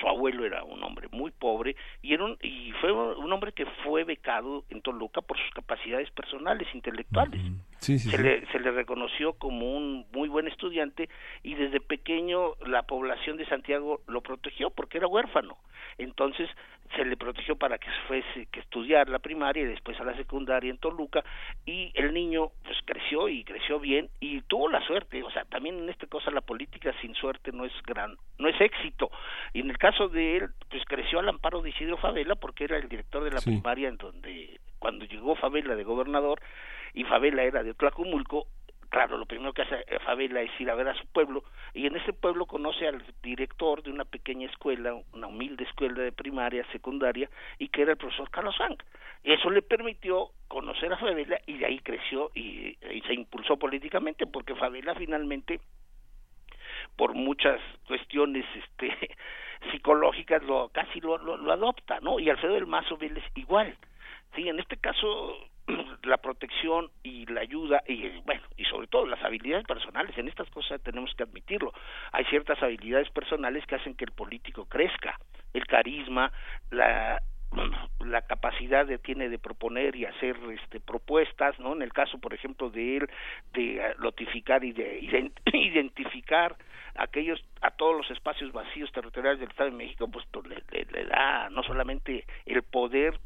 su abuelo era un hombre muy pobre y era un, y fue un hombre que fue becado en Toluca por sus capacidades personales intelectuales sí sí, se sí. le se le reconoció como un muy buen estudiante y desde pequeño la población de Santiago lo protegió porque era huérfano entonces se le protegió para que fuese que estudiar la primaria y después a la secundaria en Toluca y el niño pues creció y creció bien y tuvo la suerte o sea también en esta cosa la política sin suerte no es gran no es éxito y en el caso de él pues creció al amparo de Isidro Favela porque era el director de la Sí. primaria en donde cuando llegó Favela de gobernador y Favela era de Tlacumulco, claro, lo primero que hace eh, Favela es ir a ver a su pueblo y en ese pueblo conoce al director de una pequeña escuela, una humilde escuela de primaria, secundaria y que era el profesor Carlos Frank. Eso le permitió conocer a Favela y de ahí creció y, y se impulsó políticamente porque Favela finalmente por muchas cuestiones este psicológicas lo casi lo, lo, lo adopta, ¿no? Y Alfredo del Mazo Vélez igual. Sí, en este caso la protección y la ayuda y bueno, y sobre todo las habilidades personales, en estas cosas tenemos que admitirlo. Hay ciertas habilidades personales que hacen que el político crezca, el carisma, la capacidad que tiene de proponer y hacer este propuestas, ¿no? En el caso, por ejemplo, de él de eh, notificar y de ident- identificar aquellos a todos los espacios vacíos territoriales del Estado de México, pues le- le da no solamente el poder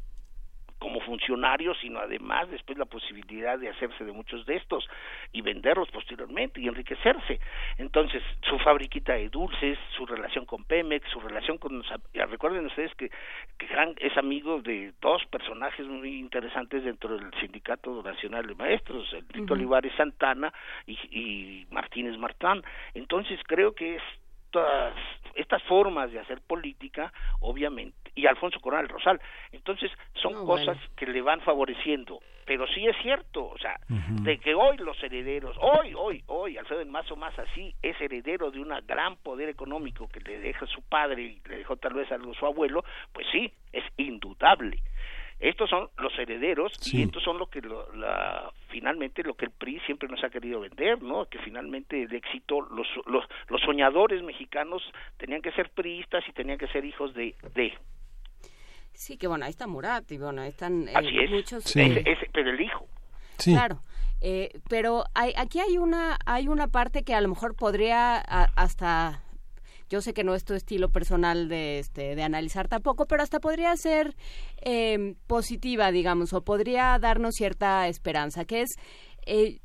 como funcionario, sino además después la posibilidad de hacerse de muchos de estos y venderlos posteriormente y enriquecerse. Entonces, su fabriquita de dulces, su relación con Pemex, su relación con... Recuerden ustedes que, que es amigo de dos personajes muy interesantes dentro del Sindicato Nacional de Maestros, el Ujú. Olivares Santana y, y Martínez Martán. Entonces, creo que estas, estas formas de hacer política, obviamente, y Alfonso Corona del Rosal. Entonces, son No, cosas bueno. que le van favoreciendo. Pero sí es cierto, o sea, de que hoy los herederos, hoy, hoy, hoy, Alfredo del Mazo más así, es heredero de un gran poder económico que le deja su padre y le dejó tal vez algo su abuelo, pues sí, es indudable. Estos son los herederos y estos son lo que lo- la, finalmente lo que el PRI siempre nos ha querido vender, ¿no? Que finalmente el éxito, los, los, los soñadores mexicanos tenían que ser priistas y tenían que ser hijos de, de. Sí, que bueno, ahí está Murat y bueno, ahí están eh, Así es. muchos... Ese- eh, ese- pero el hijo. Claro. Eh, pero hay, aquí hay una hay una parte que a lo mejor podría a- hasta yo sé que no es tu estilo personal de este de analizar tampoco pero hasta podría ser eh, positiva digamos o podría darnos cierta esperanza que es eh,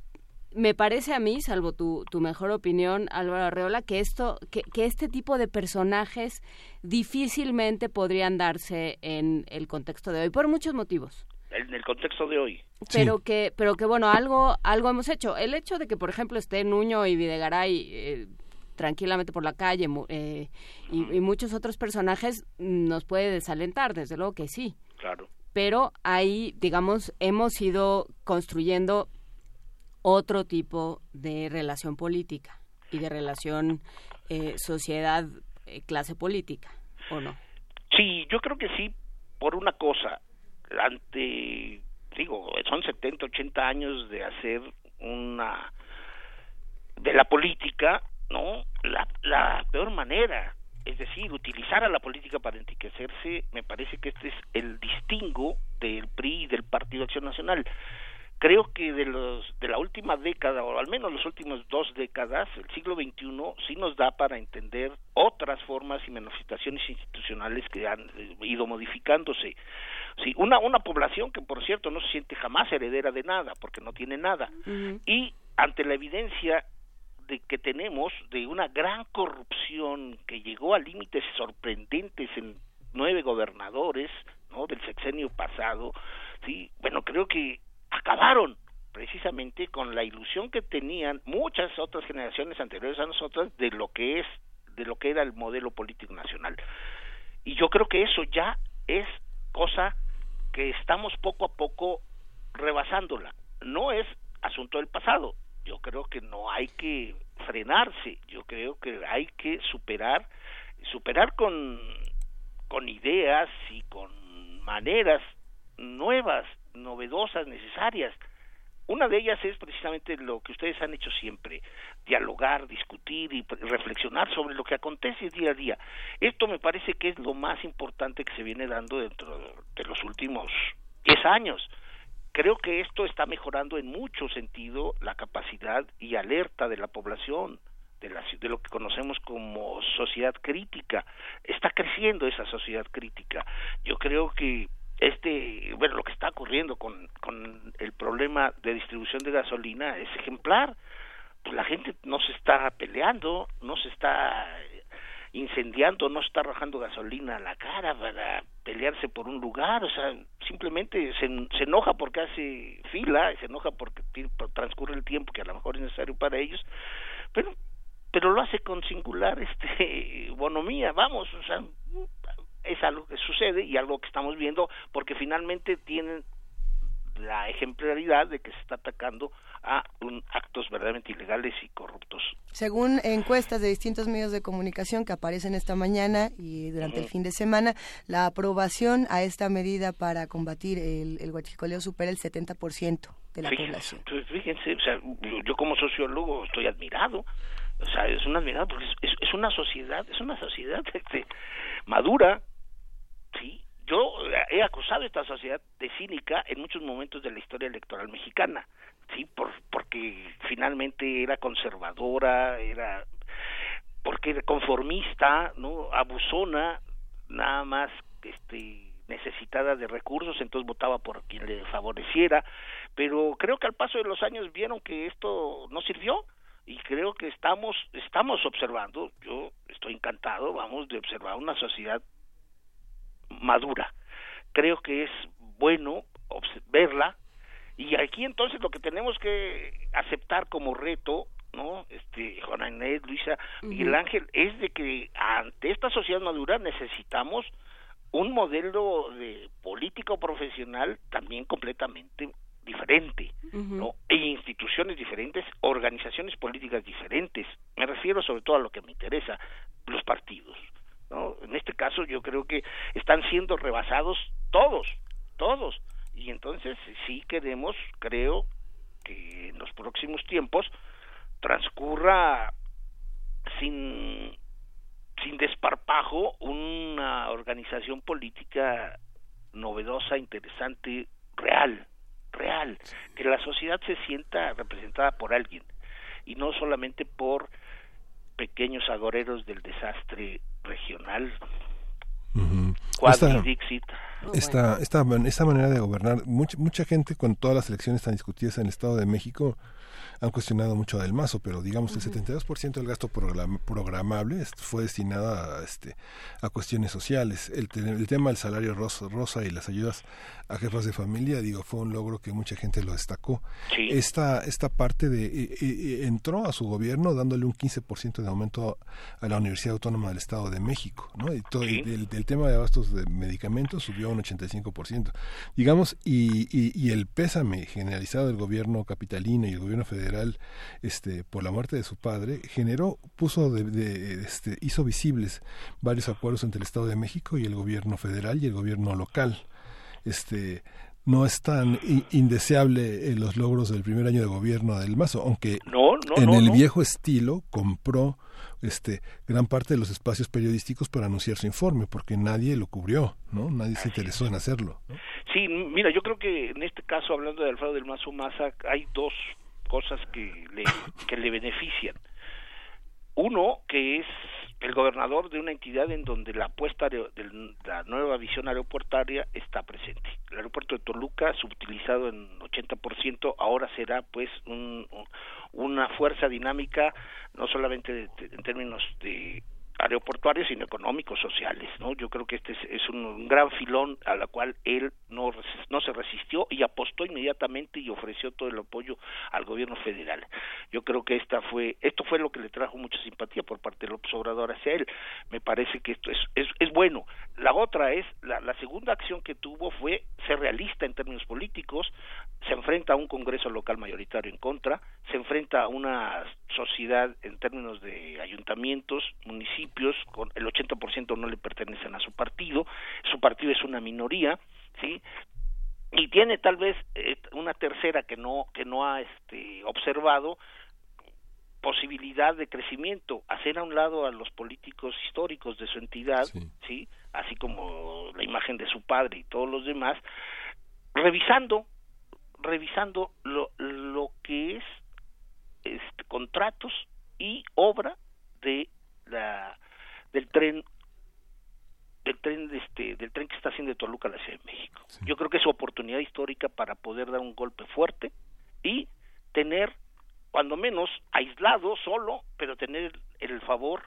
me parece a mí, salvo tu, tu mejor opinión, Álvaro Arreola, que esto, que, que este tipo de personajes difícilmente podrían darse en el contexto de hoy, por muchos motivos. En el contexto de hoy. pero que pero que bueno algo algo hemos hecho. El hecho de que por ejemplo esté Nuño y Videgaray eh, tranquilamente por la calle eh, y, y muchos otros personajes nos puede desalentar desde luego que sí. Claro. pero ahí digamos hemos ido construyendo otro tipo de relación política y de relación eh, sociedad eh, clase política o no Sí, yo creo que sí, por una cosa, ante, digo, son 70, 80 años de hacer una, de la política, ¿no? La, la peor manera, es decir, utilizar a la política para enriquecerse, me parece que este es el distingo del PRI y del Partido Acción Nacional. Creo que de los de la última década o al menos los últimos dos décadas, el siglo XXI sí nos da para entender otras formas y manifestaciones institucionales que han eh, ido modificándose. Sí, una una población que por cierto no se siente jamás heredera de nada porque no tiene nada y ante la evidencia tenemos de una gran corrupción que llegó a límites sorprendentes en nueve gobernadores no del sexenio pasado sí bueno creo que acabaron precisamente con la ilusión que tenían muchas otras generaciones anteriores a nosotras de lo que es de lo que era el modelo político nacional. Y yo creo que eso ya es cosa que estamos poco a poco rebasándola. No es asunto del pasado yo creo que no hay que frenarse yo creo que hay que superar superar con con ideas y con maneras nuevas novedosas necesarias una de ellas es precisamente lo que ustedes han hecho siempre, dialogar, discutir y reflexionar sobre lo que acontece día a día. Esto me parece que es lo más importante que se viene dando dentro de los últimos 10 años. Creo que esto está mejorando en mucho sentido la capacidad y alerta de la población, de, la, de lo que conocemos como sociedad crítica. Está creciendo esa sociedad crítica. Yo creo que este bueno lo que está ocurriendo con, con el problema de distribución de gasolina es ejemplar pues la gente no se está peleando no se está incendiando no está arrojando gasolina a la cara para pelearse por un lugar o sea simplemente se, se enoja porque hace fila se enoja porque transcurre el tiempo que a lo mejor es necesario para ellos pero pero lo hace con singular este bonomía vamos o sea es algo que sucede y algo que estamos viendo porque finalmente tienen la ejemplaridad de que se está atacando a un, actos verdaderamente ilegales y corruptos. Según encuestas de distintos medios de comunicación que aparecen esta mañana y durante el fin de semana, la aprobación a esta medida para combatir el, el huachicoleo supera el 70% de la fíjense, población. Entonces, fíjense, o sea, yo, yo como sociólogo estoy admirado, o sea, es un admirado porque es, es, es una sociedad, es una sociedad este, madura, sí, yo he acusado a esta sociedad de cínica en muchos momentos de la historia electoral mexicana, sí, por, porque finalmente era conservadora, era porque era conformista, no, abusona, nada más, este necesitada de recursos, entonces votaba por quien le favoreciera, pero creo que al paso de los años vieron que esto no sirvió y creo que estamos estamos observando, yo estoy encantado, vamos de observar una sociedad madura. Creo que es bueno verla y aquí entonces lo que tenemos que aceptar como reto, ¿no? Este Juana Inés, Luisa, Miguel Ángel, es de que ante esta sociedad madura necesitamos un modelo de político profesional también completamente diferente, ¿no? E instituciones diferentes, organizaciones políticas diferentes. Me refiero sobre todo a lo que me interesa, los partidos, ¿no? En este caso yo creo que están siendo rebasados todos, todos. Y entonces sí queremos, creo que en los próximos tiempos transcurra sin sin desparpajo una organización política novedosa, interesante, real, real, que la sociedad se sienta representada por alguien y no solamente por pequeños agoreros del desastre regional. Esta- Dixit. Esta, esta, man- esta manera de gobernar, mucha, mucha gente con todas las elecciones tan discutidas en el Estado de México han cuestionado mucho Del Mazo, pero digamos el 72% del gasto program- programable fue destinado a, este, a cuestiones sociales. El, el tema del salario rosa, rosa y las ayudas a jefas de familia, digo, fue un logro que mucha gente lo destacó. Sí. Esta, esta parte de eh, eh, entró a su gobierno dándole un 15% de aumento a la Universidad Autónoma del Estado de México, ¿no? Y todo, Sí. tema de abastos de medicamentos subió a un 85%. Digamos, y, y, y el pésame generalizado del gobierno capitalino y el gobierno federal este, por la muerte de su padre generó, puso, de, de- este, hizo visibles varios acuerdos entre el Estado de México y el gobierno federal y el gobierno local. Este, no es tan indeseable eh, los logros del primer año de gobierno del Mazo, aunque No, no, en no, el viejo estilo compró este gran parte de los espacios periodísticos para anunciar su informe, porque nadie lo cubrió, ¿no? Nadie se interesó en hacerlo. ¿no? Sí, mira, yo creo que en este caso, hablando de Alfredo del Mazo Maza, hay dos cosas que le, que le benefician. Uno, que es el gobernador de una entidad en donde la apuesta de, la nueva visión aeroportaria está presente. El aeropuerto de Toluca, subutilizado en 80%, ahora será pues un- un- una fuerza dinámica, no solamente de- en términos de aeroportuarios, sino económicos, sociales, ¿no? Yo creo que este es, es un, gran filón a la cual él no, no se resistió y apostó inmediatamente y ofreció todo el apoyo al gobierno federal. Yo creo que esta fue, esto fue lo que le trajo mucha simpatía por parte de López Obrador hacia él. Me parece que esto es, es, es bueno. La otra es, la, la segunda acción que tuvo fue ser realista en términos políticos, se enfrenta a un Congreso local mayoritario en contra, se enfrenta a una sociedad en términos de ayuntamientos, municipios, con el 80% no le pertenecen a su partido, su partido es una minoría, ¿sí? Y tiene tal vez eh, una tercera que no que no ha este observado posibilidad de crecimiento, hacer a un lado a los políticos históricos de su entidad, sí, así como la imagen de su padre y todos los demás, revisando revisando lo, lo que es este, contratos y obra de la del tren del tren de este del tren que está haciendo de Toluca a la Ciudad de México. Yo creo que es su oportunidad histórica para poder dar un golpe fuerte y tener cuando menos aislado solo, pero tener el favor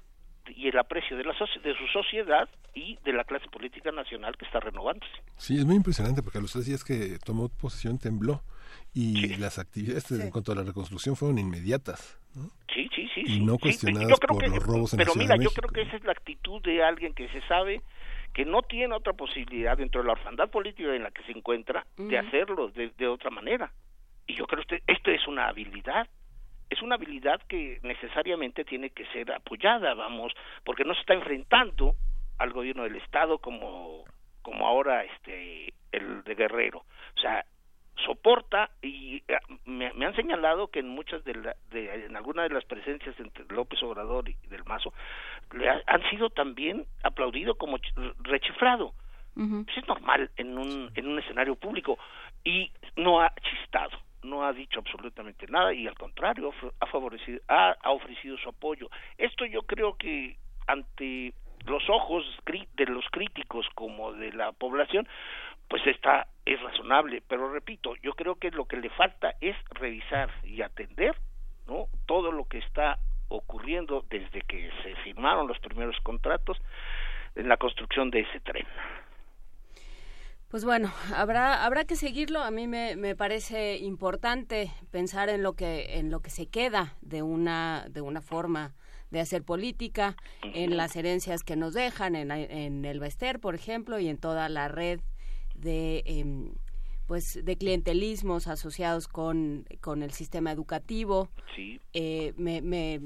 y el aprecio de la de su sociedad y de la clase política nacional que está renovándose. Sí, es muy impresionante porque a los tres días que tomó posesión tembló y las actividades en cuanto a la reconstrucción fueron inmediatas. ¿no? Sí, sí, sí. Y no sí, cuestionadas yo creo por que- los robos en la Pero Ciudad mira, de yo creo que esa es la actitud de alguien que se sabe que no tiene otra posibilidad dentro de la orfandad política en la que se encuentra de hacerlo de, de otra manera. Y yo creo que esto es una habilidad. Es una habilidad que necesariamente tiene que ser apoyada, vamos, porque no se está enfrentando al gobierno del Estado como, como ahora este el de Guerrero. O sea, soporta y eh, me, me han señalado que en muchas de, la, de en algunas de las presencias entre López Obrador y del Mazo le ha- han sido también aplaudido como ch- rechiflado pues es normal en un en un escenario público y no ha chistado no ha dicho absolutamente nada y al contrario ha fa- ha favorecido ha, ha ofrecido su apoyo. Esto yo creo que ante los ojos de los críticos como de la población pues está es razonable. Pero repito yo creo que lo que le falta es revisar y atender no todo lo que está ocurriendo desde que se firmaron los primeros contratos en la construcción de ese tren. Pues bueno, habrá habrá que seguirlo. A mí me, me parece importante pensar en lo que en lo que se queda de una de una forma de hacer política, en las herencias que nos dejan, en, en el Bester, por ejemplo, y en toda la red de em, pues de clientelismos asociados con, con el sistema educativo. Sí. Eh, me, me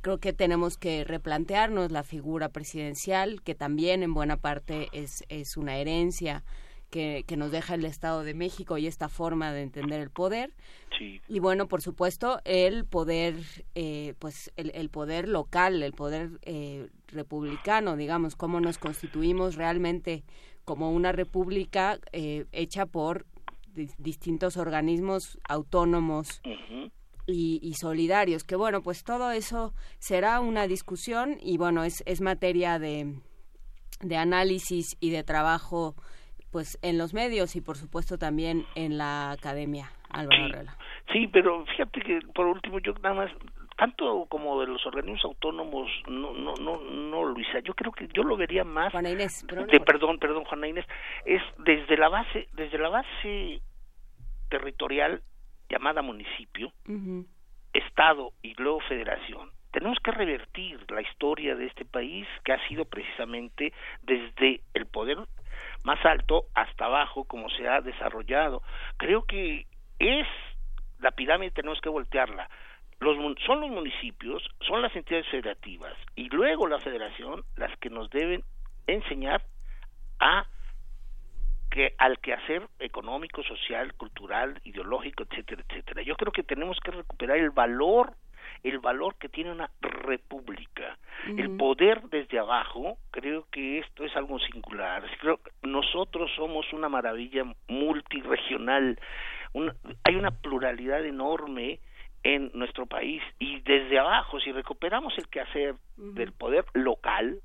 creo que tenemos que replantearnos la figura presidencial, que también en buena parte es, es una herencia que, que nos deja el Estado de México y esta forma de entender el poder. Sí. Y bueno, por supuesto, el poder, eh, pues el, el poder local, el poder eh, republicano, digamos, cómo nos constituimos realmente como una república eh, hecha por di- distintos organismos autónomos y, y solidarios. Que bueno, pues todo eso será una discusión y bueno, es, es materia de, de análisis y de trabajo pues en los medios y por supuesto también en la academia. Álvaro Arreola. Sí, pero fíjate que por último yo nada más tanto como de los organismos autónomos no no no no Luisa yo creo que yo lo vería más Juana Inés, de, importa. perdón perdón Juana Inés es desde la base desde la base territorial llamada municipio. Estado y luego Federación, tenemos que revertir la historia de este país que ha sido precisamente desde el poder más alto hasta abajo como se ha desarrollado. Creo que es la pirámide tenemos que voltearla. Los, son los municipios, son las entidades federativas y luego la federación las que nos deben enseñar a que al quehacer económico, social, cultural, ideológico, etcétera, etcétera. Yo creo que tenemos que recuperar el valor, el valor que tiene una república, el poder desde abajo. Creo que esto es algo singular. Creo que nosotros somos una maravilla multiregional. Una- hay una pluralidad enorme en nuestro país. Y desde abajo, si recuperamos el quehacer del poder local,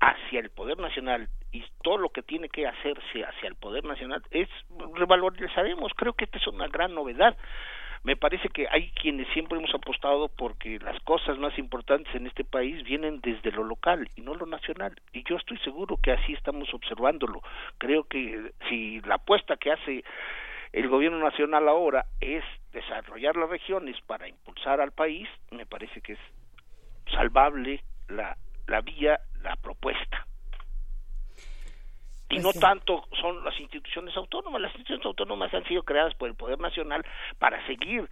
hacia el poder nacional y todo lo que tiene que hacerse hacia el poder nacional es revalorizaremos. Creo que esta es una gran novedad. Me parece que hay quienes siempre hemos apostado porque las cosas más importantes en este país vienen desde lo local y no lo nacional. Y yo estoy seguro que así estamos observándolo. Creo que si la apuesta que hace el gobierno nacional ahora es desarrollar las regiones para impulsar al país me parece que es salvable la, la vía, la propuesta. Y Pues no sí. tanto son las instituciones autónomas, las instituciones autónomas han sido creadas por el Poder Nacional para seguir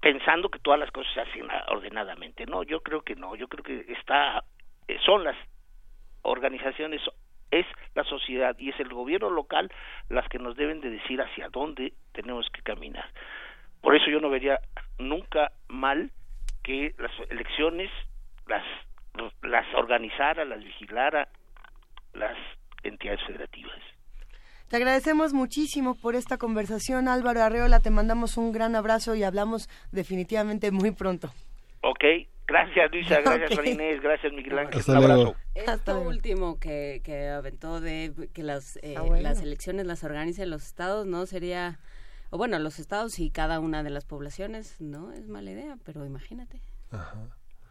pensando que todas las cosas se hacen ordenadamente. No, yo creo que no, yo creo que está eh, son las organizaciones es la sociedad y es el gobierno local las que nos deben de decir hacia dónde tenemos que caminar. Por eso yo no vería nunca mal que las elecciones las las organizara, las vigilara las entidades federativas. Te agradecemos muchísimo por esta conversación, Álvaro Arreola. Te mandamos un gran abrazo y hablamos definitivamente muy pronto. Ok, gracias Luisa, gracias Ok. Juan Inés, gracias Miguel Ángel, Hasta un luego. abrazo. Esto último que, que aventó de que las, eh, Ah, bueno. las elecciones las organicen los estados, ¿no? Sería, o bueno, los estados y cada una de las poblaciones, no es mala idea, pero imagínate.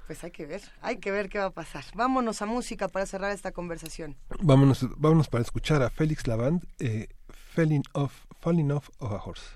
Pues hay que ver, hay que ver qué va a pasar. Vámonos a música para cerrar esta conversación. Vámonos, vámonos para escuchar a Félix Lavand, eh, Falling Off, Falling Off of a Horse.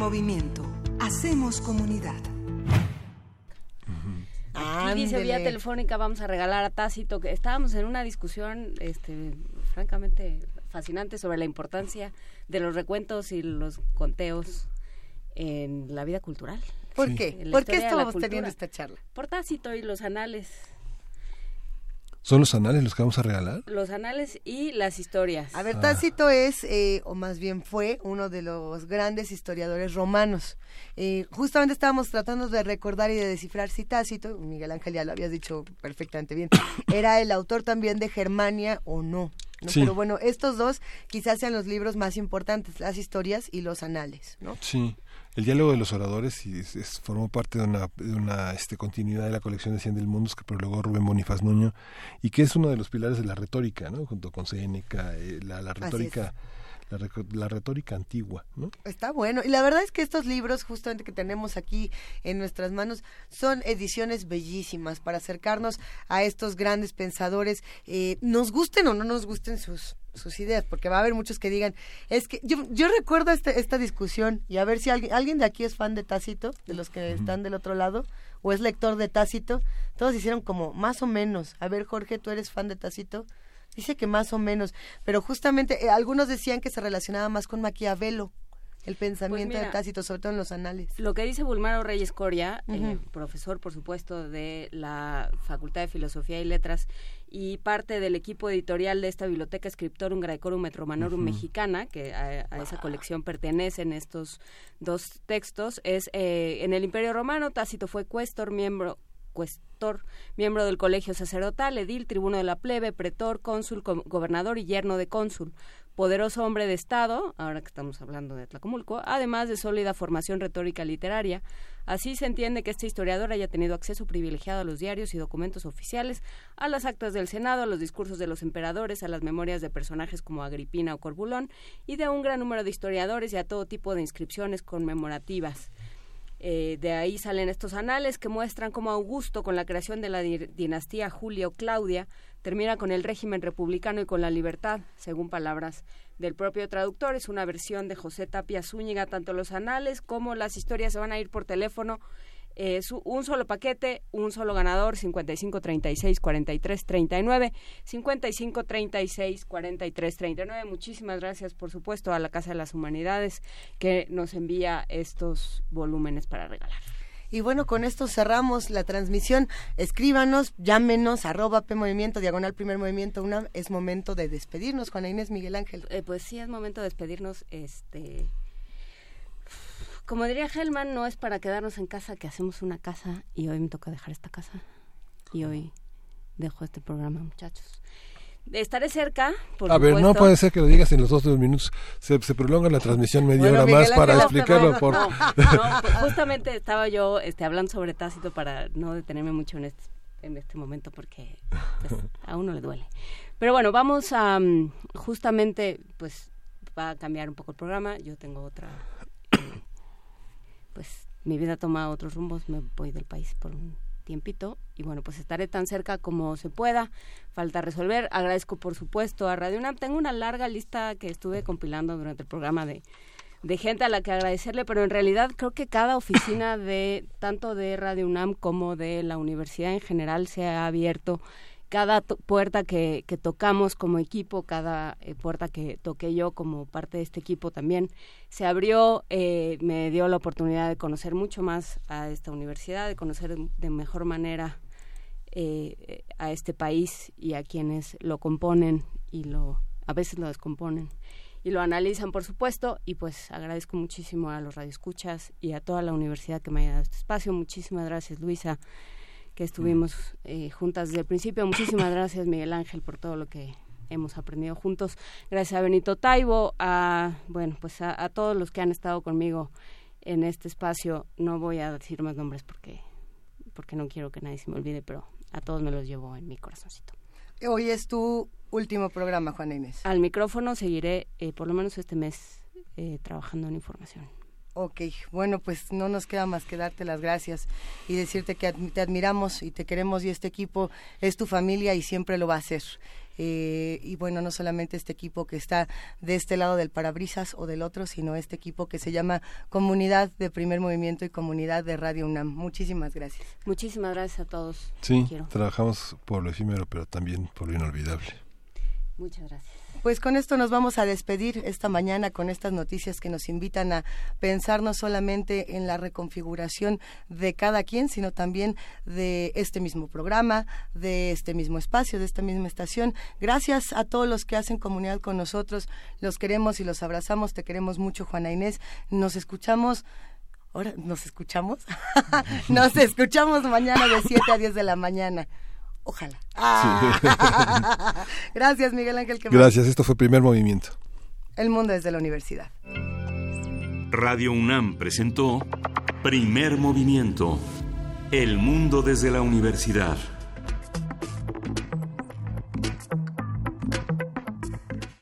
Movimiento. Hacemos comunidad. Aquí dice vía telefónica vamos a regalar a Tácito que estábamos en una discusión este francamente fascinante sobre la importancia de los recuentos y los conteos en la vida cultural. ¿Por Sí. qué? ¿Por qué cultura. teniendo esta charla? Por Tácito y los anales. ¿Son los anales los que vamos a regalar? Los anales y las historias. A ver, Ah. Tácito es, eh, o más bien fue, uno de los grandes historiadores romanos. Eh, justamente estábamos tratando de recordar y de descifrar si Tácito, Miguel Ángel ya lo habías dicho perfectamente bien, era el autor también de Germania o no. ¿no? Sí. Pero bueno, estos dos quizás sean los libros más importantes, las historias y los anales, ¿no? Sí, el diálogo de los oradores y es- es- formó parte de una, de una este, continuidad de la colección de Cien del Mundos que prologó Rubén Bonifaz Nuño y que es uno de los pilares de la retórica, ¿no? junto con Séneca, eh, la, retórica, la, la retórica antigua, ¿no? Está bueno. Y la verdad es que estos libros, justamente que tenemos aquí en nuestras manos, son ediciones bellísimas para acercarnos a estos grandes pensadores, eh, nos gusten o no nos gusten sus sus ideas, porque va a haber muchos que digan, es que yo, yo recuerdo este- esta discusión y a ver si alguien, alguien de aquí es fan de Tácito, de los que están del otro lado, o es lector de Tácito, todos hicieron como más o menos, a ver Jorge, tú eres fan de Tácito, dice que más o menos, pero justamente eh, algunos decían que se relacionaba más con Maquiavelo, el pensamiento mira, de Tácito, sobre todo en los anales. Lo que dice Bulmaro Reyes Coria, eh, profesor, por supuesto, de la Facultad de Filosofía y Letras y parte del equipo editorial de esta biblioteca Scriptorum Graecorum et Romanorum Ujú. mexicana, que a, a esa colección pertenecen estos dos textos, es eh, en el Imperio Romano, Tácito fue cuestor, miembro cuestor, miembro del colegio sacerdotal, edil, tribuno de la plebe, pretor, cónsul, gobernador y yerno de cónsul poderoso hombre de Estado, ahora que estamos hablando de Tlacomulco, además de sólida formación retórica literaria. Así se entiende que este historiador haya tenido acceso privilegiado a los diarios y documentos oficiales, a las actas del Senado, a los discursos de los emperadores, a las memorias de personajes como Agripina o Corbulón, y de un gran número de historiadores y a todo tipo de inscripciones conmemorativas. Eh, de ahí salen estos anales que muestran cómo Augusto, con la creación de la di- dinastía Julio-Claudia, termina con el régimen republicano y con la libertad, según palabras del propio traductor. Es una versión de José Tapia Zúñiga. Tanto los anales como las historias se van a ir por teléfono. Eh, un solo paquete, un solo ganador, 55 36 43 39, 55 36 43 39. Muchísimas gracias, por supuesto, a la Casa de las Humanidades que nos envía estos volúmenes para regalar. Y bueno, con esto cerramos la transmisión. Escríbanos, llámenos, arroba P Movimiento, diagonal primer movimiento. Una, es momento de despedirnos, Juana Inés Miguel Ángel. Eh, pues sí, es momento de despedirnos. Este, como diría Hellman, no es para quedarnos en casa que hacemos una casa y hoy me toca dejar esta casa y hoy dejo este programa, muchachos. Estaré cerca, por a ver, no puede ser que lo digas en los dos minutos. Se, se prolonga la transmisión media Bueno, hora Miguel más para explicarlo. por... no, no, pues justamente estaba yo este, hablando sobre Tácito para no detenerme mucho en este, en este momento porque pues, a uno le duele. Pero bueno, vamos a mm, justamente, pues va a cambiar un poco el programa. Yo tengo otra, eh, pues mi vida toma otros rumbos. Me voy del país por un tiempito y bueno, pues estaré tan cerca como se pueda. Falta resolver. Agradezco por supuesto a Radio UNAM. Tengo una larga lista que estuve compilando durante el programa de de gente a la que agradecerle, pero en realidad creo que cada oficina de tanto de Radio UNAM como de la universidad en general se ha abierto cada puerta que, que tocamos como equipo, cada eh, puerta que toqué yo como parte de este equipo también se abrió, eh, me dio la oportunidad de conocer mucho más a esta universidad, de conocer de mejor manera eh, a este país y a quienes lo componen y lo a veces lo descomponen y lo analizan por supuesto y pues agradezco muchísimo a los radioescuchas y a toda la universidad que me haya dado este espacio. Muchísimas gracias Luisa que estuvimos eh, juntas desde el principio. Muchísimas gracias Miguel Ángel por todo lo que hemos aprendido juntos. Gracias a Benito Taibo a bueno pues a, a todos los que han estado conmigo en este espacio. No voy a decir más nombres porque porque no quiero que nadie se me olvide pero a todos me los llevo en mi corazoncito. Hoy es tu último programa, Juana Inés. al micrófono seguiré eh, por lo menos este mes eh, trabajando en información. Ok, bueno, pues no nos queda más que darte las gracias y decirte que te admiramos y te queremos y este equipo es tu familia y siempre lo va a ser. Eh, y bueno, no solamente este equipo que está de este lado del parabrisas o del otro, sino este equipo que se llama Comunidad de Primer Movimiento y Comunidad de Radio UNAM. Muchísimas gracias. Muchísimas gracias a todos. Sí, trabajamos por lo efímero, pero también por lo inolvidable. Muchas gracias. Pues con esto nos vamos a despedir esta mañana con estas noticias que nos invitan a pensar no solamente en la reconfiguración de cada quien, sino también de este mismo programa, de este mismo espacio, de esta misma estación. Gracias a todos los que hacen comunidad con nosotros. Los queremos y los abrazamos. Te queremos mucho, Juana Inés. Nos escuchamos. Ahora, ¿nos escuchamos? nos escuchamos mañana de 7 a 10 de la mañana. Ojalá. Ah. Gracias, Miguel Ángel. Gracias, esto fue Primer Movimiento. El mundo desde la universidad. Radio UNAM presentó Primer Movimiento. El mundo desde la universidad.